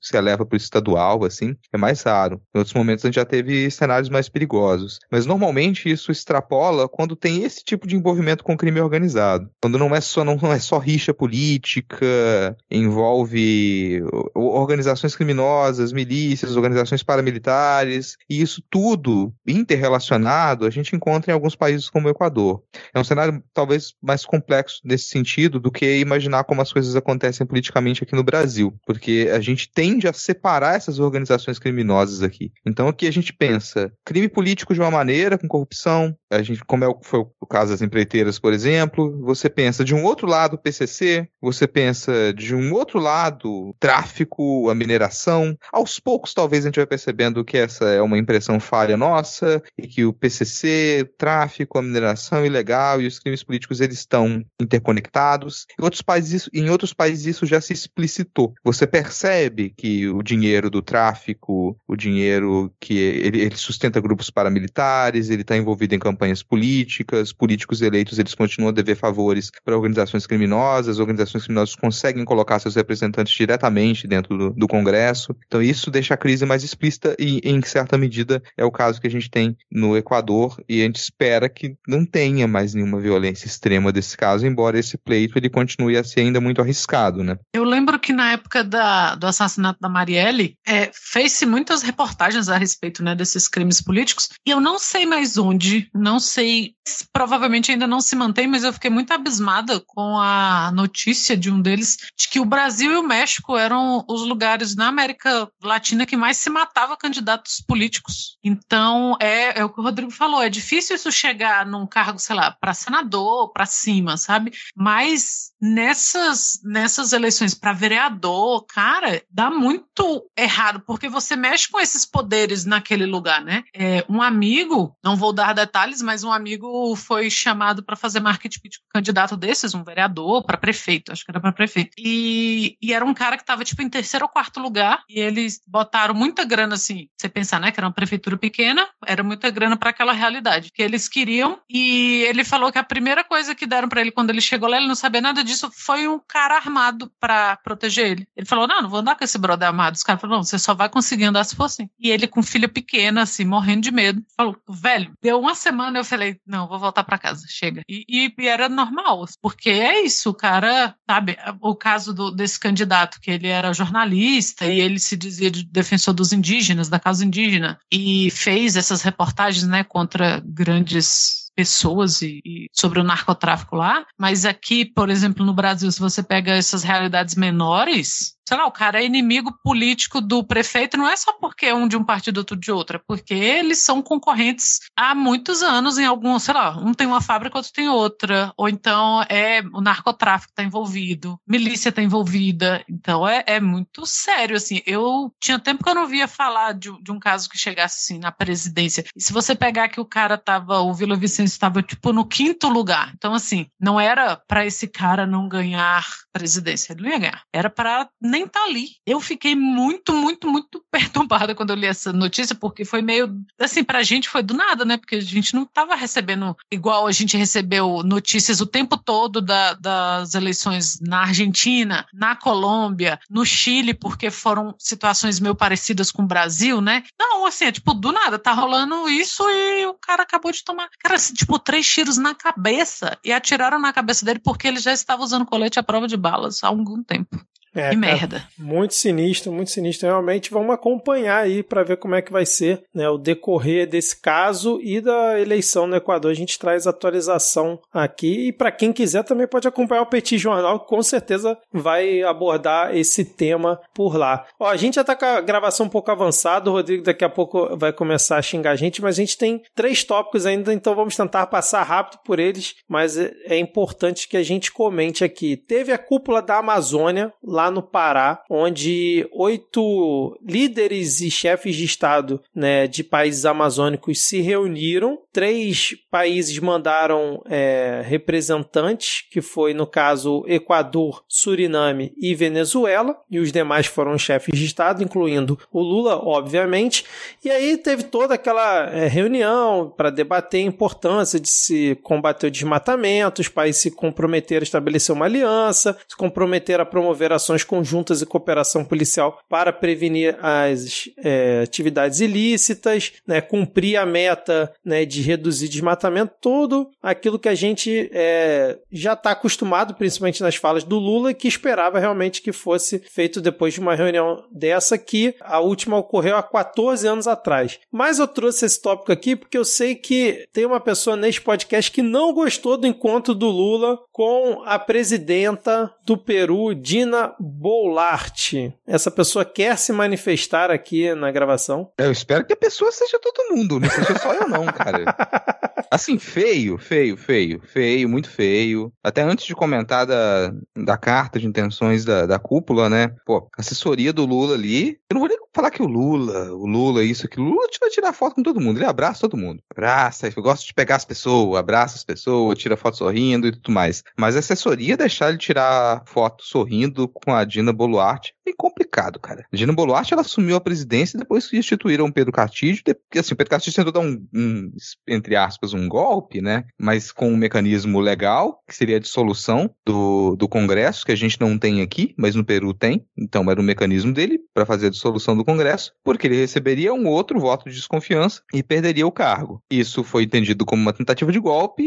se eleva para o estadual, assim, é mais raro. Em outros momentos a gente já teve cenários mais perigosos. Mas normalmente isso extrapola quando tem esse tipo de envolvimento com crime organizado. Quando não é só, não é só rixa política, envolve organizações criminosas, milícias, organizações paramilitares, e isso tudo interrelacionado a gente encontra em alguns países como o Equador. É um cenário talvez mais complexo nesse sentido do que imaginar como as coisas acontecem politicamente aqui no Brasil, porque a gente tende a separar essas organizações criminosas aqui. Então aqui a gente pensa crime político de uma maneira, com corrupção, a gente, como é o, foi o caso das empreiteiras, por exemplo, você pensa de um outro lado PCC, você pensa de um outro lado tráfico, a mineração. Aos poucos, talvez a gente vai percebendo que essa é uma impressão falha nossa e que o PCC, tráfico, a mineração ilegal e os crimes políticos eles estão interconectados. Em outros países, isso, em outros países isso já se explicitou. Você percebe que o dinheiro do tráfico, o dinheiro que ele, ele sustenta grupos paramilitares, ele está envolvido em campanhas políticas, políticos eleitos eles continuam a dever favores para organizações criminosas, organizações criminosas conseguem colocar seus representantes diretamente dentro do, do Congresso. Então isso deixa a crise mais explícita e, em certa medida, é o caso que a gente tem no Equador e a gente espera que não tenha mais nenhuma violência extrema desse caso, embora esse pleito ele continue a ser ainda muito arriscado, né? Eu lembro que na época da, do assassinato da Marielle, é, fez-se muitas reportagens a respeito né, desses crimes políticos e eu não sei mais onde, não sei, provavelmente ainda não se mantém, mas eu fiquei muito abismada com a notícia de um deles de que o Brasil e o México eram os lugares na América Latina que mais se matava candidatos políticos. Então, é, é o que o Rodrigo falou, é difícil isso chegar num cargo, sei lá, para senador, para cima, sabe? Mas nessas, nessas eleições para vereador, cara, dá muito errado, porque você mexe com esses poderes naquele lugar, né? É, um amigo, não vou dar detalhes, mas um amigo foi chamado para fazer marketing pitch candidato desses, um vereador, para prefeito, acho que era para prefeito. E, e era um cara que estava tipo em terceiro ou quarto lugar, e eles botaram muita grana assim, você pensar, né, que era uma prefeitura pequena, era muita grana para aquela realidade que eles queriam, e ele falou que a primeira coisa que deram para ele quando ele chegou lá, ele não sabia nada disso, foi um cara armado para proteger ele. Ele falou: "Não, não vou andar com esse brother armado". Os caras falaram: "Não, você só vai conseguir andar se for assim". E ele com filha pequena assim, morrendo de medo, falou: "Velho, deu uma semana eu falei: "Não, vou voltar para casa, chega". E, e, e, era normal, porque é isso, o cara, sabe, o caso do, desse candidato que ele era jornalista e ele se dizia de defensor dos indígenas, da causa indígena, e fez essas reportagens, né, contra grandes pessoas e, e, sobre o narcotráfico lá, mas aqui, por exemplo, no Brasil, se você pega essas realidades menores, sei lá, o cara é inimigo político do prefeito, não é só porque é um de um partido, outro de outro, é porque eles são concorrentes há muitos anos em algum, sei lá, um tem uma fábrica, outro tem outra, ou então é o narcotráfico está envolvido, milícia está envolvida, então é, é muito sério, assim, eu tinha tempo que eu não via falar de, de um caso que chegasse assim na presidência, e se você pegar que o cara tava, o Vila Vicente estava tipo no quinto lugar, então assim, não era para esse cara não ganhar presidência, ele não ia ganhar, era para nem tá ali. Eu fiquei muito, muito, muito perturbada quando eu li essa notícia, porque foi meio, assim, pra gente foi do nada, né? Porque a gente não tava recebendo igual a gente recebeu notícias o tempo todo da, das eleições na Argentina, na Colômbia, no Chile, porque foram situações meio parecidas com o Brasil, né? Não, assim, é tipo, do nada, tá rolando isso e o cara acabou de tomar, cara, assim, tipo, três tiros na cabeça e atiraram na cabeça dele porque ele já estava usando colete à prova de balas há algum tempo. É, que cara, merda. Muito sinistro, muito sinistro. Realmente vamos acompanhar aí para ver como é que vai ser né, o decorrer desse caso e da eleição no Equador. A gente traz atualização aqui e para quem quiser também pode acompanhar o Petit Jornal, que com certeza vai abordar esse tema por lá. Ó, a gente já tá com a gravação um pouco avançada, o Rodrigo daqui a pouco vai começar a xingar a gente, mas a gente tem três tópicos ainda, então vamos tentar passar rápido por eles, mas é, é importante que a gente comente aqui. Teve a cúpula da Amazônia lá no Pará, onde oito líderes e chefes de Estado né, de países amazônicos se reuniram. Três países mandaram é, representantes, que foi, no caso, Equador, Suriname e Venezuela, e os demais foram chefes de Estado, incluindo o Lula, obviamente. E aí teve toda aquela é, reunião para debater a importância de se combater o desmatamento, os países se comprometeram a estabelecer uma aliança, se comprometeram a promover ações conjuntas e cooperação policial para prevenir as é, atividades ilícitas, né, cumprir a meta né, de reduzir desmatamento, tudo aquilo que a gente é, já está acostumado, principalmente nas falas do Lula, que esperava realmente que fosse feito depois de uma reunião dessa, que a última ocorreu há 14 anos atrás. Mas eu trouxe esse tópico aqui porque eu sei que tem uma pessoa neste podcast que não gostou do encontro do Lula com a presidenta do Peru, Dina Boulart. Essa pessoa quer se manifestar aqui na gravação? Eu espero que a pessoa seja todo mundo, não seja só eu não, cara. Assim, feio, feio, feio, feio, muito feio. Até antes de comentar da, da carta de intenções da, da cúpula, né? Pô, assessoria do Lula ali. Eu não vou nem falar que o Lula, o Lula, isso, aquilo. O Lula vai tirar foto com todo mundo. Ele abraça todo mundo. Abraça, eu gosto de pegar as pessoas, abraça as pessoas, tira foto sorrindo e tudo mais. Mas a assessoria deixar ele tirar foto sorrindo com a Dina Boluarte é complicado, cara. Dina Boluarte, ela assumiu a presidência depois que instituíram Pedro Castilho. Porque, assim, o Pedro Castilho tentou dar um, um, entre aspas, um golpe, né? Mas com um mecanismo legal, que seria a dissolução do, do Congresso, que a gente não tem aqui, mas no Peru tem. Então era o mecanismo dele para fazer a dissolução do Congresso, porque ele receberia um outro voto de desconfiança e perderia o cargo. Isso foi entendido como uma tentativa de golpe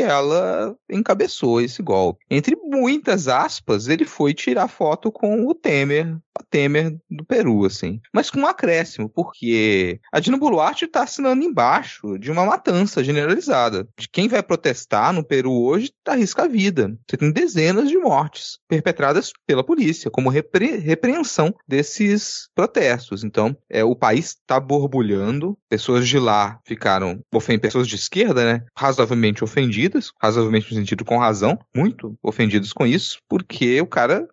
ela encabeçou esse golpe. Entre muitas aspas, ele foi tirar foto com o Temer, a Temer do Peru, assim. Mas com um acréscimo, porque a Dina Boluarte está assinando embaixo de uma matança generalizada. De quem vai protestar no Peru hoje arrisca a vida. Você tem dezenas de mortes perpetradas pela polícia, como repre repreensão desses protestos. Então, é, o país está borbulhando, pessoas de lá ficaram, pessoas de esquerda, né, razoavelmente ofendidas, razoavelmente no sentido com razão, muito ofendidos com isso, porque o cara,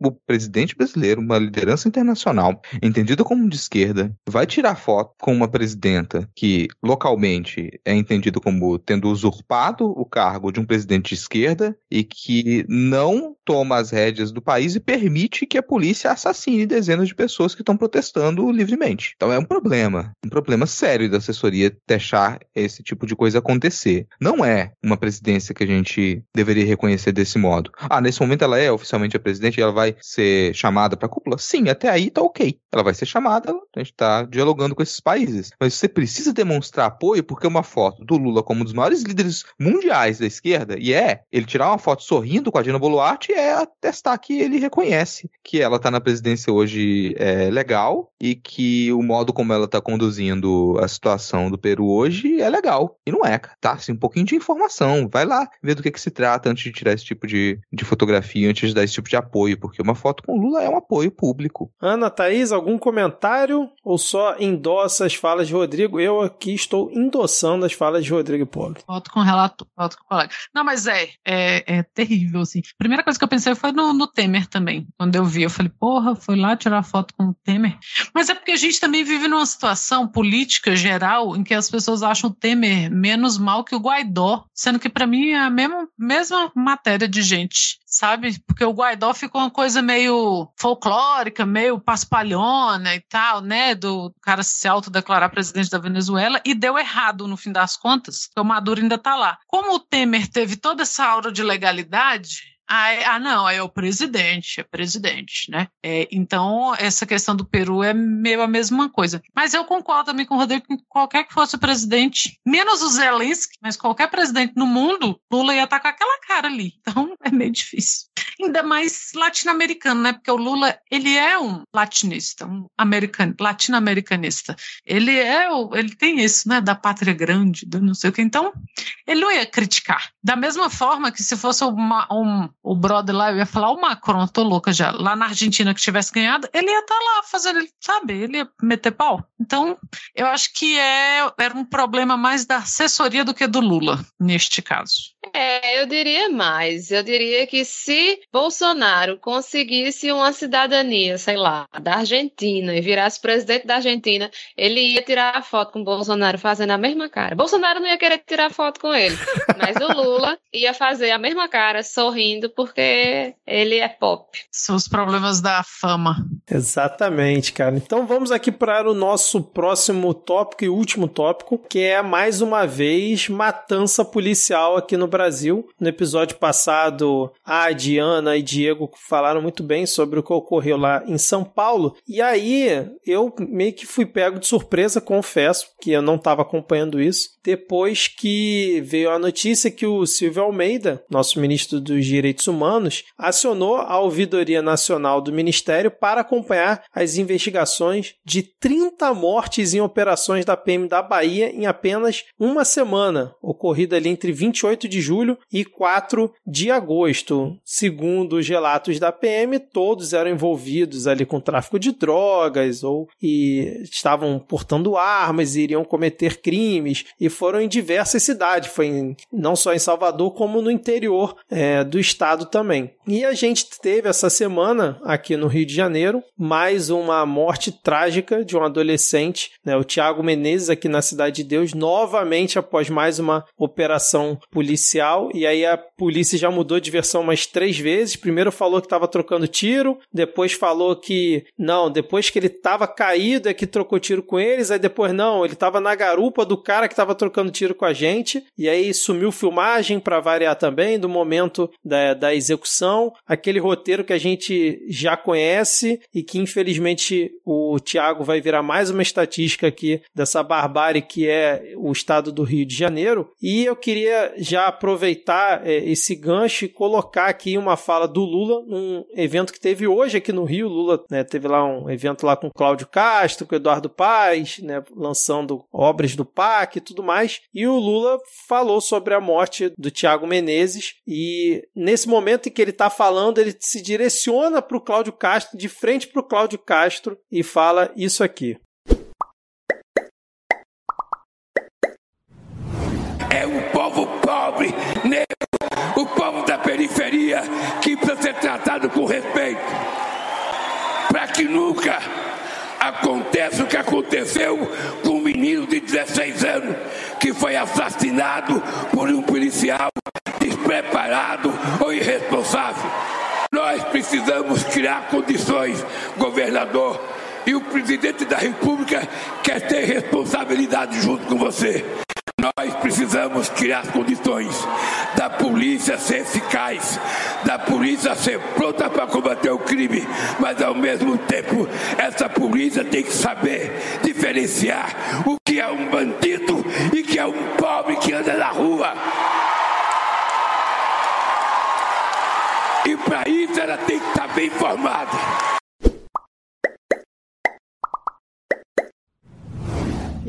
o presidente brasileiro, uma liderança internacional, entendida como de esquerda, vai tirar foto com uma presidenta que localmente é entendida como tendo usurpado o cargo de um presidente de esquerda e que não toma as rédeas do país e permite que a polícia assassine dezenas de pessoas que estão protestando livremente. Então é um problema, um problema sério da assessoria deixar esse tipo de coisa acontecer. Não é uma presidência que a gente deveria reconhecer desse modo. Ah, nesse momento ela é oficialmente a presidente e ela vai ser chamada para a cúpula? Sim, até aí tá ok. Ela vai ser chamada, a gente tá dialogando com esses países. Mas você precisa demonstrar apoio porque uma foto do Lula como um dos maiores líderes mundiais da esquerda, e é, ele tirar uma foto sorrindo com a Dina Boluarte é atestar que ele reconhece que ela tá na presidência hoje é, legal e que o modo como ela tá conduzindo a situação do Peru hoje é legal. E não é, cara. Tá, assim, um pouquinho de informação. Vai lá ver do que, que se trata antes de tirar esse tipo de, de fotografia, antes de dar esse tipo de apoio, porque uma foto com Lula é um apoio público. Ana, Thaís, algum comentário ou só endossa as falas de Rodrigo? Eu aqui estou endossando as falas de Rodrigo Pobre. Voto com relator, voto com colega. Não, mas é, é, é terrível, assim. A primeira coisa que eu pensei foi no, no Temer também. Quando eu vi, eu falei, porra, foi lá tirar foto com o Temer. Mas é porque a gente também vive numa situação política geral em que as pessoas acham o Temer menos mal que o Guaidó, sendo que para mim é a mesma, mesma matéria de gente, sabe? Porque o Guaidó ficou uma coisa meio folclórica, meio paspalhona e tal, né? Do cara se autodeclarar presidente da Venezuela e deu errado no fim das contas, porque o Maduro ainda tá lá. Como o Temer teve toda essa aura de legalidade, é- ah, não, é o presidente, é presidente, né? É, então, essa questão do Peru é meio a mesma coisa. Mas eu concordo também com o Rodrigo que qualquer que fosse o presidente, menos o Zelensky, mas qualquer presidente no mundo, Lula ia estar com aquela cara ali. Então, é meio difícil. Ainda mais latino-americano, né? Porque o Lula, ele é um latinista, um americano, latino-americanista. Ele é, ele tem isso, né? Da pátria grande, do não sei o que. Então, ele não ia criticar. Da mesma forma que se fosse uma, um, o brother lá, eu ia falar o Macron, tô louca já, lá na Argentina que tivesse ganhado, ele ia estar lá fazendo, sabe, ele ia meter pau. Então, eu acho que é, era um problema mais da assessoria do que do Lula, neste caso. É, eu diria mais. Eu diria que se Bolsonaro conseguisse uma cidadania, sei lá, da Argentina e virasse presidente da Argentina, ele ia tirar a foto com o Bolsonaro fazendo a mesma cara. Bolsonaro não ia querer tirar foto com ele, mas o Lula ia fazer a mesma cara, sorrindo, porque ele é pop. São os problemas da fama. Exatamente, cara. Então vamos aqui para o nosso próximo tópico e último tópico, que é mais uma vez matança policial aqui no Brasil. No episódio passado, a Diana e Diego falaram muito bem sobre o que ocorreu lá em São Paulo. E aí eu meio que fui pego de surpresa, confesso, que eu não estava acompanhando isso. Depois que veio a notícia que o Silvio Almeida, nosso ministro dos Direitos Humanos, acionou a Ouvidoria Nacional do Ministério para acompanhar as investigações de 30 mortes em operações da PM da Bahia em apenas uma semana, ocorrida ali entre 28 de julho e 4 de agosto. Segundo os relatos da PM, todos eram envolvidos ali com tráfico de drogas ou e estavam portando armas e iriam cometer crimes e foram em diversas cidades, foi em, não só em Salvador como no interior é, do estado também. E a gente teve essa semana aqui no Rio de Janeiro mais uma morte trágica de um adolescente, né, o Tiago Menezes aqui na Cidade de Deus, novamente após mais uma operação policial e aí a polícia já mudou de versão umas três vezes. Primeiro falou que estava trocando tiro, depois falou que não, depois que ele estava caído é que trocou tiro com eles, aí depois não, ele estava na garupa do cara que estava trocando tiro com a gente, e aí sumiu filmagem para variar também do momento da, da execução, aquele roteiro que a gente já conhece e que infelizmente o Tiago vai virar mais uma estatística aqui dessa barbárie que é o estado do Rio de Janeiro. E eu queria já aproveitar é, esse gancho e colocar aqui uma fala do Lula num evento que teve hoje aqui no Rio. Lula né, teve lá um evento lá com Cláudio Castro, com Eduardo Paes, né, lançando obras do PAC e tudo mais. E o Lula falou sobre a morte do Tiago Menezes. E nesse momento em que ele está falando, ele se direciona para o Cláudio Castro, de frente para o Cláudio Castro, e fala isso aqui. É povo pobre, negro, o povo da periferia que precisa ser tratado com respeito. Para que nunca aconteça o que aconteceu com um menino de 16 anos que foi assassinado por um policial despreparado ou irresponsável. Nós precisamos criar condições, governador, e o presidente da República quer ter responsabilidade junto com você. Nós precisamos criar condições da polícia ser eficaz, da polícia ser pronta para combater o crime, mas ao mesmo tempo essa polícia tem que saber diferenciar o que é um bandido e que é um pobre que anda na rua. E para isso ela tem que estar bem informada.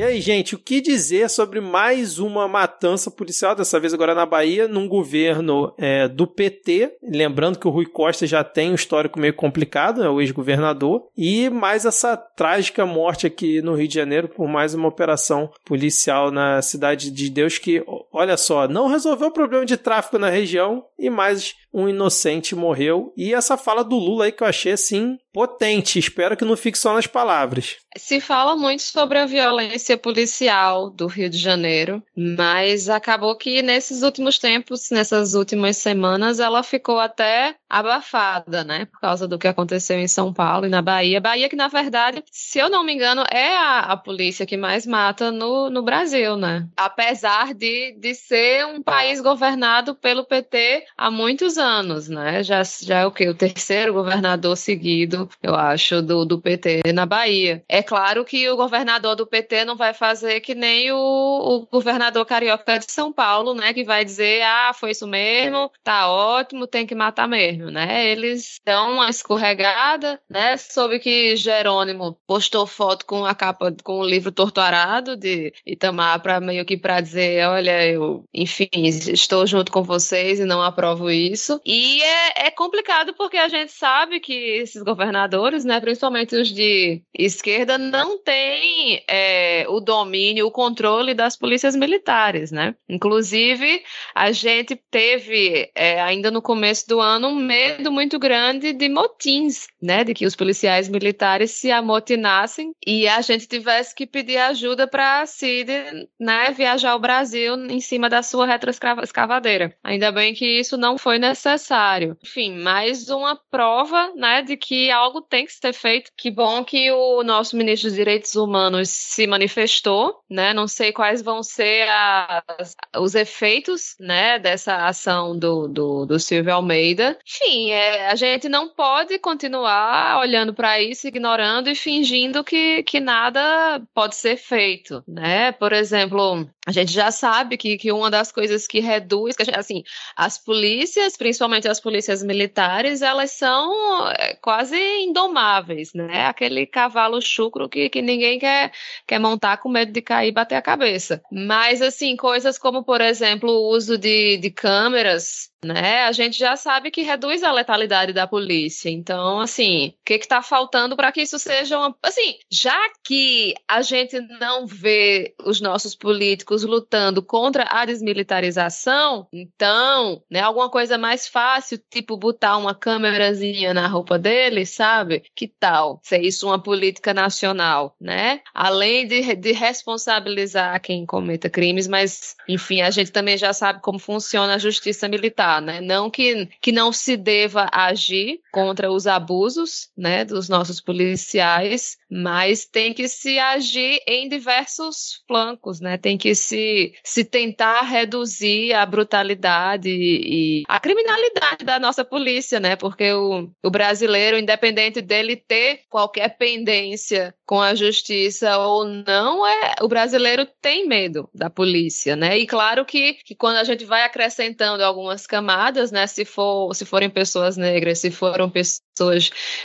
E aí, gente, o que dizer sobre mais uma matança policial, dessa vez agora na Bahia, num governo é, do PT? Lembrando que o Rui Costa já tem um histórico meio complicado, é o ex-governador, e mais essa trágica morte aqui no Rio de Janeiro por mais uma operação policial na Cidade de Deus que, olha só, não resolveu o problema de tráfico na região e mais um inocente morreu. E essa fala do Lula aí que eu achei assim potente. Espero que não fique só nas palavras. Se fala muito sobre a violência policial do Rio de Janeiro, mas acabou que nesses últimos tempos, nessas últimas semanas, ela ficou até abafada, né? Por causa do que aconteceu em São Paulo e na Bahia. Bahia, que na verdade, se eu não me engano, é a, a polícia que mais mata no, no Brasil, né? Apesar de, de ser um país governado pelo PT há muitos anos, né? Já, já é o que? O terceiro governador seguido, eu acho, do, do PT na Bahia. É claro que o governador do PT não vai fazer que nem o, o governador carioca de São Paulo, né? Que vai dizer, ah, foi isso mesmo, tá ótimo, tem que matar mesmo, né? Eles dão uma escorregada, né? Soube que Jerônimo postou foto com a capa, com o livro torturado de Itamar para meio que para dizer, olha, eu, enfim, estou junto com vocês e não aprovo isso. E é, é complicado porque a gente sabe que esses governadores, né, principalmente os de esquerda, não têm é, o domínio, o controle das polícias militares, né? Inclusive, a gente teve, é, ainda no começo do ano, um medo muito grande de motins, né? De que os policiais militares se amotinassem e a gente tivesse que pedir ajuda para a CID, né, viajar ao Brasil em cima da sua retroescavadeira. Ainda bem que isso não foi necessário. Enfim, mais uma prova, né, de que algo tem que ser feito. Que bom que o nosso ministro dos Direitos Humanos se manifestou, né? Não sei quais vão ser as, os efeitos, né, dessa ação do, do, do Silvio Almeida. Enfim, é, a gente não pode continuar olhando para isso, ignorando e fingindo que, que nada pode ser feito, né? Por exemplo, a gente já sabe que, que uma das coisas que reduz, que gente, assim, as polícias, principalmente as polícias militares, elas são é, quase indomáveis, né? Aquele cavalo chucro que, que ninguém quer, quer montar com medo de cair e bater a cabeça. Mas, assim, coisas como, por exemplo, o uso de, de câmeras né? A gente já sabe que reduz a letalidade da polícia. Então, assim, o que está faltando para que isso seja uma. Assim, já que a gente não vê os nossos políticos lutando contra a desmilitarização, então, né, alguma coisa mais fácil, tipo botar uma câmerazinha na roupa dele, sabe? Que tal ser isso uma política nacional, né? Além de, de responsabilizar quem cometa crimes, mas, enfim, a gente também já sabe como funciona a justiça militar né? Não que, que não se deva agir contra os abusos, né, dos nossos policiais, mas tem que se agir em diversos flancos, né? Tem que se, se tentar reduzir a brutalidade e a criminalidade da nossa polícia, né? Porque o, o brasileiro, independente dele ter qualquer pendência com a justiça ou não, é o brasileiro tem medo da polícia, né? E claro que, que quando a gente vai acrescentando algumas camadas, né? Se for se forem pessoas negras, se foram pessoas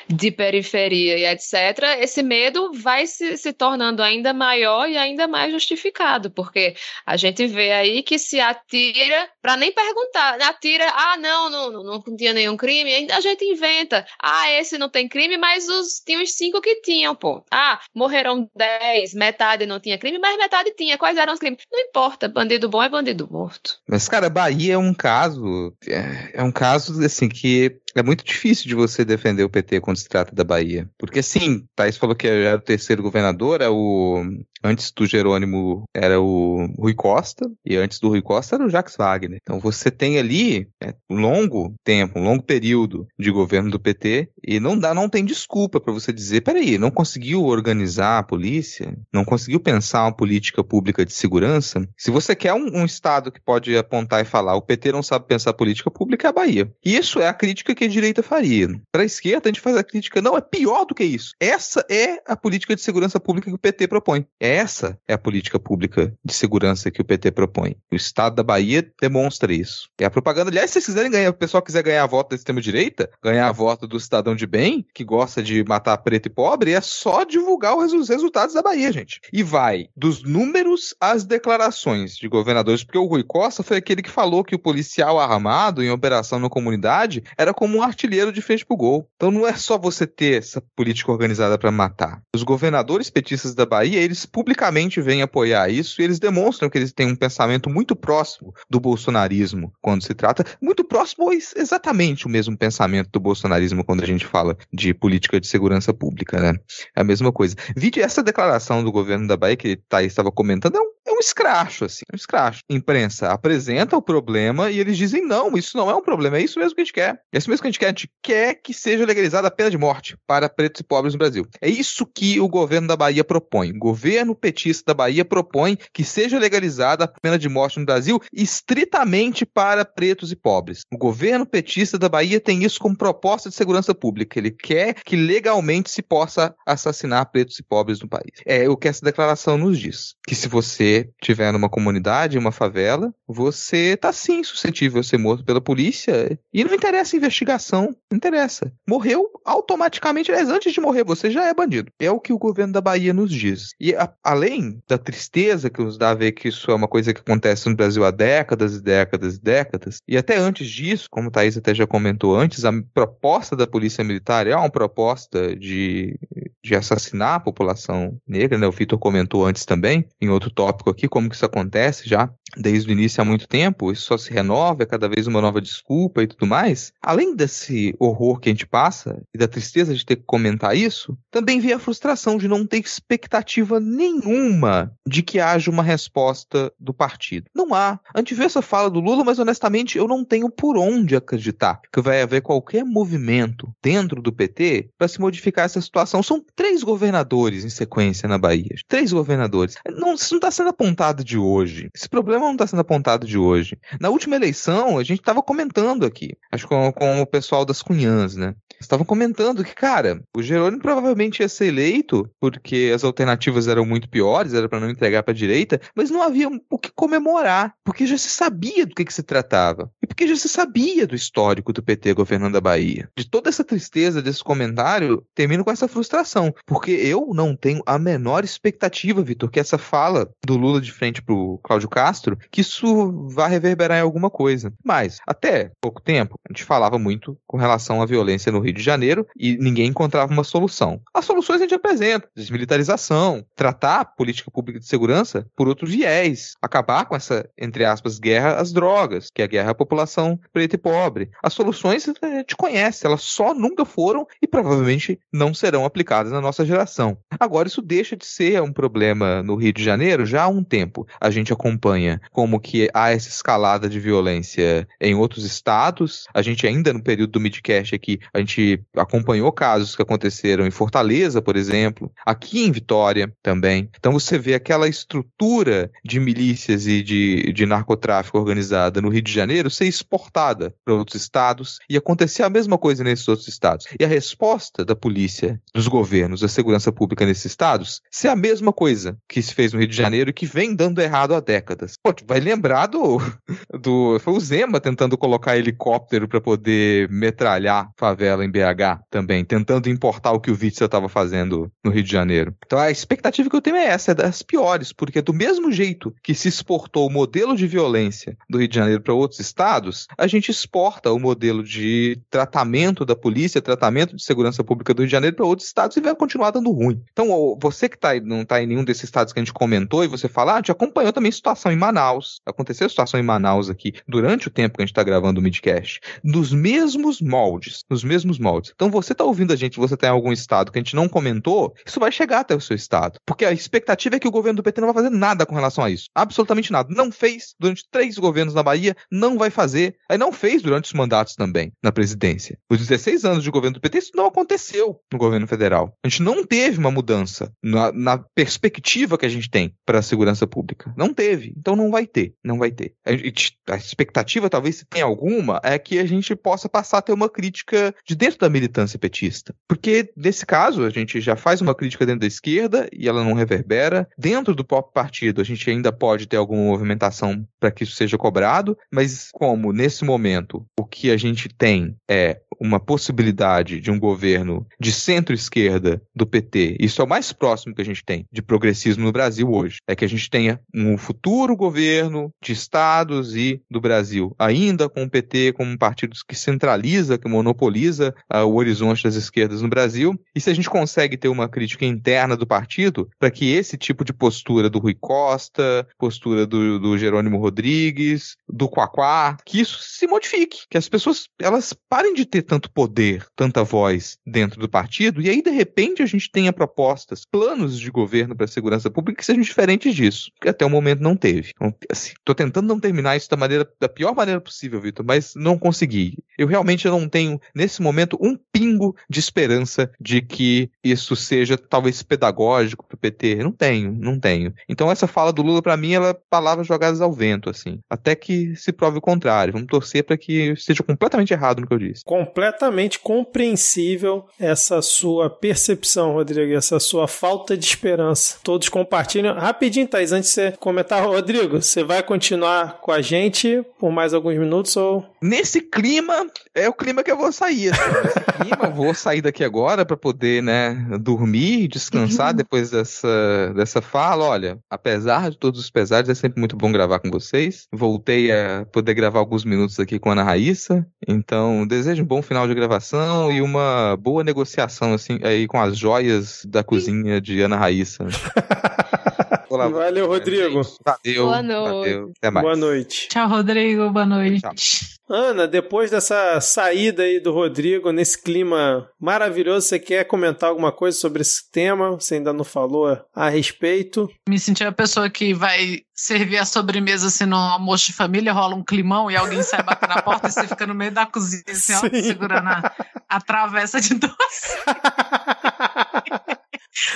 de periferia e etc, esse medo vai se, se tornando ainda maior e ainda mais justificado, porque a gente vê aí que se atira para nem perguntar, atira, ah, não, não, não, não tinha nenhum crime, a gente inventa, ah, esse não tem crime, mas os, tinha os cinco que tinham, pô. Ah, morreram 10, metade não tinha crime, mas metade tinha. Quais eram os crimes? Não importa, bandido bom é bandido morto. Mas, cara, Bahia é um caso. É, é um caso, assim, que é muito difícil de você defender o PT quando se trata da Bahia. Porque, assim, Thaís falou que era o terceiro governador, é o. Antes do Jerônimo era o Rui Costa, e antes do Rui Costa era o Jacques Wagner. Então você tem ali é, um longo tempo, um longo período de governo do PT, e não dá, não tem desculpa para você dizer, peraí, não conseguiu organizar a polícia, não conseguiu pensar uma política pública de segurança. Se você quer um, um estado que pode apontar e falar, o PT não sabe pensar política pública, é a Bahia. E isso é a crítica que a direita faria. Para a esquerda, a gente faz a crítica, não, é pior do que isso. Essa é a política de segurança pública que o PT propõe. Essa é a política pública de segurança que o PT propõe. O Estado da Bahia demonstra isso. É a propaganda. Aliás, se vocês quiserem ganhar, o pessoal quiser ganhar a voto da extrema-direita, ganhar a voto do cidadão de bem, que gosta de matar preto e pobre, é só divulgar os resultados da Bahia, gente. E vai dos números às declarações de governadores, porque o Rui Costa foi aquele que falou que o policial armado em operação na comunidade era como um artilheiro de frente pro gol. Então não é só você ter essa política organizada para matar. Os governadores petistas da Bahia, eles publicamente vêm apoiar isso e eles demonstram que eles têm um pensamento muito próximo do bolsonarismo quando se trata, muito próximo exatamente o mesmo pensamento do bolsonarismo quando a gente fala de política de segurança pública, né? É a mesma coisa. Vide essa declaração do governo da Bahia que Thaís estava comentando, é um, um escracho, assim, um escracho. A imprensa apresenta o problema e eles dizem, não, isso não é um problema, é isso mesmo que a gente quer. É isso mesmo que a gente quer, a gente quer que seja legalizada a pena de morte para pretos e pobres no Brasil. É isso que o governo da Bahia propõe. O governo petista da Bahia propõe que seja legalizada a pena de morte no Brasil estritamente para pretos e pobres. O governo petista da Bahia tem isso como proposta de segurança pública. Ele quer que legalmente se possa assassinar pretos e pobres no país. É o que essa declaração nos diz. Que se você tiver numa comunidade, uma favela, você está sim suscetível a ser morto pela polícia e não interessa a investigação, não interessa. Morreu automaticamente, aliás, antes de morrer, você já é bandido. É o que o governo da Bahia nos diz. E a, além da tristeza que nos dá ver que isso é uma coisa que acontece no Brasil há décadas e décadas e décadas, e até antes disso, como o Thaís até já comentou antes, a proposta da Polícia Militar é uma proposta de, de assassinar a população negra, né? O Vitor comentou antes também, em outro tópico aqui, como que isso acontece já desde o início há muito tempo, isso só se renova, é cada vez uma nova desculpa e tudo mais. Além desse horror que a gente passa e da tristeza de ter que comentar isso, também vem a frustração de não ter expectativa nenhuma de que haja uma resposta do partido. Não há. A gente vê essa fala do Lula, mas honestamente eu não tenho por onde acreditar que vai haver qualquer movimento dentro do PT para se modificar essa situação. São três governadores em sequência na Bahia. Três governadores. Não, isso não está sendo apontado de hoje. Esse problema não está sendo apontado de hoje. Na última eleição, a gente estava comentando aqui, acho com, com o pessoal das Cunhãs, né? Estavam comentando que, cara, o Jerônimo provavelmente ia ser eleito porque as alternativas eram muito piores, era para não entregar para a direita, mas não havia o que comemorar, porque já se sabia do que, que se tratava. E porque já se sabia do histórico do PT governando a Bahia. De toda essa tristeza desse comentário, termino com essa frustração, porque eu não tenho a menor expectativa, Vitor, que essa fala do Lula de frente pro Cláudio Castro, que isso vá reverberar em alguma coisa. Mas, até pouco tempo, a gente falava muito com relação à violência no Rio de Janeiro e ninguém encontrava uma solução. As soluções a gente apresenta: desmilitarização, tratar a política pública de segurança por outro viés, acabar com essa, entre aspas, guerra às drogas, que é a guerra à população preta e pobre. As soluções a gente conhece, elas só nunca foram e provavelmente não serão aplicadas na nossa geração. Agora, isso deixa de ser um problema no Rio de Janeiro já há um tempo. A gente acompanha como que há essa escalada de violência em outros estados. A gente ainda no período do midcast aqui, a gente acompanhou casos que aconteceram em Fortaleza, por exemplo, aqui em Vitória também. Então você vê aquela estrutura de milícias e de, de narcotráfico organizada no Rio de Janeiro ser exportada para outros estados e acontecer a mesma coisa nesses outros estados. E a resposta da polícia, dos governos, da segurança pública nesses estados, ser a mesma coisa que se fez no Rio de Janeiro e que vem dando errado há décadas. Pô, vai lembrar do, do foi o Zema tentando colocar helicóptero para poder metralhar favela em BH também, tentando importar o que o Witzel estava fazendo no Rio de Janeiro. Então a expectativa que eu tenho é essa, é das piores, porque do mesmo jeito que se exportou o modelo de violência do Rio de Janeiro para outros estados, a gente exporta o modelo de tratamento da polícia, tratamento de segurança pública do Rio de Janeiro para outros estados e vai continuar dando ruim. Então você que tá, não está em nenhum desses estados que a gente comentou e você fala, ah, a gente acompanhou também situação em Manaus. Aconteceu situação em Manaus aqui durante o tempo que a gente está gravando o midcast. Nos mesmos moldes, nos mesmos mesmos moldes. Então você está ouvindo a gente, você está em algum estado que a gente não comentou, isso vai chegar até o seu estado. Porque a expectativa é que o governo do PT não vai fazer nada com relação a isso. Absolutamente nada. Não fez durante três governos na Bahia, não vai fazer. Aí não fez durante os mandatos também na presidência. Os 16 anos de governo do PT, isso não aconteceu no governo federal. A gente não teve uma mudança na, na perspectiva que a gente tem para a segurança pública. Não teve. Então não, vai ter, não vai ter. A, a expectativa, talvez se tenha alguma, é que a gente possa passar a ter uma crítica de dentro da militância petista. Porque, nesse caso, a gente já faz uma crítica dentro da esquerda e ela não reverbera. Dentro do próprio partido, a gente ainda pode ter alguma movimentação para que isso seja cobrado, mas como, nesse momento, o que a gente tem é uma possibilidade de um governo de centro-esquerda do PT, isso é o mais próximo que a gente tem de progressismo no Brasil hoje, é que a gente tenha um futuro governo de estados e do Brasil, ainda com o PT como um partido que centraliza, que monopoliza ah, o horizonte das esquerdas no Brasil, e se a gente consegue ter uma crítica interna do partido para que esse tipo de postura do Rui Costa, postura do, do Jerônimo Rodrigues, do Quaquá, que isso se modifique, que as pessoas elas parem de ter tanto poder, tanta voz dentro do partido, e aí de repente a gente tenha propostas, planos de governo para a segurança pública que sejam diferentes disso, que até o momento não teve. Então, assim, tô tentando não terminar isso da maneira da pior maneira possível, Vitor, mas não consegui. Eu realmente não tenho nesse momento um pingo de esperança de que isso seja talvez pedagógico para o PT. Não tenho, não tenho. Então essa fala do Lula para mim ela é palavras jogadas ao vento assim, até que se prove o contrário. Vamos torcer para que esteja completamente errado no que eu disse. Completamente compreensível essa sua percepção, Rodrigo, essa sua falta de esperança. Todos compartilham. Rapidinho, Thaís, antes de você comentar, Rodrigo, você vai continuar com a gente por mais alguns minutos ou. Nesse clima, é o clima que eu vou sair. assim. Clima, eu vou sair daqui agora para poder, né, dormir, descansar depois dessa, dessa fala. Olha, apesar de todos os pesares, é sempre muito bom gravar com vocês. Voltei a poder gravar alguns minutos aqui com a Ana Raíssa. Então, desejo um bom final de gravação e uma boa negociação, assim, aí com as joias da cozinha de Ana Raíssa. Valeu, Rodrigo. Valeu. Boa noite. Valeu. Até mais. Boa noite. Tchau, Rodrigo. Boa noite. Tchau. Ana, depois dessa saída aí do Rodrigo, nesse clima maravilhoso, você quer comentar alguma coisa sobre esse tema? Você ainda não falou a respeito. Me senti a pessoa que vai servir a sobremesa assim no almoço de família, rola um climão e alguém sai bater na porta e você fica no meio da cozinha, assim, ó, segurando a, a travessa de doce.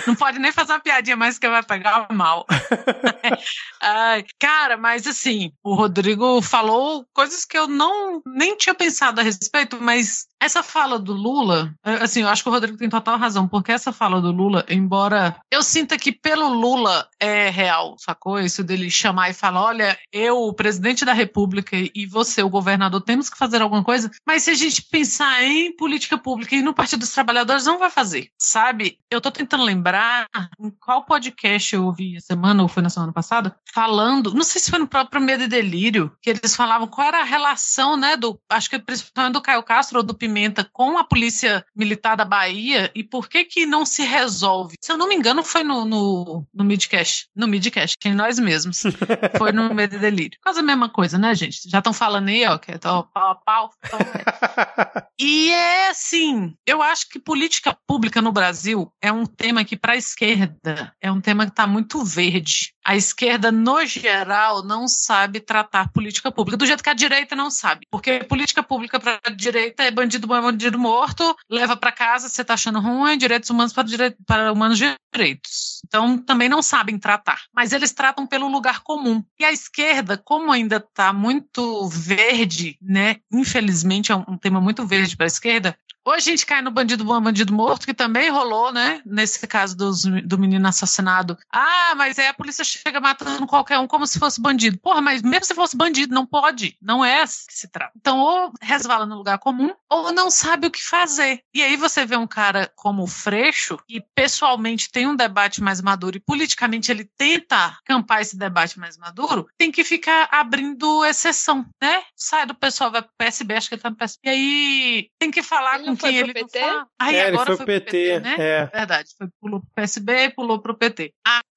Não pode nem fazer uma piadinha mais que vai pegar mal. Ai, cara, mas assim, o Rodrigo falou coisas que eu não nem tinha pensado a respeito, mas essa fala do Lula, assim, eu acho que o Rodrigo tem total razão, porque essa fala do Lula, embora eu sinta que pelo Lula é real, sacou? Isso dele chamar e falar: olha, eu, o presidente da República, e você, o governador, temos que fazer alguma coisa, mas se a gente pensar em política pública e no Partido dos Trabalhadores, não vai fazer, sabe? Eu tô tentando lembrar em qual podcast eu ouvi a semana, ou foi na semana passada, falando, não sei se foi no próprio Medo e Delírio, que eles falavam qual era a relação, né, do, acho que principalmente do Caio Castro ou do Pimenta com a Polícia Militar da Bahia e por que que não se resolve. Se eu não me engano, foi no, no, no Midcast, no Midcast, em nós mesmos. Foi no Medo e Delírio. Quase a mesma coisa, né, gente? Já estão falando aí, ó, que é pau a pau. é. E é assim, eu acho que política pública no Brasil é um tema que, para a esquerda, é um tema que está muito verde. A esquerda, no geral, não sabe tratar política pública, do jeito que a direita não sabe. Porque política pública para a direita é bandido bom, é bandido morto, leva para casa, você está achando ruim, direitos humanos para, direi para humanos direitos. Então, também não sabem tratar. Mas eles tratam pelo lugar comum. E a esquerda, como ainda está muito verde, né? Infelizmente, é um tema muito verde para a esquerda, ou a gente cai no bandido bom, bandido morto, que também rolou, né? Nesse caso dos, do menino assassinado. Ah, mas aí a polícia chega matando qualquer um como se fosse bandido. Porra, mas mesmo se fosse bandido, não pode. Não é assim que se trata. Então, ou resvala no lugar comum, ou não sabe o que fazer. E aí você vê um cara como o Freixo, que pessoalmente tem um debate mais maduro e politicamente ele tenta campar esse debate mais maduro, tem que ficar abrindo exceção, né? Sai do pessoal, vai pro PSB, acho que ele tá no PSB. E aí tem que falar Ele não foi quem pro ele PT? não fala. Aí é, ele agora foi pro PT, né? é. Verdade, foi, pulou pro PSB, pulou pro PT.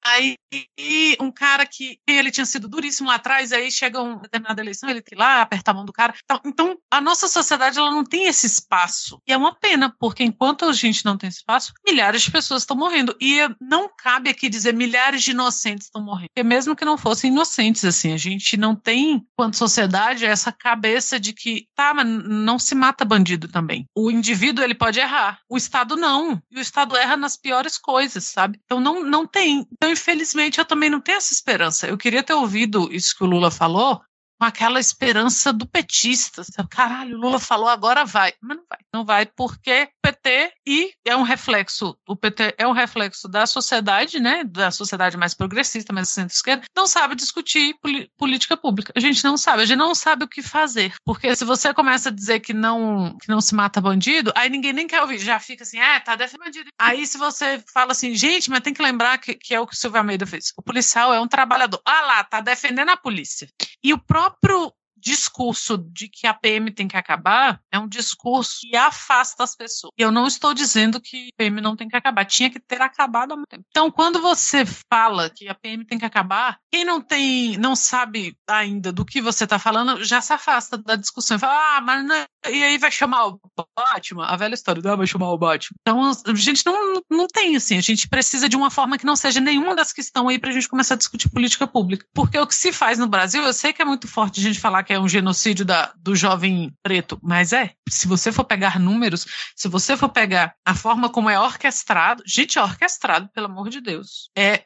Aí e um cara que ele tinha sido duríssimo lá atrás, aí chega uma determinada eleição, ele tem lá, aperta a mão do cara. Então, então, a nossa sociedade ela não tem esse espaço. E é uma pena, porque enquanto a gente não tem esse espaço, milhares de pessoas estão morrendo. E não cabe aqui dizer milhares de inocentes estão morrendo. Porque mesmo que não fossem inocentes, assim, a gente não tem, quanto sociedade, essa cabeça de que, tá, mas não se mata bandido também. O indivíduo ele pode errar, o Estado não. E o Estado erra nas piores coisas, sabe? Então não, não tem. Então, infelizmente, eu também não tenho essa esperança. Eu queria ter ouvido isso que o Lula falou, com aquela esperança do petista. Caralho, Lula falou, agora vai. Mas não vai. Não vai porque o PT e é um reflexo, o PT é um reflexo da sociedade, né, da sociedade mais progressista, mais centro-esquerda, não sabe discutir política pública. A gente não sabe, a gente não sabe o que fazer. Porque se você começa a dizer que não, que não se mata bandido, aí ninguém nem quer ouvir, já fica assim, ah, tá defendendo bandido. Aí se você fala assim, gente, mas tem que lembrar que, que é o que o Silvio Almeida fez. O policial é um trabalhador. Ah lá, tá defendendo a polícia. E o próprio próprio discurso de que a PM tem que acabar é um discurso que afasta as pessoas. E eu não estou dizendo que a PM não tem que acabar, tinha que ter acabado há muito tempo. Então, quando você fala que a PM tem que acabar, quem não tem, não sabe ainda do que você está falando, já se afasta da discussão e fala: "Ah, mas não... e aí vai chamar o Batman?" A velha história, ah, vai chamar o Batman. Então, a gente não, não tem assim, a gente precisa de uma forma que não seja nenhuma das que estão aí para a gente começar a discutir política pública. Porque o que se faz no Brasil, eu sei que é muito forte a gente falar que é um genocídio da, do jovem preto, mas é. Se você for pegar números, se você for pegar a forma como é orquestrado, gente, é orquestrado, pelo amor de Deus. É.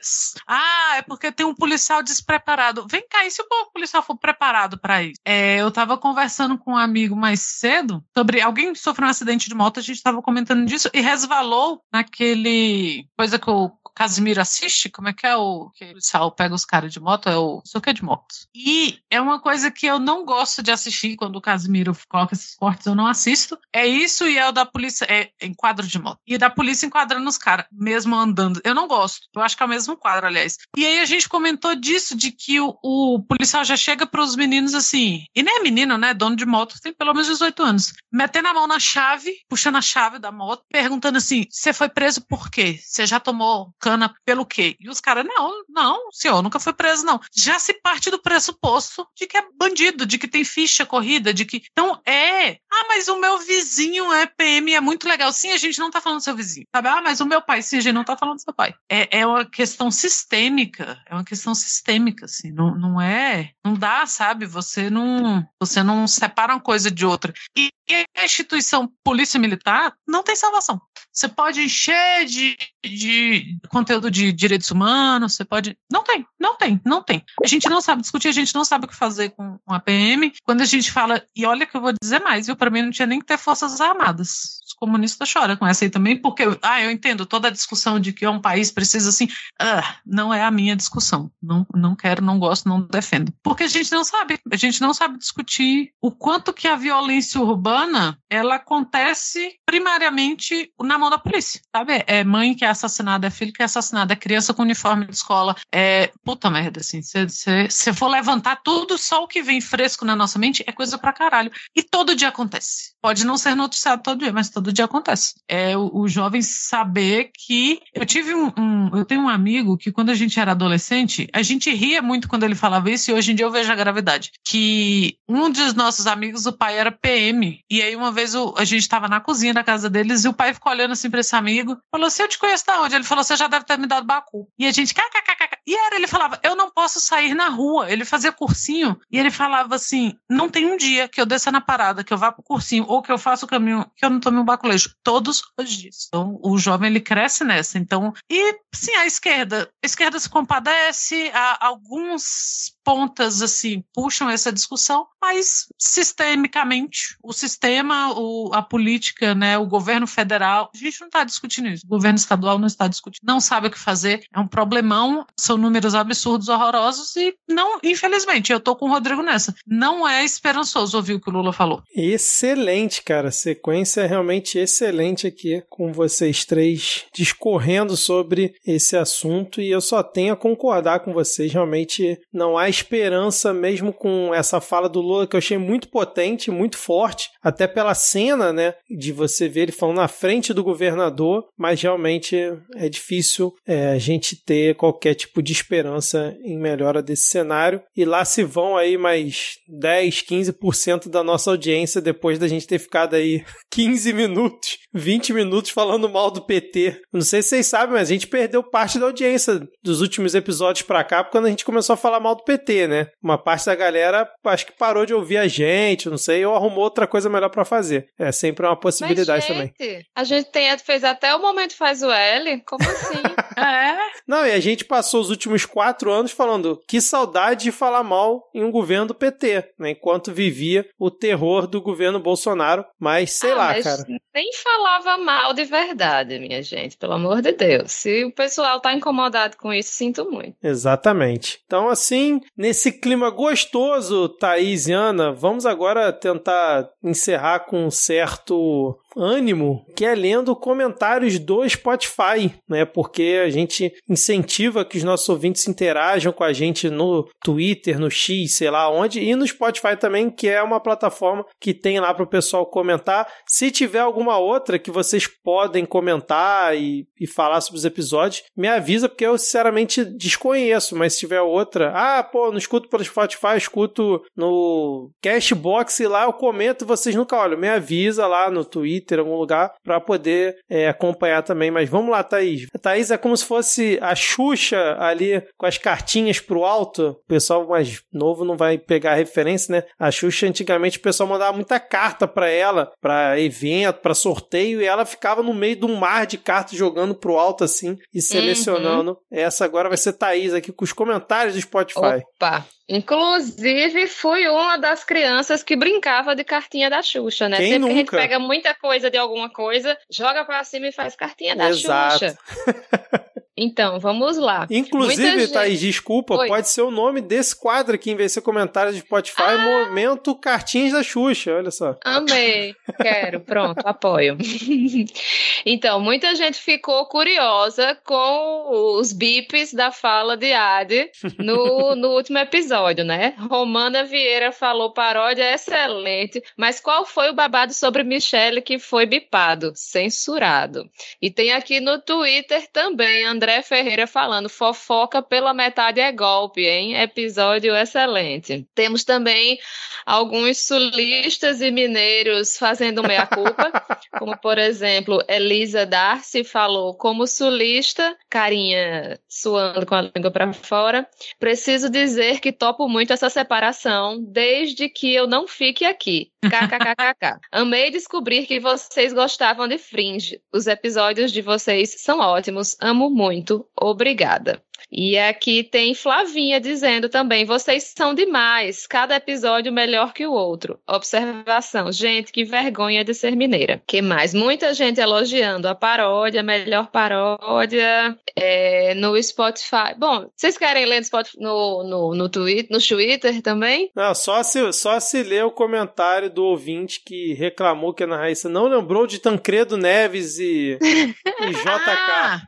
Ah, é porque tem um policial despreparado. Vem cá, e se o policial for preparado para isso? É, eu estava conversando com um amigo mais cedo sobre alguém que sofreu um acidente de moto, a gente estava comentando disso e resvalou naquele coisa que o Casimiro assiste, como é que é o que o policial pega os caras de moto? É o isso que é de moto. E é uma coisa que eu não gosto de assistir quando o Casimiro coloca esses cortes, eu não assisto. É isso e é o da polícia, é em quadro de moto. E da polícia enquadrando os caras, mesmo andando. Eu não gosto. Eu acho que é o mesmo quadro, aliás. E aí a gente comentou disso, de que o, o policial já chega para os meninos assim, e nem é menino, né? Dono de moto, tem pelo menos 18 anos. Metendo a mão na chave, puxando a chave da moto, perguntando assim: você foi preso por quê? Você já tomou cana pelo quê? E os caras, não, não, senhor, nunca foi preso, não. Já se parte do pressuposto de que é bandido, de que tem ficha corrida, de que. Então é. Ah, mas o meu vizinho é PM, é muito legal. Sim, a gente não tá falando do seu vizinho. Sabe? Ah, mas o meu pai, sim, a gente não tá falando do seu pai. É, é uma questão sistêmica. É uma questão sistêmica, assim. Não, não é. Não dá, sabe? Você não. Você não separa uma coisa de outra. E, a instituição polícia militar não tem salvação. Você pode encher de, de conteúdo de direitos humanos, você pode. Não tem, não tem, não tem. A gente não sabe discutir, a gente não sabe o que fazer com a PM. Quando a gente fala, e olha que eu vou dizer mais, viu? Para mim não tinha nem que ter forças armadas comunista chora com essa aí também, porque, ah, eu entendo toda a discussão de que um país precisa assim, ah, não é a minha discussão. Não, não quero, não gosto, não defendo. Porque a gente não sabe, a gente não sabe discutir o quanto que a violência urbana, ela acontece primariamente na mão da polícia, sabe? É mãe que é assassinada, é filho que é assassinado, é criança com uniforme de escola, é puta merda, assim, se for levantar tudo, só o que vem fresco na nossa mente é coisa pra caralho. E todo dia acontece. Pode não ser noticiado todo dia, mas todo todo dia acontece. É o, o jovem saber que. Eu tive um, um, Eu tenho um amigo que, quando a gente era adolescente, a gente ria muito quando ele falava isso, e hoje em dia eu vejo a gravidade. Que um dos nossos amigos, o pai era PM. E aí, uma vez o, a gente estava na cozinha da casa deles e o pai ficou olhando assim pra esse amigo. Falou assim: Eu te conheço da onde? Ele falou: Você já deve ter me dado Baku. E a gente, kkkk. E era, ele falava: Eu não posso sair na rua. Ele fazia cursinho e ele falava assim: Não tem um dia que eu desça na parada, que eu vá pro cursinho ou que eu faça o caminho, que eu não tome um baculejo todos os dias. Então, o jovem ele cresce nessa. Então, e sim, a esquerda, a esquerda se compadece, há alguns pontas assim puxam essa discussão, mas sistemicamente o sistema, o, a política, né, o governo federal, a gente não está discutindo isso. O governo estadual não está discutindo, não sabe o que fazer. É um problemão, são números absurdos, horrorosos e não, infelizmente, eu tô com o Rodrigo nessa. Não é esperançoso ouvir o que o Lula falou. Excelente, cara. Sequência realmente excelente aqui com vocês três discorrendo sobre esse assunto e eu só tenho a concordar com vocês. Realmente não há esperança mesmo com essa fala do Lula que eu achei muito potente, muito forte, até pela cena, né, de você ver ele falando na frente do governador, mas realmente é difícil é, a gente ter qualquer tipo de esperança em melhora desse cenário. E lá se vão aí mais 10, 15% da nossa audiência depois da gente ter ficado aí 15 minutos, 20 minutos falando mal do PT. Não sei se vocês sabem, mas a gente perdeu parte da audiência dos últimos episódios para cá quando a gente começou a falar mal do PT. Né? Uma parte da galera acho que parou de ouvir a gente, não sei, ou arrumou outra coisa melhor para fazer. É sempre uma possibilidade Mas, também. gente, A gente tem, fez até o momento faz o L. Como assim? É. Não, e a gente passou os últimos quatro anos falando que saudade de falar mal em um governo do PT, né? Enquanto vivia o terror do governo Bolsonaro. Mas sei Ah, lá, mas cara. Nem falava mal de verdade, minha gente, pelo amor de Deus. Se o pessoal tá incomodado com isso, sinto muito. Exatamente. Então, assim, nesse clima gostoso, Thaís e Ana, vamos agora tentar encerrar com um certo ânimo, que é lendo comentários do Spotify, né? Porque a gente incentiva que os nossos ouvintes interajam com a gente no Twitter, no X, sei lá onde, e no Spotify também, que é uma plataforma que tem lá para o pessoal comentar. Se tiver alguma outra que vocês podem comentar e, e falar sobre os episódios, me avisa, porque eu sinceramente desconheço, mas se tiver outra, ah, pô, não escuto pelo Spotify, escuto no Cashbox e lá eu comento, vocês nunca olham, me avisa lá no Twitter, em algum lugar, para poder é, acompanhar também. Mas vamos lá, Thaís. A Thaís é como se fosse a Xuxa ali com as cartinhas pro alto. O pessoal mais novo não vai pegar a referência, né? A Xuxa, antigamente, o pessoal mandava muita carta para ela, para evento, para sorteio, e ela ficava no meio de um mar de cartas jogando pro alto assim e selecionando. Essa agora vai ser Thaís aqui com os comentários do Spotify. Opa! Inclusive, fui uma das crianças que brincava de cartinha da Xuxa, né? Quem Sempre que a gente nunca? pega muita coisa de alguma coisa, joga pra cima e faz cartinha da Exato. Xuxa. Então, vamos lá. Inclusive, Muita gente- Thaís, desculpa, Oi. pode ser o nome desse quadro aqui, em vez de ser comentários de Spotify, Ah! Momento Cartinhas da Xuxa, olha só. Amei, quero, pronto, apoio. então, muita gente ficou curiosa com os bips da fala de Ade no, no último episódio, né? Romana Vieira falou paródia excelente, mas qual foi o babado sobre Michelle que foi bipado? Censurado. E tem aqui no Twitter também André Ferreira falando fofoca pela metade é golpe, hein? Episódio excelente. Temos também alguns sulistas e mineiros fazendo meia-culpa, como por exemplo, Elisa Darcy falou como sulista, carinha suando com a língua para fora, preciso dizer que topo muito essa separação desde que eu não fique aqui. KKKKK. Amei descobrir que vocês gostavam de Fringe. Os episódios de vocês são ótimos. Amo muito. Obrigada. E aqui tem Flavinha dizendo também: vocês são demais, cada episódio melhor que o outro. Observação, gente, que vergonha de ser mineira. Que mais? Muita gente elogiando a paródia, melhor paródia é, no Spotify. Bom, vocês querem ler no, Spotify, no, no, no, Twitter, no Twitter também? Não, só se, só se ler o comentário do ouvinte que reclamou que a Ana Raíssa não lembrou de Tancredo Neves e, e JK. Ah,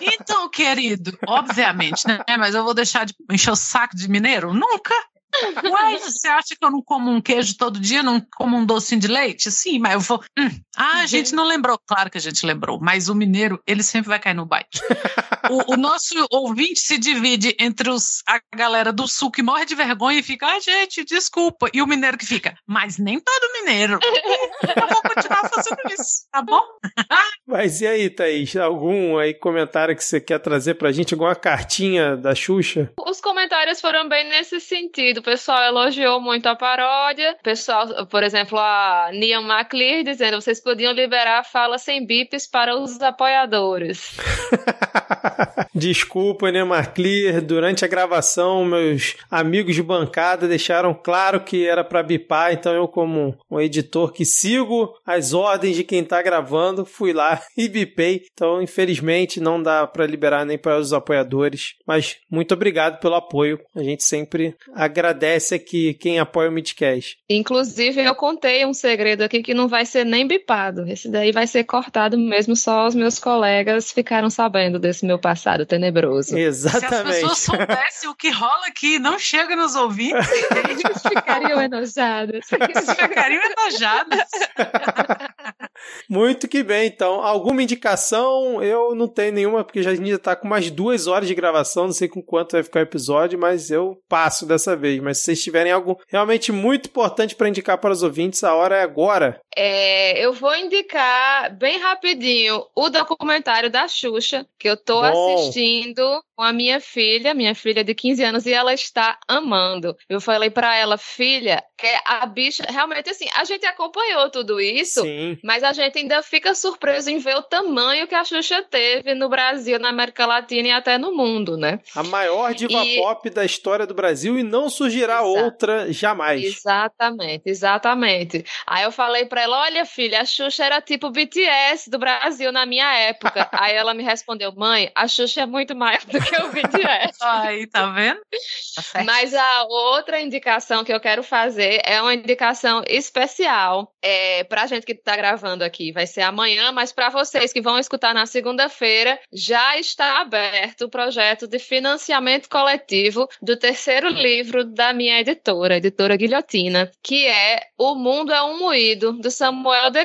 então, querido, obviamente, né? Mas eu vou deixar de encher o saco de mineiro? Nunca! Ué, você acha que eu não como um queijo todo dia, não como um docinho de leite? Sim, mas eu vou. Hum. Ah, a gente não lembrou. Claro que a gente lembrou, mas o mineiro, ele sempre vai cair no baite. O, o nosso ouvinte se divide entre os, a galera do sul que morre de vergonha e fica, ah, gente, desculpa. E o mineiro que fica, mas nem todo mineiro. Eu vou continuar fazendo isso, tá bom? Mas e aí, Thaís? Algum aí comentário que você quer trazer pra gente? Alguma cartinha da Xuxa? Os comentários foram bem nesse sentido. O pessoal elogiou muito a paródia. O pessoal, por exemplo, a Nian McClear dizendo vocês podiam liberar a fala sem bips para os apoiadores. Desculpa, né, Marclear? Durante a gravação, meus amigos de bancada deixaram claro que era pra bipar, então eu, como um editor que sigo as ordens de quem tá gravando, fui lá e bipei. Então, infelizmente, não dá pra liberar nem para os apoiadores. Mas muito obrigado pelo apoio. A gente sempre agradece aqui quem apoia o Midcast. Inclusive, eu contei um segredo aqui que não vai ser nem bipado. Esse daí vai ser cortado mesmo, só os meus colegas ficaram sabendo desse meu passado tenebroso. Se as Exatamente. pessoas soubessem o que rola aqui, não chega nos ouvintes, Eles ficariam enojados. eles ficariam enojados. Muito que bem, então. Alguma indicação? Eu não tenho nenhuma, porque já já tá com mais duas horas de gravação, não sei com quanto vai ficar o episódio, mas eu passo dessa vez. Mas se vocês tiverem algo realmente muito importante para indicar para os ouvintes, a hora é agora. É, eu vou indicar bem rapidinho o documentário da Xuxa, que eu tô Bom. assistindo com a minha filha, minha filha de 15 anos, e ela está amando. Eu falei pra ela, filha, que a bicha, realmente assim, a gente acompanhou tudo isso, Sim. mas a gente ainda fica surpreso em ver o tamanho que a Xuxa teve no Brasil, na América Latina e até no mundo, né? A maior diva E- pop da história do Brasil e não surgirá Exato. outra jamais. Exatamente, exatamente. Aí eu falei pra ela: olha, filha, a Xuxa era tipo BTS do Brasil na minha época. Aí ela me respondeu: mãe, a Xuxa é muito maior do que o BTS. Aí, tá vendo? Tá. Mas a outra indicação que eu quero fazer é uma indicação especial é, para a gente que está gravando aqui. Vai ser amanhã, mas para vocês que vão escutar na segunda-feira, já está aberto o projeto de financiamento coletivo do terceiro livro da minha editora, editora Guilhotina, que é O Mundo é um Moído, do Samuel de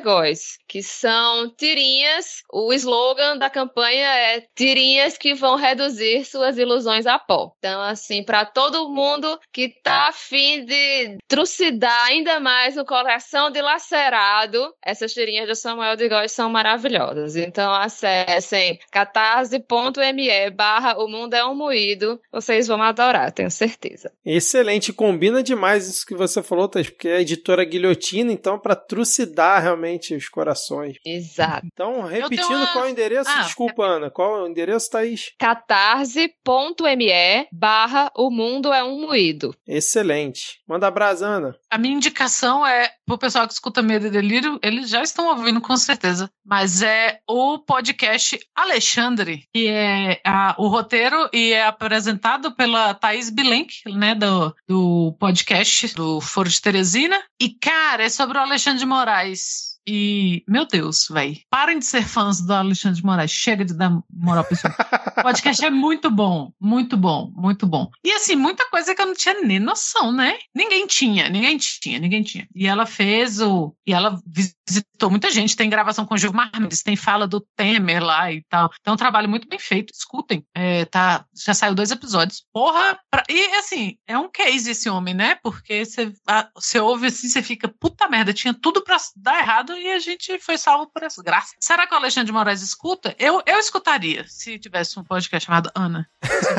que são tirinhas. O slogan da campanha é tirinhas que vão reduzir suas ilusões a pó. Então, assim, para todo mundo que tá afim de trucidar ainda mais o coração dilacerado, essas tirinhas do Samuel de Góes são maravilhosas. Então, acessem catarse.me barra o mundo é um moído. Vocês vão adorar, tenho certeza. Excelente, combina demais isso que você falou, Thaís, porque é a editora Guilhotina, então, para trucidar realmente os corações. Exato. Então, repetindo uma- qual é o endereço? Ah, Desculpa, Ana, qual é o endereço, Thaís? catarse.me barra o mundo é um moído. Excelente. Manda abraço, Ana. A minha indicação é, pro pessoal que escuta Medo e Delírio, eles já estão ouvindo com certeza, mas é o podcast Alexandre, que é a- o roteiro e é apresentado pela Thaís Bilenk, né, do, do podcast do Foro de Teresina. E, cara, é sobre o Alexandre de Moraes. E, meu Deus, véi, parem de ser fãs do Alexandre de Moraes. Chega de dar moral pra pessoa. O podcast é muito bom, muito bom, muito bom. E assim, muita coisa que eu não tinha nem noção, né? Ninguém tinha, ninguém tinha, ninguém tinha. E ela fez o. E ela visitou muita gente. Tem gravação com o Gilmar Mendes, tem fala do Temer lá e tal. Então, é um trabalho muito bem feito. Escutem. É, tá, já saiu dois episódios. Porra! pra- E assim, é um case esse homem, né? Porque você ouve assim, você fica, puta merda, tinha tudo pra dar errado e a gente foi salvo por essa graça. Será que o Alexandre de Moraes escuta? Eu, eu escutaria se tivesse um podcast chamado Ana.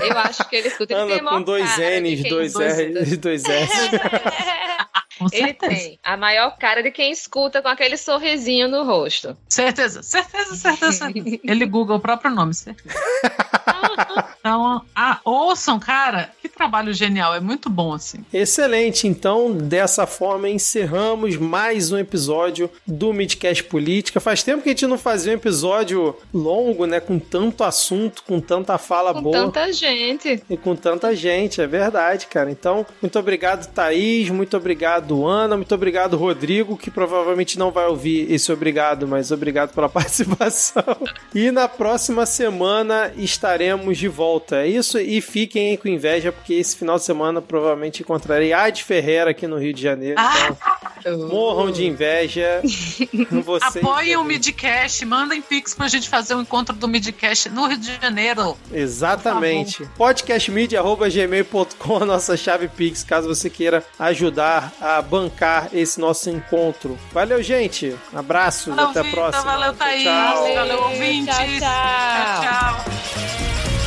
Eu acho que ele escuta. Ele Ana com dois de N's, dois. R's e dois S. Com Ele certeza. tem a maior cara de quem escuta com aquele sorrisinho no rosto. Certeza, certeza, certeza. Ele Google o próprio nome, certeza. Então, ah, ouçam, cara, que trabalho genial, é muito bom assim. Excelente, então dessa forma encerramos mais um episódio do Midcast Política. Faz tempo que a gente não fazia um episódio longo, né? Com tanto assunto, com tanta fala Com boa tanta gente. e com tanta gente, é verdade, cara. Então, muito obrigado, Thaís, muito obrigado, Ana, muito obrigado, Rodrigo, que provavelmente não vai ouvir esse obrigado, mas obrigado pela participação. E na próxima semana estaremos de volta. É isso, e fiquem aí com inveja, porque esse final de semana provavelmente encontrarei Ad Ferreira aqui no Rio de Janeiro. Então, morram de inveja. Vocês Apoiem o. Midcast, mandem pix pra gente fazer um encontro do Midcast no Rio de Janeiro. Exatamente. Podcastmedia.gmail.com, a nossa chave Pix, caso você queira ajudar a bancar esse nosso encontro. Valeu, gente. Abraços, Valeu, até a próxima. valeu, Thaís, Tchau. valeu, ouvintes. Tchau, tchau. tchau. tchau.